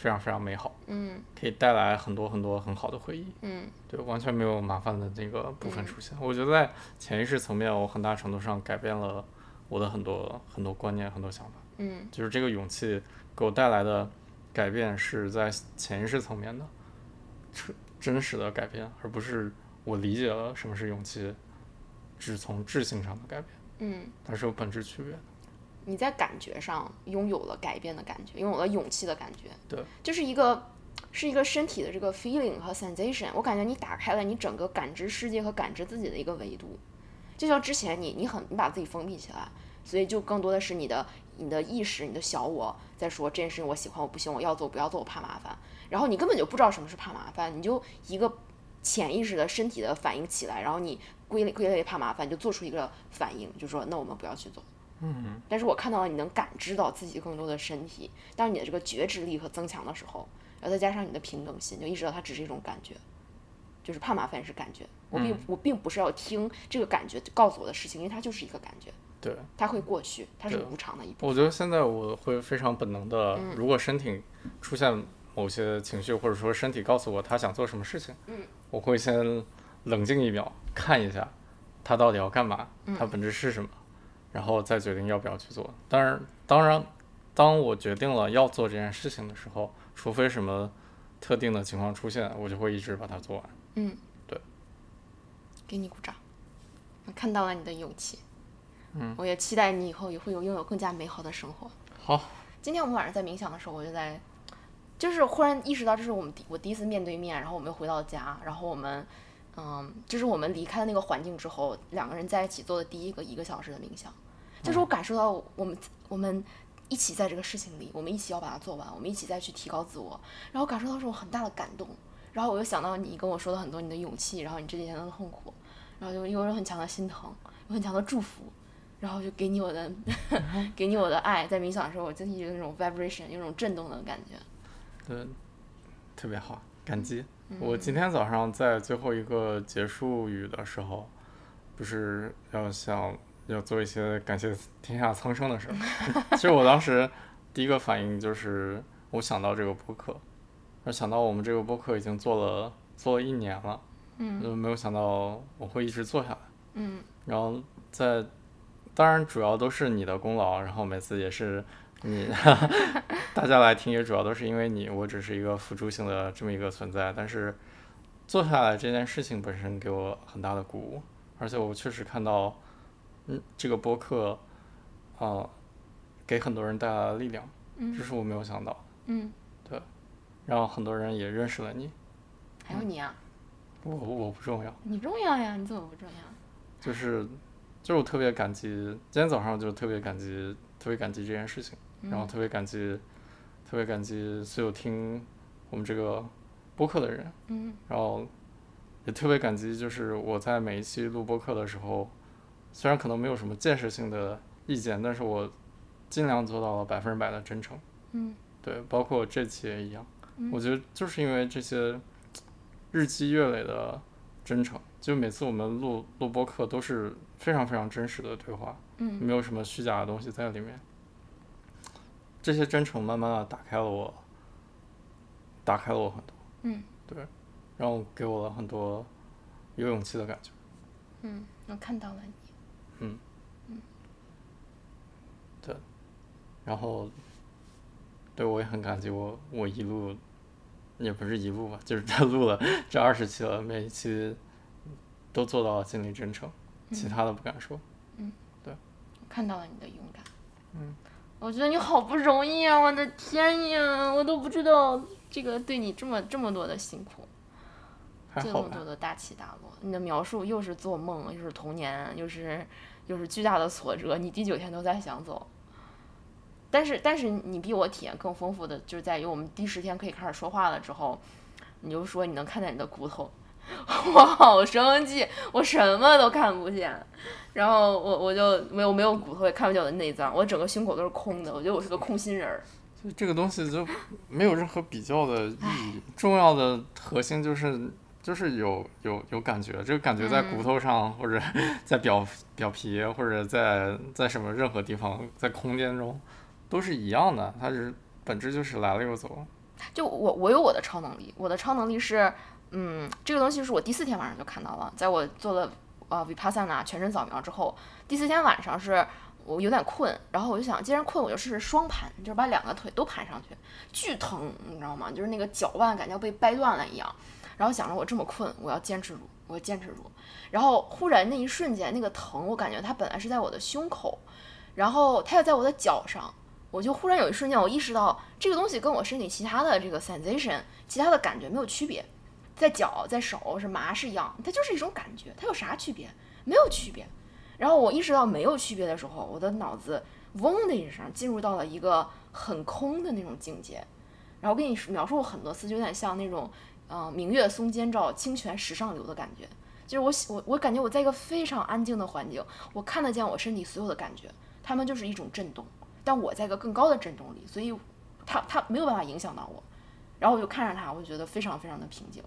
非常非常美好，嗯可以带来很多很多很好的回忆。嗯对，完全没有麻烦的那个部分出现。我觉得在潜意识层面，我很大程度上改变了我的很多很多观念、很多想法。嗯就是这个勇气给我带来的改变是在潜意识层面的，真真实的改变，而不是我理解了什么是勇气，只从智性上的改变，嗯，它是有本质区别的。你在感觉上拥有了改变的感觉，拥有了勇气的感觉。对，就是一个是一个身体的这个 feeling 和 sensation。我感觉你打开了你整个感知世界和感知自己的一个维度。就像之前你你很你把自己封闭起来，所以就更多的是你的你的意识、你的小我在说这件事情我喜欢我不行我要做不要做我怕麻烦，然后你根本就不知道什么是怕麻烦，你就一个潜意识的身体的反应起来，然后你归类归类怕麻烦，你就做出一个反应，就说那我们不要去做。嗯，但是我看到了你能感知到自己更多的身体，当你的这个觉知力和增强的时候，然后再加上你的平等心，就意识到它只是一种感觉，就是怕麻烦是感觉。我并、我并不是要听这个感觉告诉我的事情，因为它就是一个感觉，对，它会过去，它是无常的一部分。我觉得现在我会非常本能的，嗯。如果身体出现某些情绪，或者说身体告诉我他想做什么事情，嗯。我会先冷静一秒，看一下他到底要干嘛，嗯。他本质是什么，然后再决定要不要去做。当然，当然，当我决定了要做这件事情的时候，除非什么特定的情况出现，我就会一直把它做完。嗯，对，给你鼓掌，我看到了你的勇气。嗯，我也期待你以后也会有拥有更加美好的生活。好，今天我们晚上在冥想的时候，我就在，就是忽然意识到这是我们第我第一次面对面，然后我们又回到家，然后我们，嗯，就是我们离开了那个环境之后，两个人在一起做的第一个一个小时的冥想，就是我感受到我们我们一起在这个事情里，我们一起要把它做完，我们一起再去提高自我，然后感受到这种很大的感动，然后我又想到你跟我说了很多你的勇气，然后你这几天的痛苦，然后就有很强的心疼，有很强的祝福。然后就给你我的，[LAUGHS] 给你我的爱，在冥想的时候，我真的有那种 vibration，有那种震动的感觉。对，特别好，感激。嗯我今天早上在最后一个结束语的时候，不是要想要做一些感谢天下苍生的事儿。[LAUGHS] 其实我当时第一个反应就是，我想到这个播客，而想到我们这个播客已经做了做了一年了，嗯就没有想到我会一直做下来。嗯然后在当然主要都是你的功劳，然后每次也是你 [LAUGHS] 大家来听也主要都是因为你，我只是一个辅助性的这么一个存在，但是做下来这件事情本身给我很大的鼓舞，而且我确实看到，嗯，这个播客，啊、给很多人带来了力量，嗯。这是我没有想到，嗯，然后很多人也认识了你，还有你啊，我我不重要。你重要呀，你怎么不重要？就是，就是我特别感激，今天早上就特别感激，特别感激这件事情，然后特别感激，特别感激所有听我们这个播客的人，嗯。然后也特别感激，就是我在每一期录播客的时候，虽然可能没有什么建设性的意见，但是我尽量做到了百分之百的真诚，嗯对，包括这期也一样，嗯我觉得就是因为这些日积月累的真诚，就每次我们录录播课都是非常非常真实的对话，嗯没有什么虚假的东西在里面。这些真诚慢慢的打开了我，打开了我很多，嗯对然后给我了很多有勇气的感觉。嗯，我看到了你。然后，对我也很感激我我一路，也不是一路吧，就是这录了这二十期了，每一期都做到了尽力真诚，其他的不敢说。嗯，对看到了你的勇敢。嗯，我觉得你好不容易啊！我的天呀，我都不知道这个对你这么这么多的辛苦，这么多的大起大落。你的描述又是做梦，又是童年，又是又是巨大的挫折，你第九天都在想走。但是但是你比我体验更丰富的，就是在于我们第十天可以开始说话了之后，你就说你能看见你的骨头，[LAUGHS] 我好生气，我什么都看不见。然后我我就没有没有骨头，也看不见我的内脏，我整个胸口都是空的，我觉得我是个空心人儿。就这个东西就没有任何比较的意义，重要的核心就是就是有有有感觉，这个感觉在骨头上、或者 [LAUGHS] 在表表皮或者在在什么任何地方，在空间中都是一样的，它是本质就是来了又走。就我我有我的超能力，我的超能力是，嗯，这个东西是我第四天晚上就看到了，在我做了呃 vipassana 全身扫描之后，第四天晚上是我有点困，然后我就想，既然困，我就试试双盘，就是把两个腿都盘上去，巨疼，你知道吗？就是那个脚腕感觉要被掰断了一样。然后想着我这么困，我要坚持住，我要坚持住。然后忽然那一瞬间，那个疼，我感觉它本来是在我的胸口，然后它又在我的脚上。我就忽然有一瞬间，我意识到这个东西跟我身体其他的这个 sensation、其他的感觉没有区别，在脚、在手是麻是痒，它就是一种感觉，它有啥区别？没有区别。然后我意识到没有区别的时候，我的脑子嗡的一声进入到了一个很空的那种境界。然后我跟你描述过很多次，就有点像那种，呃，明月松间照，清泉石上流的感觉。就是我我我感觉我在一个非常安静的环境，我看得见我身体所有的感觉，它们就是一种震动。但我在一个更高的震动里，所以它它没有办法影响到我。然后我就看着它，我就觉得非常非常的平静。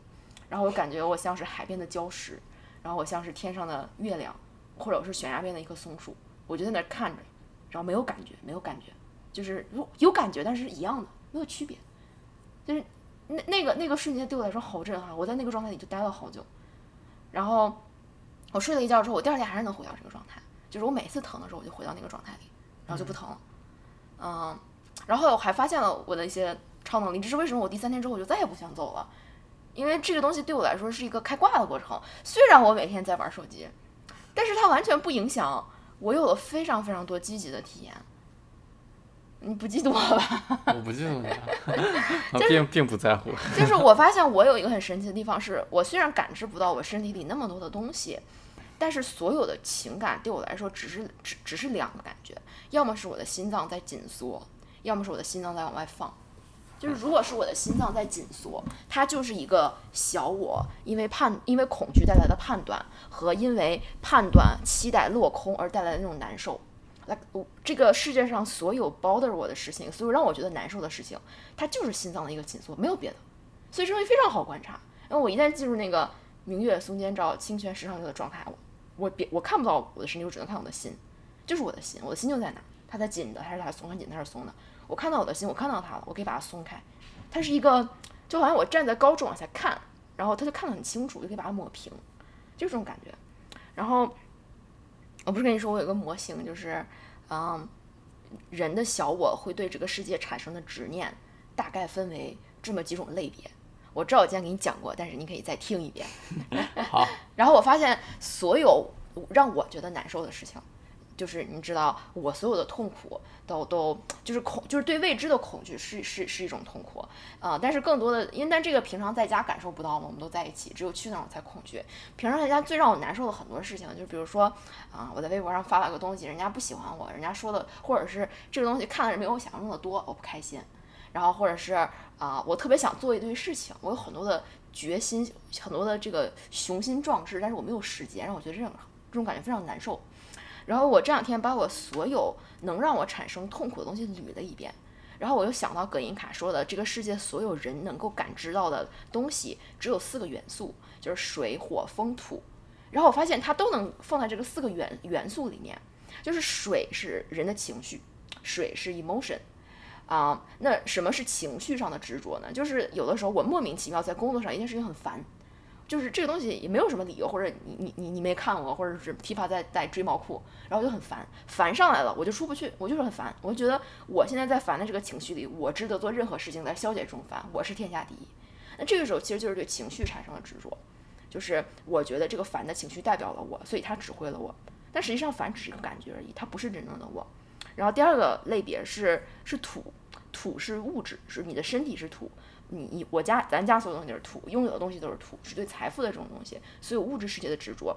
然后我感觉我像是海边的礁石，然后我像是天上的月亮，或者我是悬崖边的一棵松树，我就在那儿看着，然后没有感觉，没有感觉，就是有有感觉，但是一样的，没有区别。就是那那个那个瞬间对我来说好震撼，我在那个状态里就待了好久。然后我睡了一觉之后，我第二天还是能回到这个状态，就是我每次疼的时候，我就回到那个状态里，然后就不疼了。然后我还发现了我的一些超能力，这是为什么我第三天之后我就再也不想走了，因为这个东西对我来说是一个开挂的过程。虽然我每天在玩手机，但是它完全不影响我有了非常非常多积极的体验。你不嫉妒我吧？[LAUGHS] 我不记得了，我并并不在乎。就是我发现我有一个很神奇的地方是，我虽然感知不到我身体里那么多的东西，但是所有的情感对我来说只是只只是两个感觉，要么是我的心脏在紧缩，要么是我的心脏在往外放。就是如果是我的心脏在紧缩，它就是一个小我因为判因为恐惧带来的判断和因为判断期待落空而带来的那种难受。来，我这个世界上所有 bother 我的事情，所有让我觉得难受的事情，它就是心脏的一个紧缩，没有别的。所以这东西非常好观察。因为我一旦进入那个明月松间照、清泉石上流的状态，我我别我看不到我的身体，我只能看我的心，就是我的心，我的心就在哪，它在紧的还是它松，很紧它是松的。我看到我的心，我看到它了，我可以把它松开。它是一个，就好像我站在高处往下看，然后它就看得很清楚，就可以把它抹平，就这种感觉。然后我不是跟你说我有个模型，就是，嗯，人的小我会对这个世界产生的执念，大概分为这么几种类别。我知道我今天给你讲过，但是你可以再听一遍。[LAUGHS] 好，[LAUGHS] 然后我发现所有让我觉得难受的事情，就是你知道，我所有的痛苦都都就是恐，就是对未知的恐惧是是是一种痛苦啊、但是更多的，因为但这个平常在家感受不到嘛，我们都在一起，只有去那儿我才恐惧。平常在家最让我难受的很多事情，就比如说啊、我在微博上发了个东西，人家不喜欢我，人家说的，或者是这个东西看的人没有我想象中的多，我不开心。然后或者是啊、我特别想做一堆事情，我有很多的决心，很多的这个雄心壮志，但是我没有时间，让我觉得这种这种感觉非常难受。然后我这两天把我所有能让我产生痛苦的东西捋了一遍，然后我又想到葛银卡说的，这个世界所有人能够感知到的东西只有四个元素，就是水、火、风、土。然后我发现它都能放在这个四个元元素里面，就是水是人的情绪，水是 emotion。啊、那什么是情绪上的执着呢？就是有的时候我莫名其妙在工作上一件事情很烦，就是这个东西也没有什么理由，或者你你你你没看我，或者是琵琶在在追毛裤，然后就很烦，烦上来了我就出不去，我就是很烦，我就觉得我现在在烦的这个情绪里，我值得做任何事情来消解这种烦，我是天下第一。那这个时候其实就是对情绪产生了执着，就是我觉得这个烦的情绪代表了我，所以它指挥了我，但实际上烦只是一个感觉而已，它不是真正的我。然后第二个类别是是土，土是物质，是你的身体是土，你你我家咱家所有东西都是土，拥有的东西都是土，是对财富的这种东西，所有物质世界的执着。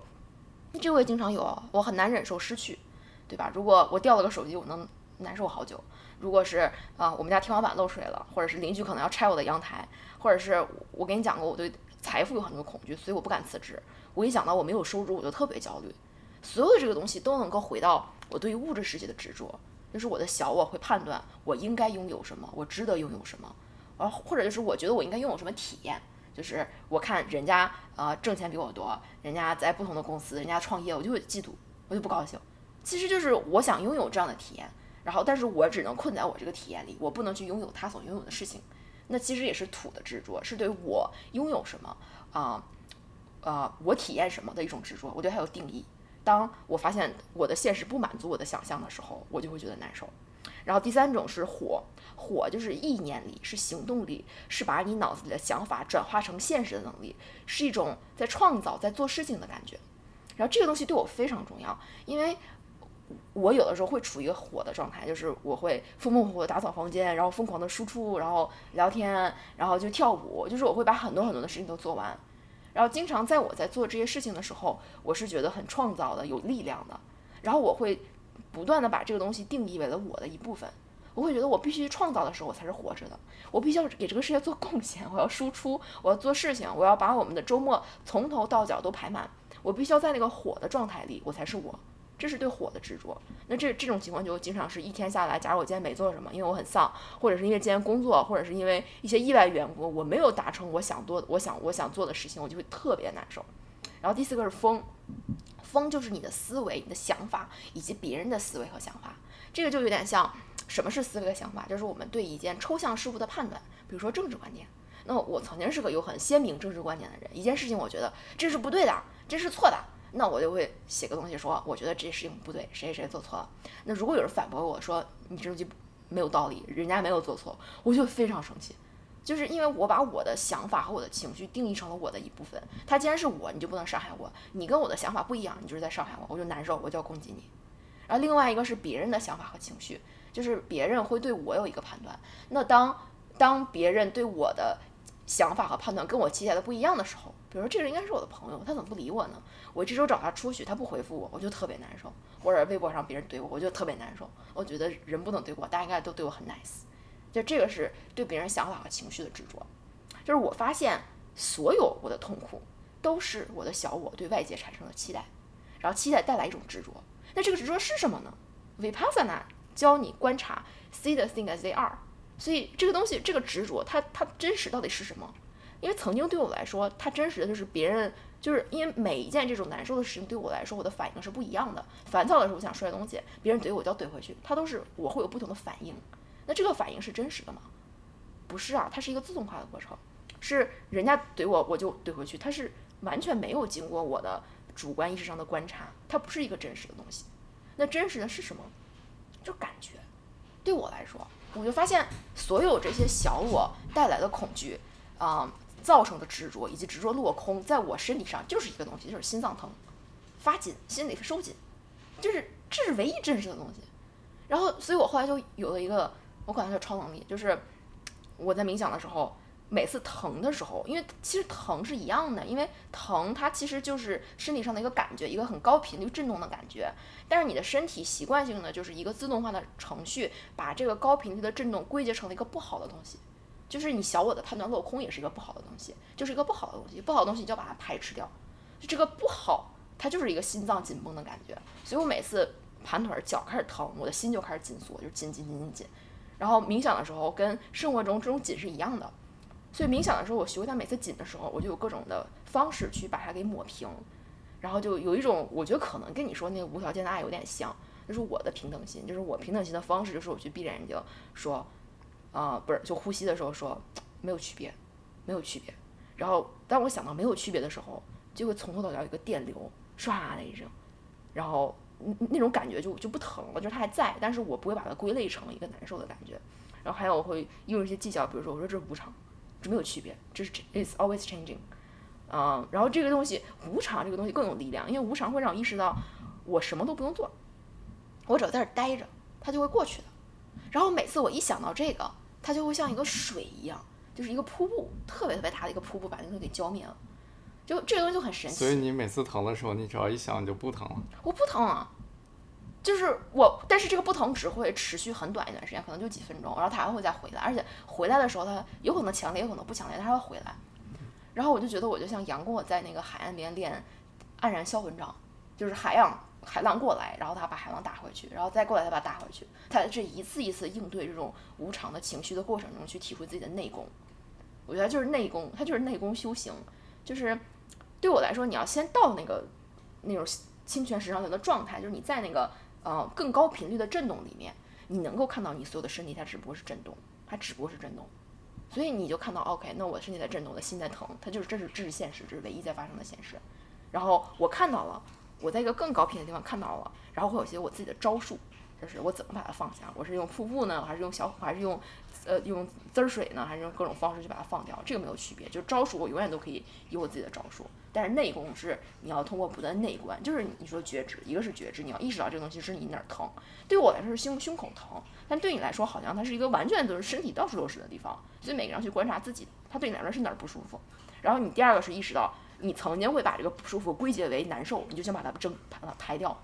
这我也经常有，我很难忍受失去，对吧？如果我掉了个手机，我能难受好久。如果是啊、我们家天花板漏水了，或者是邻居可能要拆我的阳台，或者是我跟你讲过，我对财富有很多恐惧，所以我不敢辞职。我一想到我没有收入，我就特别焦虑。所有的这个东西都能够回到我对于物质世界的执着，就是我的小我会判断我应该拥有什么，我值得拥有什么，而或者就是我觉得我应该拥有什么体验，就是我看人家呃挣钱比我多，人家在不同的公司，人家创业，我就会嫉妒，我就不高兴。其实就是我想拥有这样的体验，然后但是我只能困在我这个体验里，我不能去拥有他所拥有的事情。那其实也是土的执着，是对我拥有什么啊呃我体验什么的一种执着，我对它有定义。当我发现我的现实不满足我的想象的时候，我就会觉得难受。然后第三种是火，火就是意念力，是行动力，是把你脑子里的想法转化成现实的能力，是一种在创造、在做事情的感觉。然后这个东西对我非常重要，因为我有的时候会处于一个火的状态，就是我会风风火火打扫房间，然后疯狂的输出，然后聊天，然后就跳舞，就是我会把很多很多的事情都做完。然后经常在我在做这些事情的时候，我是觉得很创造的、有力量的。然后我会不断的把这个东西定义为了我的一部分。我会觉得我必须创造的时候，我才是活着的。我必须要给这个世界做贡献，我要输出，我要做事情，我要把我们的周末从头到脚都排满。我必须要在那个火的状态里，我才是我。这是对火的执着。那这这种情况就经常是一天下来，假如我今天没做什么，因为我很丧，或者是因为今天工作，或者是因为一些意外缘故，我没有达成我想做我想我想做的事情，我就会特别难受。然后第四个是风，风就是你的思维、你的想法以及别人的思维和想法。这个就有点像什么是思维和想法，就是我们对一件抽象事物的判断，比如说政治观点。那我曾经是个有很鲜明政治观点的人，一件事情我觉得这是不对的，这是错的，那我就会写个东西说，我觉得这事情不对，谁谁谁做错了。那如果有人反驳我说你这东西没有道理，人家没有做错，我就非常生气。就是因为我把我的想法和我的情绪定义成了我的一部分，他既然是我，你就不能伤害我。你跟我的想法不一样，你就是在伤害我，我就难受，我就要攻击你。然后另外一个是别人的想法和情绪，就是别人会对我有一个判断。那当当别人对我的想法和判断跟我期待的不一样的时候，比如说这个人应该是我的朋友，他怎么不理我呢？我这周找他出去，他不回复我，我就特别难受。或者微博上别人怼我，我就特别难受。我觉得人不能怼我，大家应该都对我很 nice。就这个是对别人想法和情绪的执着。就是我发现所有我的痛苦都是我的小我对外界产生的期待，然后期待带来一种执着。那这个执着是什么呢？Vipassana 教你观察，see the thing as they are。所以这个东西，这个执着，它它真实到底是什么？因为曾经对我来说，它真实的就是别人，就是因为每一件这种难受的事情对我来说，我的反应是不一样的。烦躁的时候，我想摔东西，别人怼我就要怼回去，它都是我会有不同的反应。那这个反应是真实的吗？不是啊，它是一个自动化的过程，是人家怼我我就怼回去，它是完全没有经过我的主观意识上的观察，它不是一个真实的东西。那真实的是什么？就感觉。对我来说，我就发现所有这些小我带来的恐惧，啊、造成的执着以及执着落空，在我身体上就是一个东西，就是心脏疼、发紧、心里收紧，就是这是唯一真实的东西。然后，所以我后来就有了一个，我管它叫超能力，就是我在冥想的时候，每次疼的时候，因为其实疼是一样的，因为疼它其实就是身体上的一个感觉，一个很高频率震动的感觉。但是你的身体习惯性的就是一个自动化的程序，把这个高频率的震动归结成了一个不好的东西，就是你小我的判断落空也是一个不好的东西，就是一个不好的东西，不好的东西你就要把它排斥掉。就这个不好，它就是一个心脏紧绷的感觉，所以我每次盘腿儿脚开始疼，我的心就开始紧缩，就紧紧紧紧紧。然后冥想的时候跟生活中这种紧是一样的，所以冥想的时候，我学会它每次紧的时候，我就有各种的方式去把它给抹平，然后就有一种我觉得可能跟你说那个无条件的爱有点像，就是我的平等心，就是我平等心的方式，就是我去闭着眼睛说，啊、不是就呼吸的时候说没有区别，没有区别。然后当我想到没有区别的时候，就会从头到脚有一个电流唰的一声，然后那那种感觉就就不疼了，就是它还在，但是我不会把它归类成一个难受的感觉。然后还有我会用一些技巧，比如说我说这是无常，这没有区别，这是 is always changing，嗯，然后这个东西无常这个东西更有力量，因为无常会让我意识到我什么都不用做，我只要在这儿待着，它就会过去的。然后每次我一想到这个，它就会像一个水一样，就是一个瀑布，特别特别大的一个瀑布，把那个东西给浇灭了。就这个东西就很神奇。所以你每次疼的时候，你只要一想你就不疼了。我不疼啊，就是我，但是这个不疼只会持续很短一段时间，可能就几分钟，然后它还会再回来，而且回来的时候它有可能强烈，有可能不强烈，它还会回来。然后我就觉得我就像杨过在那个海岸边练黯然销魂掌，就是海洋海浪过来，然后他把海浪打回去，然后再过来他把它打回去，他这一次一次应对这种无常的情绪的过程中去体会自己的内功。我觉得就是内功，它就是内功修行，就是对我来说，你要先到那个那种清泉石上流的状态，就是你在那个呃更高频率的震动里面，你能够看到你所有的身体它只不过是震动，它只不过是震动，所以你就看到 OK，那我身体在震动，我的心在疼，它就是这是这是现实，这是唯一在发生的现实。然后我看到了，我在一个更高频的地方看到了，然后会有些我自己的招数，就是我怎么把它放下，我是用瀑布呢，还是用小，还是用呃用滋儿水呢，还是用各种方式去把它放掉，这个没有区别，就是招数我永远都可以有我自己的招数，但是内功是你要通过不断内观，就是你说觉知，一个是觉知，你要意识到这个东西是你哪儿疼，对我来说是胸胸口疼，但对你来说好像它是一个完全都是身体到处都是的地方，所以每个人去观察自己，它对你来说是哪儿不舒服，然后你第二个是意识到你曾经会把这个不舒服归结为难受，你就想把它蒸把它排掉，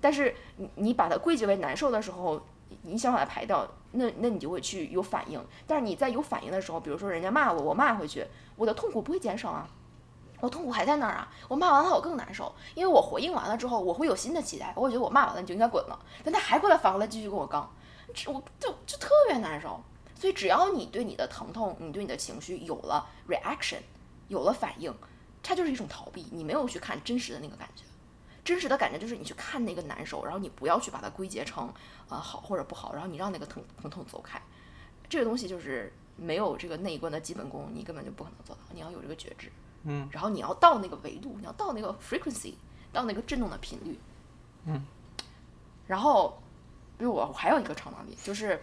但是你你把它归结为难受的时候，你想把它排掉，那那你就会去有反应。但是你在有反应的时候，比如说人家骂我，我骂回去，我的痛苦不会减少啊，我痛苦还在那儿啊。我骂完了我更难受，因为我回应完了之后，我会有新的期待，我觉得我骂完了你就应该滚了，但他还过来反过来继续跟我刚，这我就就特别难受。所以只要你对你的疼痛，你对你的情绪有了 reaction，有了反应，它就是一种逃避，你没有去看真实的那个感觉。真实的感觉就是你去看那个难受，然后你不要去把它归结成呃好或者不好，然后你让那个疼疼痛走开。这个东西就是没有这个内观的基本功，你根本就不可能做到。你要有这个觉知，嗯，然后你要到那个维度，你要到那个 frequency，到那个震动的频率，嗯。然后，比如我我还有一个超能力，就是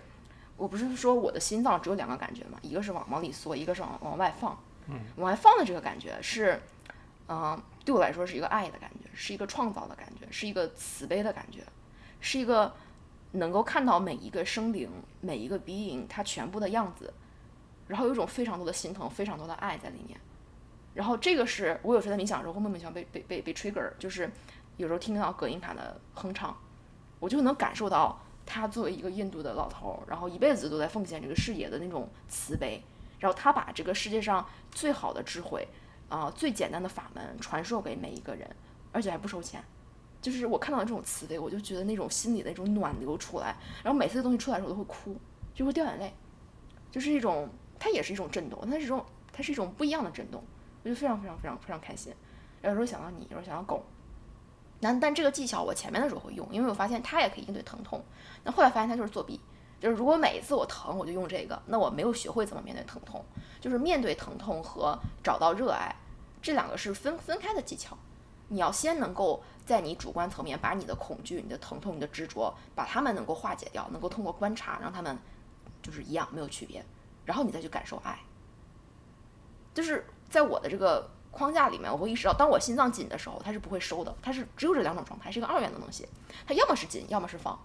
我不是说我的心脏只有两个感觉嘛，一个是往往里缩，一个是往往外放。嗯，往外放的这个感觉是，嗯、对我来说是一个爱的感觉，是一个创造的感觉，是一个慈悲的感觉，是一个能够看到每一个生灵、每一个 being 它全部的样子，然后有一种非常多的心疼、非常多的爱在里面。然后这个是我有时候在冥想的时候会莫名其妙被被被被 trigger，就是有时候听到葛音卡的哼唱，我就能感受到他作为一个印度的老头，然后一辈子都在奉献这个事业的那种慈悲，然后他把这个世界上最好的智慧，啊、最简单的法门传授给每一个人，而且还不收钱。就是我看到这种慈悲，我就觉得那种心里的那种暖流出来，然后每次这东西出来的时候都会哭，就会掉眼泪，就是一种，它也是一种震动，它是一种，它是一种不一样的震动，我就非常非常非常非常开心。有时候想到你，有时候想到狗，但但这个技巧我前面的时候会用，因为我发现它也可以应对疼痛。那后来发现它就是作弊，就是如果每一次我疼我就用这个，那我没有学会怎么面对疼痛。就是面对疼痛和找到热爱，这两个是分分开的技巧。你要先能够在你主观层面把你的恐惧、你的疼痛、你的执着，把它们能够化解掉，能够通过观察让他们就是一样没有区别，然后你再去感受爱。就是在我的这个框架里面，我会意识到，当我心脏紧的时候，它是不会收的，它是只有这两种状态，是一个二元的东西，它要么是紧，要么是放，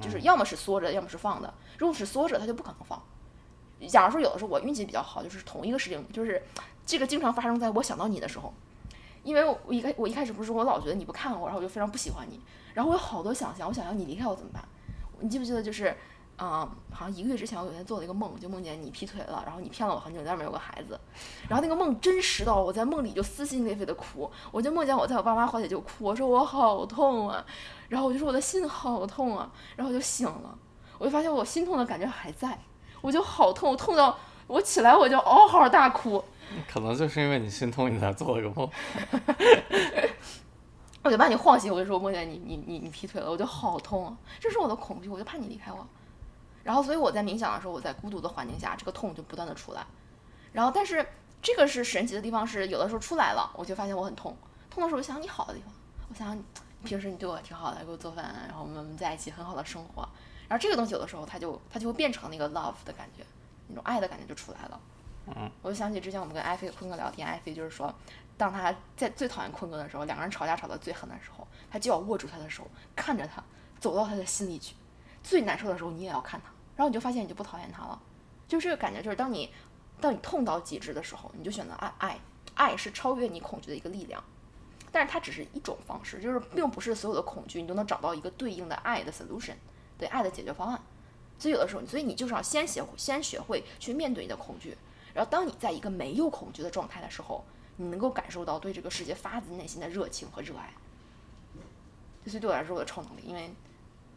就是要么是缩着，要么是放的。如果是缩着，它就不可能放。假如说有的时候我运气比较好，就是同一个事情，就是这个经常发生在我想到你的时候，因为我一开我一开始不是说我老觉得你不看我，然后我就非常不喜欢你，然后我有好多想象，我想象你离开我怎么办？你记不记得就是？啊，好像一个月之前，我有天做了一个梦，就梦见你劈腿了，然后你骗了我很久，在外面有个孩子，然后那个梦真实到我在梦里就撕心裂肺的哭，我就梦见我在我爸妈怀里就哭，我说我好痛啊，然后我就说我的心好痛啊，然后我就醒了，我就发现我心痛的感觉还在，我就好痛，痛到我起来我就嗷嗷大哭，[LAUGHS] 可能就是因为你心痛，你才做了个梦，我就把你晃醒，我就说梦见你你你你劈腿了，我就好痛啊，这是我的恐惧，我就怕你离开我。然后，所以我在冥想的时候，我在孤独的环境下，这个痛就不断的出来。然后，但是这个是神奇的地方是，有的时候出来了，我就发现我很痛。痛的时候，我想你好的地方，我想平时你对我挺好的，给我做饭，然后我们在一起很好的生活。然后这个东西有的时候它就它就会变成那个 love 的感觉，那种爱的感觉就出来了。嗯，我就想起之前我们跟艾菲坤哥聊天，艾菲就是说，当他在最讨厌坤哥的时候，两个人吵架吵得最狠的时候，他就要握住他的手，看着他走到他的心里去。最难受的时候，你也要看他。然后你就发现你就不讨厌他了，就这个感觉，就是当你当你痛到极致的时候，你就选择爱爱爱是超越你恐惧的一个力量，但是它只是一种方式，就是并不是所有的恐惧你都能找到一个对应的爱的 solution，对爱的解决方案。所以有的时候，所以你就是要先学会先学会去面对你的恐惧，然后当你在一个没有恐惧的状态的时候，你能够感受到对这个世界发自内心的热情和热爱。所以对我来说，我的超能力，因为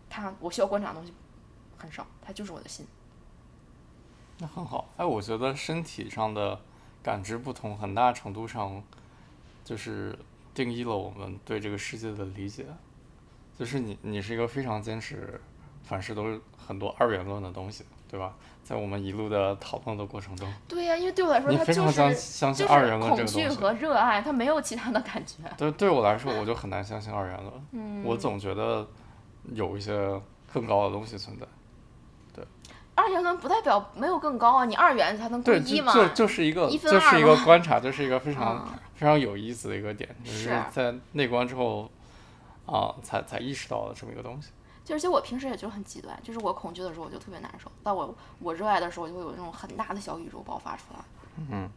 它我需要观察的东西。很少，它就是我的心。那很好，哎，我觉得身体上的感知不同，很大程度上就是定义了我们对这个世界的理解。就是你，你是一个非常坚持凡事都是很多二元论的东西，对吧？在我们一路的讨论的过程中，对呀，因为对我来说，你非常相相信二元论。恐惧和热爱，它没有其他的感觉。对，对我来说，我就很难相信二元论。嗯。我总觉得有一些更高的东西存在。对二元论不代表没有更高啊，你二元才能对一嘛。就就是一个，就是一个观察，就是一个非常非常有意思的一个点，就是在内观之后啊，才才意识到了这么一个东西。就而且我平时也就很极端，就是我恐惧的时候我就特别难受，但我我热爱的时候就会有那种很大的小宇宙爆发出来。嗯。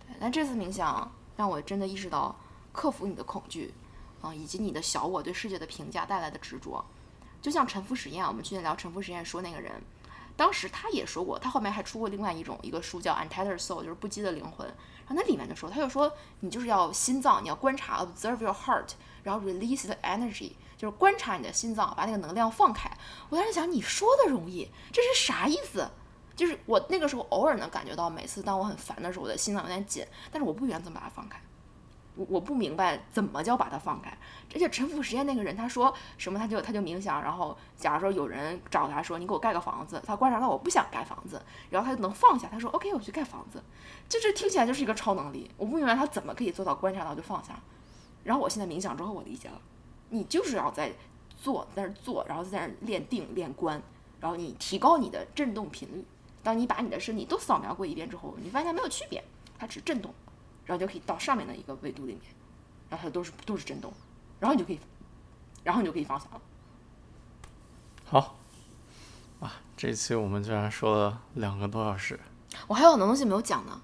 对，但这次冥想让我真的意识到，克服你的恐惧啊，以及你的小我对世界的评价带来的执着，就像沉浮实验，我们去年聊沉浮实验说那个人。当时他也说过，他后面还出过另外一种一个书叫《Untethered Soul》，就是不羁的灵魂。然后那里面的时候，他就说，你就是要心脏，你要观察，observe your heart，然后 release the energy，就是观察你的心脏，把那个能量放开。我当时想，你说的容易，这是啥意思？就是我那个时候偶尔能感觉到，每次当我很烦的时候，我的心脏有点紧，但是我不原则把它放开。我我不明白怎么叫把它放开，而且沉浮实验那个人他说什么他就他就冥想，然后假如说有人找他说你给我盖个房子，他观察到我不想盖房子，然后他就能放下，他说 OK 我去盖房子，就这听起来就是一个超能力，我不明白他怎么可以做到观察到就放下，然后我现在冥想之后我理解了，你就是要在做在那做，然后在那练定练观，然后你提高你的振动频率，当你把你的身体都扫描过一遍之后，你发现它没有区别，它只震动。然后就可以到上面的一个维度里面，然后它都是都是震动，然后你就可以，然后你就可以放下了。好，哇，这一期我们居然说了两个多小时，我还有很多东西没有讲呢。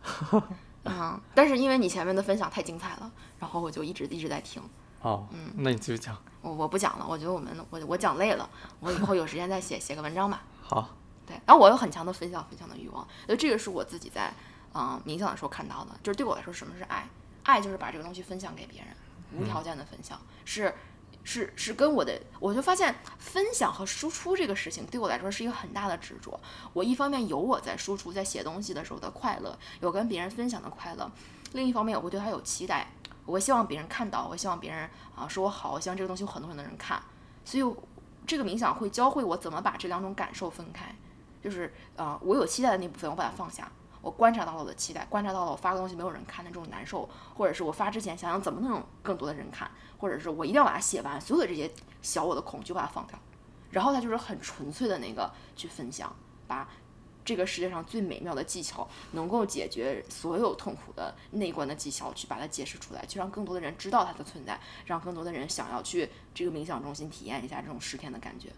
嗯，但是因为你前面的分享太精彩了，然后我就一直一直在听。哦，嗯，那你继续讲。我我不讲了，我觉得我们我我讲累了，我以后有时间再写写个文章吧。[LAUGHS] 好。对，然后我有很强的分享分享的欲望，所以这个是我自己在。嗯，冥想的时候看到的，就是对我来说，什么是爱？爱就是把这个东西分享给别人，无条件的分享，是是是跟我的，我就发现分享和输出这个事情对我来说是一个很大的执着。我一方面有我在输出，在写东西的时候的快乐，有跟别人分享的快乐；另一方面，我会对他有期待，我希望别人看到，我希望别人啊说我好，我希望这个东西有很多很多人看。所以这个冥想会教会我怎么把这两种感受分开，就是啊，我有期待的那部分，我把它放下。我观察到了我的期待，观察到了我发个东西没有人看的这种难受，或者是我发之前想想怎么能有更多的人看，或者是我一定要把它写完，所有的这些小我的恐惧把它放掉，然后他就是很纯粹的那个去分享，把这个世界上最美妙的技巧，能够解决所有痛苦的内观的技巧，去把它解释出来，去让更多的人知道它的存在，让更多的人想要去这个冥想中心体验一下这种十天的感觉，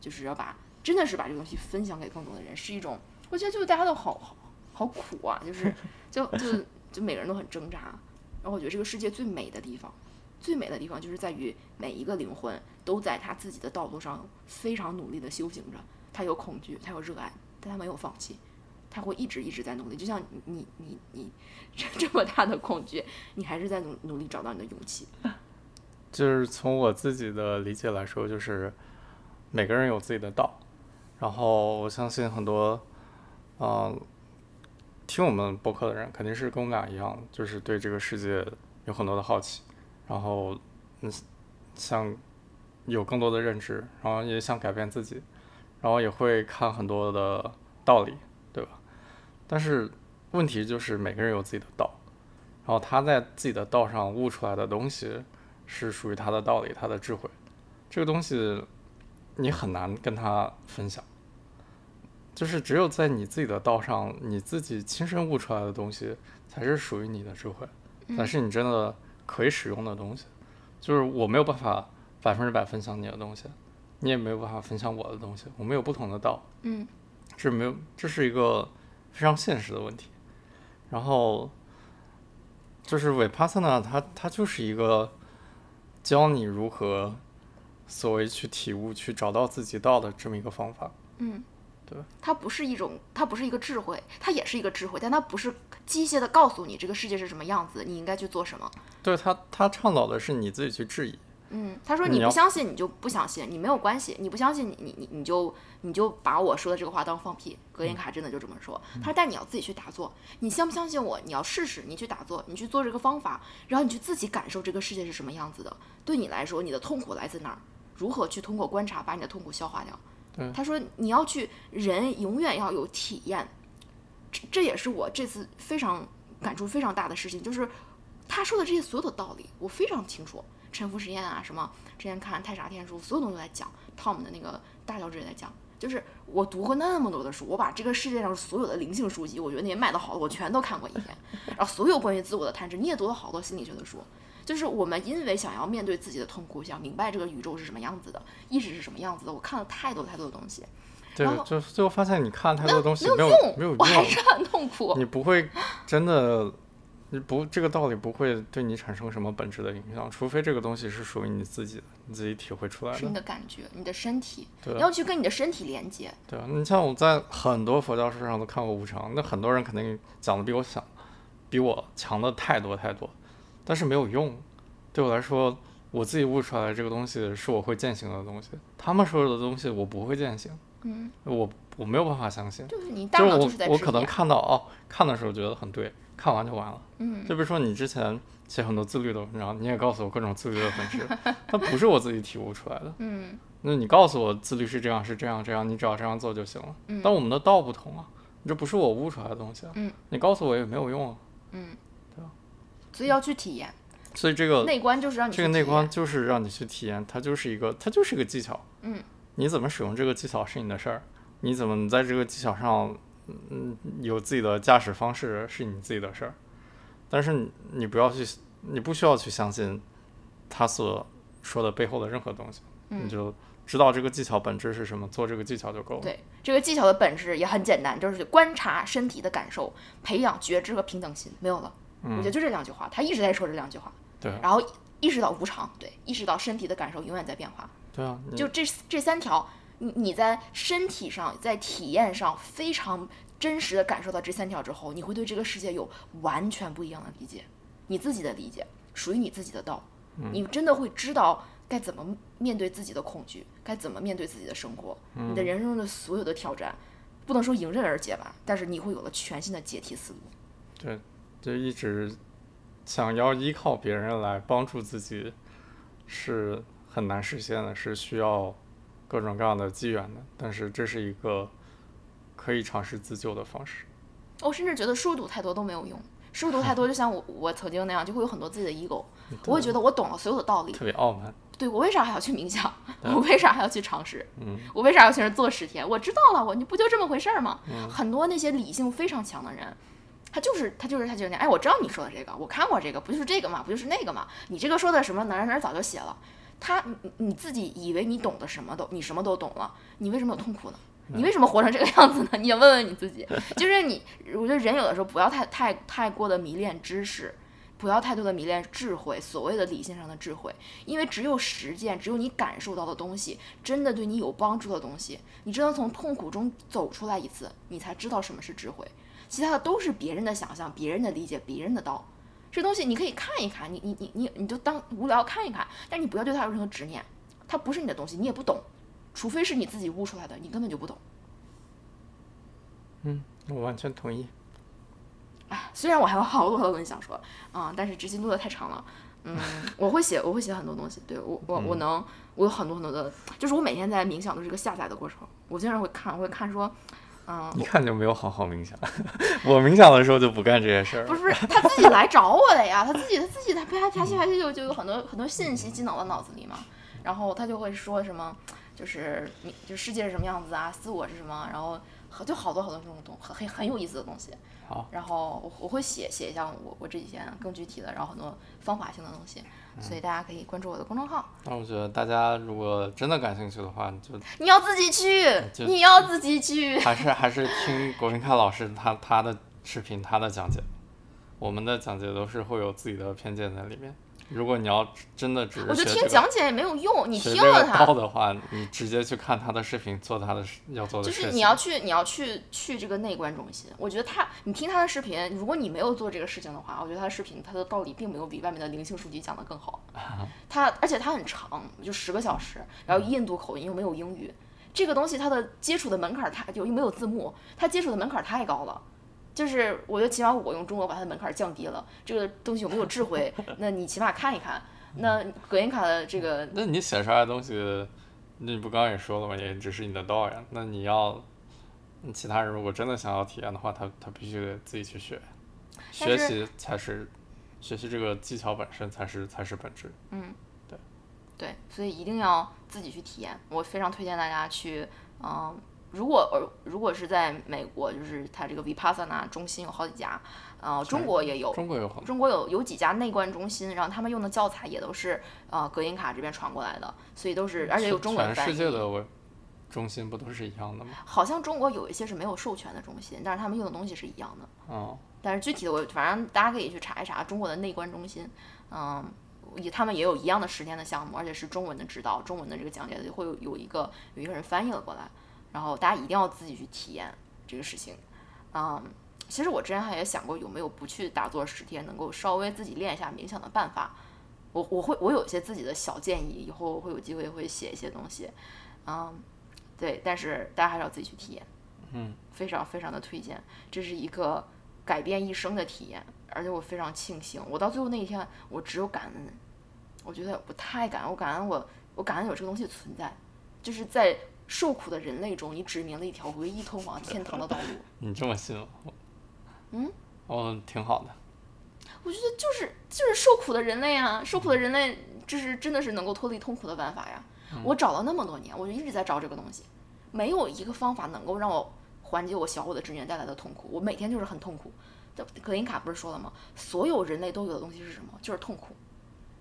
就是要把真的是把这个东西分享给更多的人，是一种我觉得就是大家都好好好苦啊，就是 [LAUGHS] 就就就每个人都很挣扎，然后我觉得这个世界最美的地方，最美的地方就是在于每一个灵魂都在他自己的道路上非常努力的修行着，他有恐惧，他有热爱。但他没有放弃，他会一直一直在努力。就像你你你这 [LAUGHS] 这么大的恐惧，你还是在努努力找到你的勇气。[LAUGHS] 就是从我自己的理解来说，就是每个人有自己的道，然后我相信很多，嗯，听我们播客的人肯定是跟我们俩一样，就是对这个世界有很多的好奇，然后嗯想有更多的认知，然后也想改变自己。然后也会看很多的道理，对吧？但是问题就是每个人有自己的道，然后他在自己的道上悟出来的东西是属于他的道理、他的智慧。这个东西你很难跟他分享，就是只有在你自己的道上，你自己亲身悟出来的东西才是属于你的智慧，才是你真的可以使用的东西。就是我没有办法百分之百分享你的东西。你也没有办法分享我的东西，我们有不同的道，嗯，这没有，这是一个非常现实的问题。然后就是韦帕萨纳，它它就是一个教你如何所谓去体悟、去找到自己道的这么一个方法，嗯，对，它不是一种，它不是一个智慧，它也是一个智慧，但它不是机械的告诉你这个世界是什么样子，你应该去做什么。对他，他倡导的是你自己去质疑。嗯，他说你不相信你就不相信，你没有关系，你不相信你你你你就你就把我说的这个话当放屁。格林卡真的就这么说，他说但你要自己去打坐，你相不相信我？你要试试，你去打坐，你去做这个方法，然后你去自己感受这个世界是什么样子的。对你来说，你的痛苦来自哪儿？如何去通过观察把你的痛苦消化掉？他说你要去，人永远要有体验，这这也是我这次非常感触非常大的事情，就是他说的这些所有的道理，我非常清楚。沉浮实验啊，什么之前看太傻天书，所有东西都在讲。Tom 的那个大教之也在讲，就是我读过那么多的书，我把这个世界上所有的灵性书籍，我觉得那些卖的好的，我全都看过一遍。然后所有关于自我的探知，你也读了好多心理学的书。就是我们因为想要面对自己的痛苦，想明白这个宇宙是什么样子的，意识是什么样子的，我看了太多太多的东西。对，就最后发现你看太多东西没有用，没有用，我还是很痛苦。你不会真的。你不，这个道理不会对你产生什么本质的影响，除非这个东西是属于你自己的，你自己体会出来的。是你的感觉，你的身体，对，你要去跟你的身体连接。对啊，你像我在很多佛教书上都看过无常，那很多人肯定讲的比我想，比我强的太多太多，但是没有用。对我来说，我自己悟出来这个东西是我会践行的东西，他们说的东西我不会践行。嗯，我我没有办法相信。就是你大脑就是在我可能看到哦，看的时候觉得很对。看完就完了，嗯，就比如说你之前写很多自律的文章，你也告诉我各种自律的本质，[LAUGHS] 它不是我自己体悟出来的，嗯，那你告诉我自律是这样是这样这样，你只要这样做就行了，嗯，但我们的道不同啊，这不是我悟出来的东西啊，嗯，你告诉我也没有用啊，嗯？所以要去体验，所以这个内观就是让你这个内观就是让你去体验，它就是一个它就是一个技巧，嗯，你怎么使用这个技巧是你的事儿，你怎么在这个技巧上嗯有自己的驾驶方式是你自己的事儿。但是你你不要去，你不需要去相信他所说的背后的任何东西，你就知道这个技巧本质是什么，做这个技巧就够了。对，这个技巧的本质也很简单，就是观察身体的感受，培养觉知和平等心，没有了。我觉得就这两句话，他一直在说这两句话。对。然后意识到无常，对，意识到身体的感受永远在变化。对啊。就这这三条，你你在身体上，在体验上非常。真实的感受到这三条之后，你会对这个世界有完全不一样的理解，你自己的理解，属于你自己的道。你真的会知道该怎么面对自己的恐惧，该怎么面对自己的生活。你的人生中的所有的挑战，不能说迎刃而解吧，但是你会有了全新的解题思路。对，就一直想要依靠别人来帮助自己，是很难实现的，是需要各种各样的机缘的。但是这是一个。可以尝试自救的方式。我甚至觉得书读太多都没有用，书读太多就像我我曾经那样，就会有很多自己的 ego，我会觉得我懂了所有的道理，特别傲慢。对我为啥还要去冥想？我为啥还要去尝试？嗯，我为啥要去做十天？我知道了，我你不就这么回事儿吗？嗯很多那些理性非常强的人，他就是他就是他就是那，哎，我知道你说的这个，我看过这个，不就是这个嘛，不就是那个嘛？你这个说的什么哪儿哪儿早就写了，他你你自己以为你懂得什么都你什么都懂了，你为什么有痛苦呢？你为什么活成这个样子呢？你也问问你自己。就是你，我觉得人有的时候不要太太太过的迷恋知识，不要太多的迷恋智慧，所谓的理性上的智慧，因为只有实践，只有你感受到的东西，真的对你有帮助的东西，你真的从痛苦中走出来一次，你才知道什么是智慧。其他的都是别人的想象、别人的理解、别人的道。这东西你可以看一看，你你你你你就当无聊看一看，但你不要对它有任何执念，它不是你的东西，你也不懂，除非是你自己悟出来的，你根本就不懂。嗯我完全同意。虽然我还有好多好多东西想说，啊、但是执行录的太长了。嗯，[LAUGHS] 我会写，我会写很多东西。对我，我我能，我有很多很多的，就是我每天在冥想都是一个下载的过程。我经常会看，我会看说，嗯、一看就没有好好冥想。我冥想的时候就不干这些事儿不。是 [LAUGHS] 不是，他自己来找我的呀，他自己他自己他啪啪啪就就有很多很多信息进到我脑子里嘛，然后他就会说什么，就是你就世界是什么样子啊，自我是什么，然后很就好多好多这种东很很很有意思的东西。好，然后我我会写写一下我我这几天更具体的，然后很多方法性的东西，所以大家可以关注我的公众号。那我觉得大家如果真的感兴趣的话，就你要自己去，你要自己去。还是还是听国明凯老师他他的视频他的讲解。我们的讲解都是会有自己的偏见在里面。如果你要真的只是我觉得听讲解也没有用，你听了他，的话，你直接去看他的视频，做他的事要做的事情。就是你要去，你要去去这个内观中心。我觉得他，你听他的视频，如果你没有做这个事情的话，我觉得他的视频他的道理并没有比外面的灵性书籍讲的更好。[LAUGHS] 他而且他很长，就十个小时，然后印度口音又没有英语，这个东西它的接触的门槛儿太又又没有字幕，它接触的门槛儿太高了。就是我觉得起码我用中国把它的门槛降低了，这个东西有没有智慧，[LAUGHS] 那你起码看一看。那葛音卡的这个那你写出来的东西，那你不刚刚也说了吗？也只是你的道呀。那你要，其他人如果真的想要体验的话，他他必须得自己去学，学习才是，学习这个技巧本身才是才是本质。嗯对，所以一定要自己去体验。我非常推荐大家去，嗯、如果呃如果是在美国，就是它这个 Vipassana 中心有好几家，呃，中国也有，中国有好中国有有几家内观中心，然后他们用的教材也都是呃格林卡这边传过来的，所以都是而且有中文全翻译。世界的我中心不都是一样的吗？好像中国有一些是没有授权的中心，但是他们用的东西是一样的。哦，但是具体的我反正大家可以去查一查中国的内观中心，嗯，也他们也有一样的十天的项目，而且是中文的指导，中文的这个讲解会有有一个有一个人翻译了过来，然后大家一定要自己去体验这个事情，嗯。其实我之前还也想过有没有不去打坐十天，能够稍微自己练一下冥想的办法。我我会我有一些自己的小建议，以后会有机会会写一些东西，嗯，对，但是大家还是要自己去体验。嗯，非常非常的推荐，这是一个改变一生的体验，而且我非常庆幸，我到最后那一天，我只有感恩，我觉得我太感恩，我感恩我，我感恩有这个东西存在，就是在受苦的人类中，你指明了一条唯一通往天堂的道路。[LAUGHS] 你这么信吗？嗯，哦，挺好的。我觉得就是就是受苦的人类啊，受苦的人类，这是真的是能够脱离痛苦的办法呀。我找了那么多年，我就一直在找这个东西，没有一个方法能够让我缓解我小我的执念带来的痛苦。我每天就是很痛苦。这格林卡不是说了吗？所有人类都有的东西是什么？就是痛苦，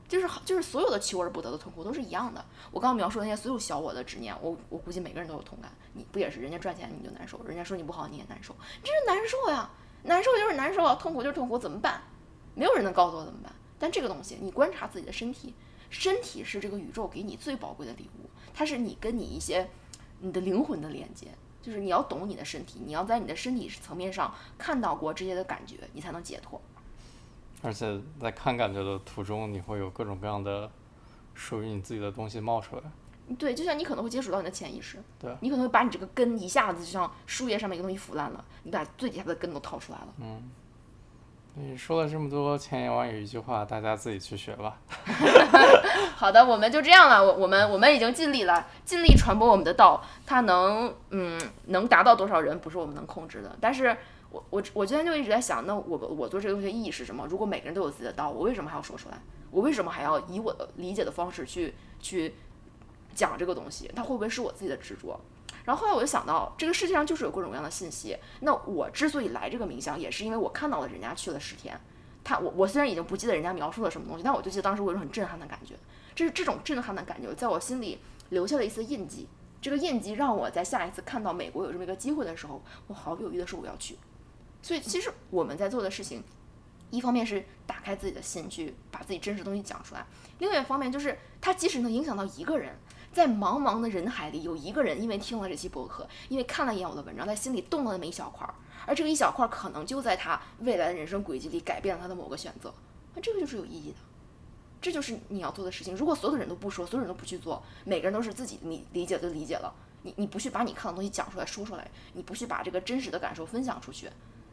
就是好，就是所有的求而不得的痛苦都是一样的。我刚刚描述那些所有小我的执念，我我估计每个人都有同感。你不也是人家赚钱你就难受，人家说你不好你也难受，这是难受呀，难受就是难受，痛苦就是痛苦，怎么办？没有人能告诉我怎么办。但这个东西，你观察自己的身体，身体是这个宇宙给你最宝贵的礼物，它是你跟你一些你的灵魂的连接。就是你要懂你的身体，你要在你的身体层面上看到过这些的感觉，你才能解脱。而且在看感觉的途中，你会有各种各样的属于你自己的东西冒出来。对，就像你可能会接触到你的潜意识，对你可能会把你这个根一下子就像树叶上面一个东西腐烂了，你把最底下的根都掏出来了。嗯你说了这么多千言万语，一句话，大家自己去学吧。[LAUGHS] 好的，我们就这样了。我我们我们已经尽力了，尽力传播我们的道。它能嗯能达到多少人，不是我们能控制的。但是我我我今天就一直在想，那我我做这个东西的意义是什么？如果每个人都有自己的道，我为什么还要说出来？我为什么还要以我的理解的方式去去讲这个东西？它会不会是我自己的执着？然后后来我就想到，这个世界上就是有各种各样的信息。那我之所以来这个冥想，也是因为我看到了人家去了十天。他我我虽然已经不记得人家描述了什么东西，但我就记得当时我有种很震撼的感觉。这是这种震撼的感觉，在我心里留下了一丝印记。这个印记让我在下一次看到美国有这么一个机会的时候，我毫不犹豫的说我要去。所以其实我们在做的事情，一方面是打开自己的心去把自己真实的东西讲出来，另外一方面就是它即使能影响到一个人，在茫茫的人海里有一个人因为听了这期博客，因为看了一眼我的文章，在心里动了那么一小块儿，而这个一小块儿可能就在他未来的人生轨迹里改变了他的某个选择，那这个就是有意义的。这就是你要做的事情。如果所有的人都不说，所有人都不去做，每个人都是自己你理解就理解了，你你不去把你看的东西讲出来说出来，你不去把这个真实的感受分享出去，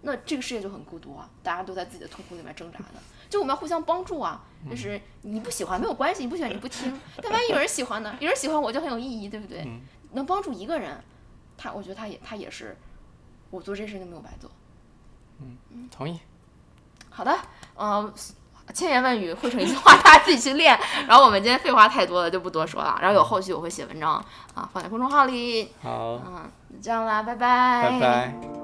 那这个世界就很孤独啊！大家都在自己的痛苦里面挣扎呢。就我们要互相帮助啊！就是你不喜欢没有关系，你不喜欢你不听，但万一有人喜欢呢？有人喜欢我就很有意义，对不对？能帮助一个人，他我觉得他也他也是，我做这事情没有白做。嗯，同意。好的，嗯。千言万语汇成一句话，大家自己去练。然后我们今天废话太多了，就不多说了。然后有后续我会写文章啊，放在公众号里。好，嗯，这样啦，拜拜。拜拜。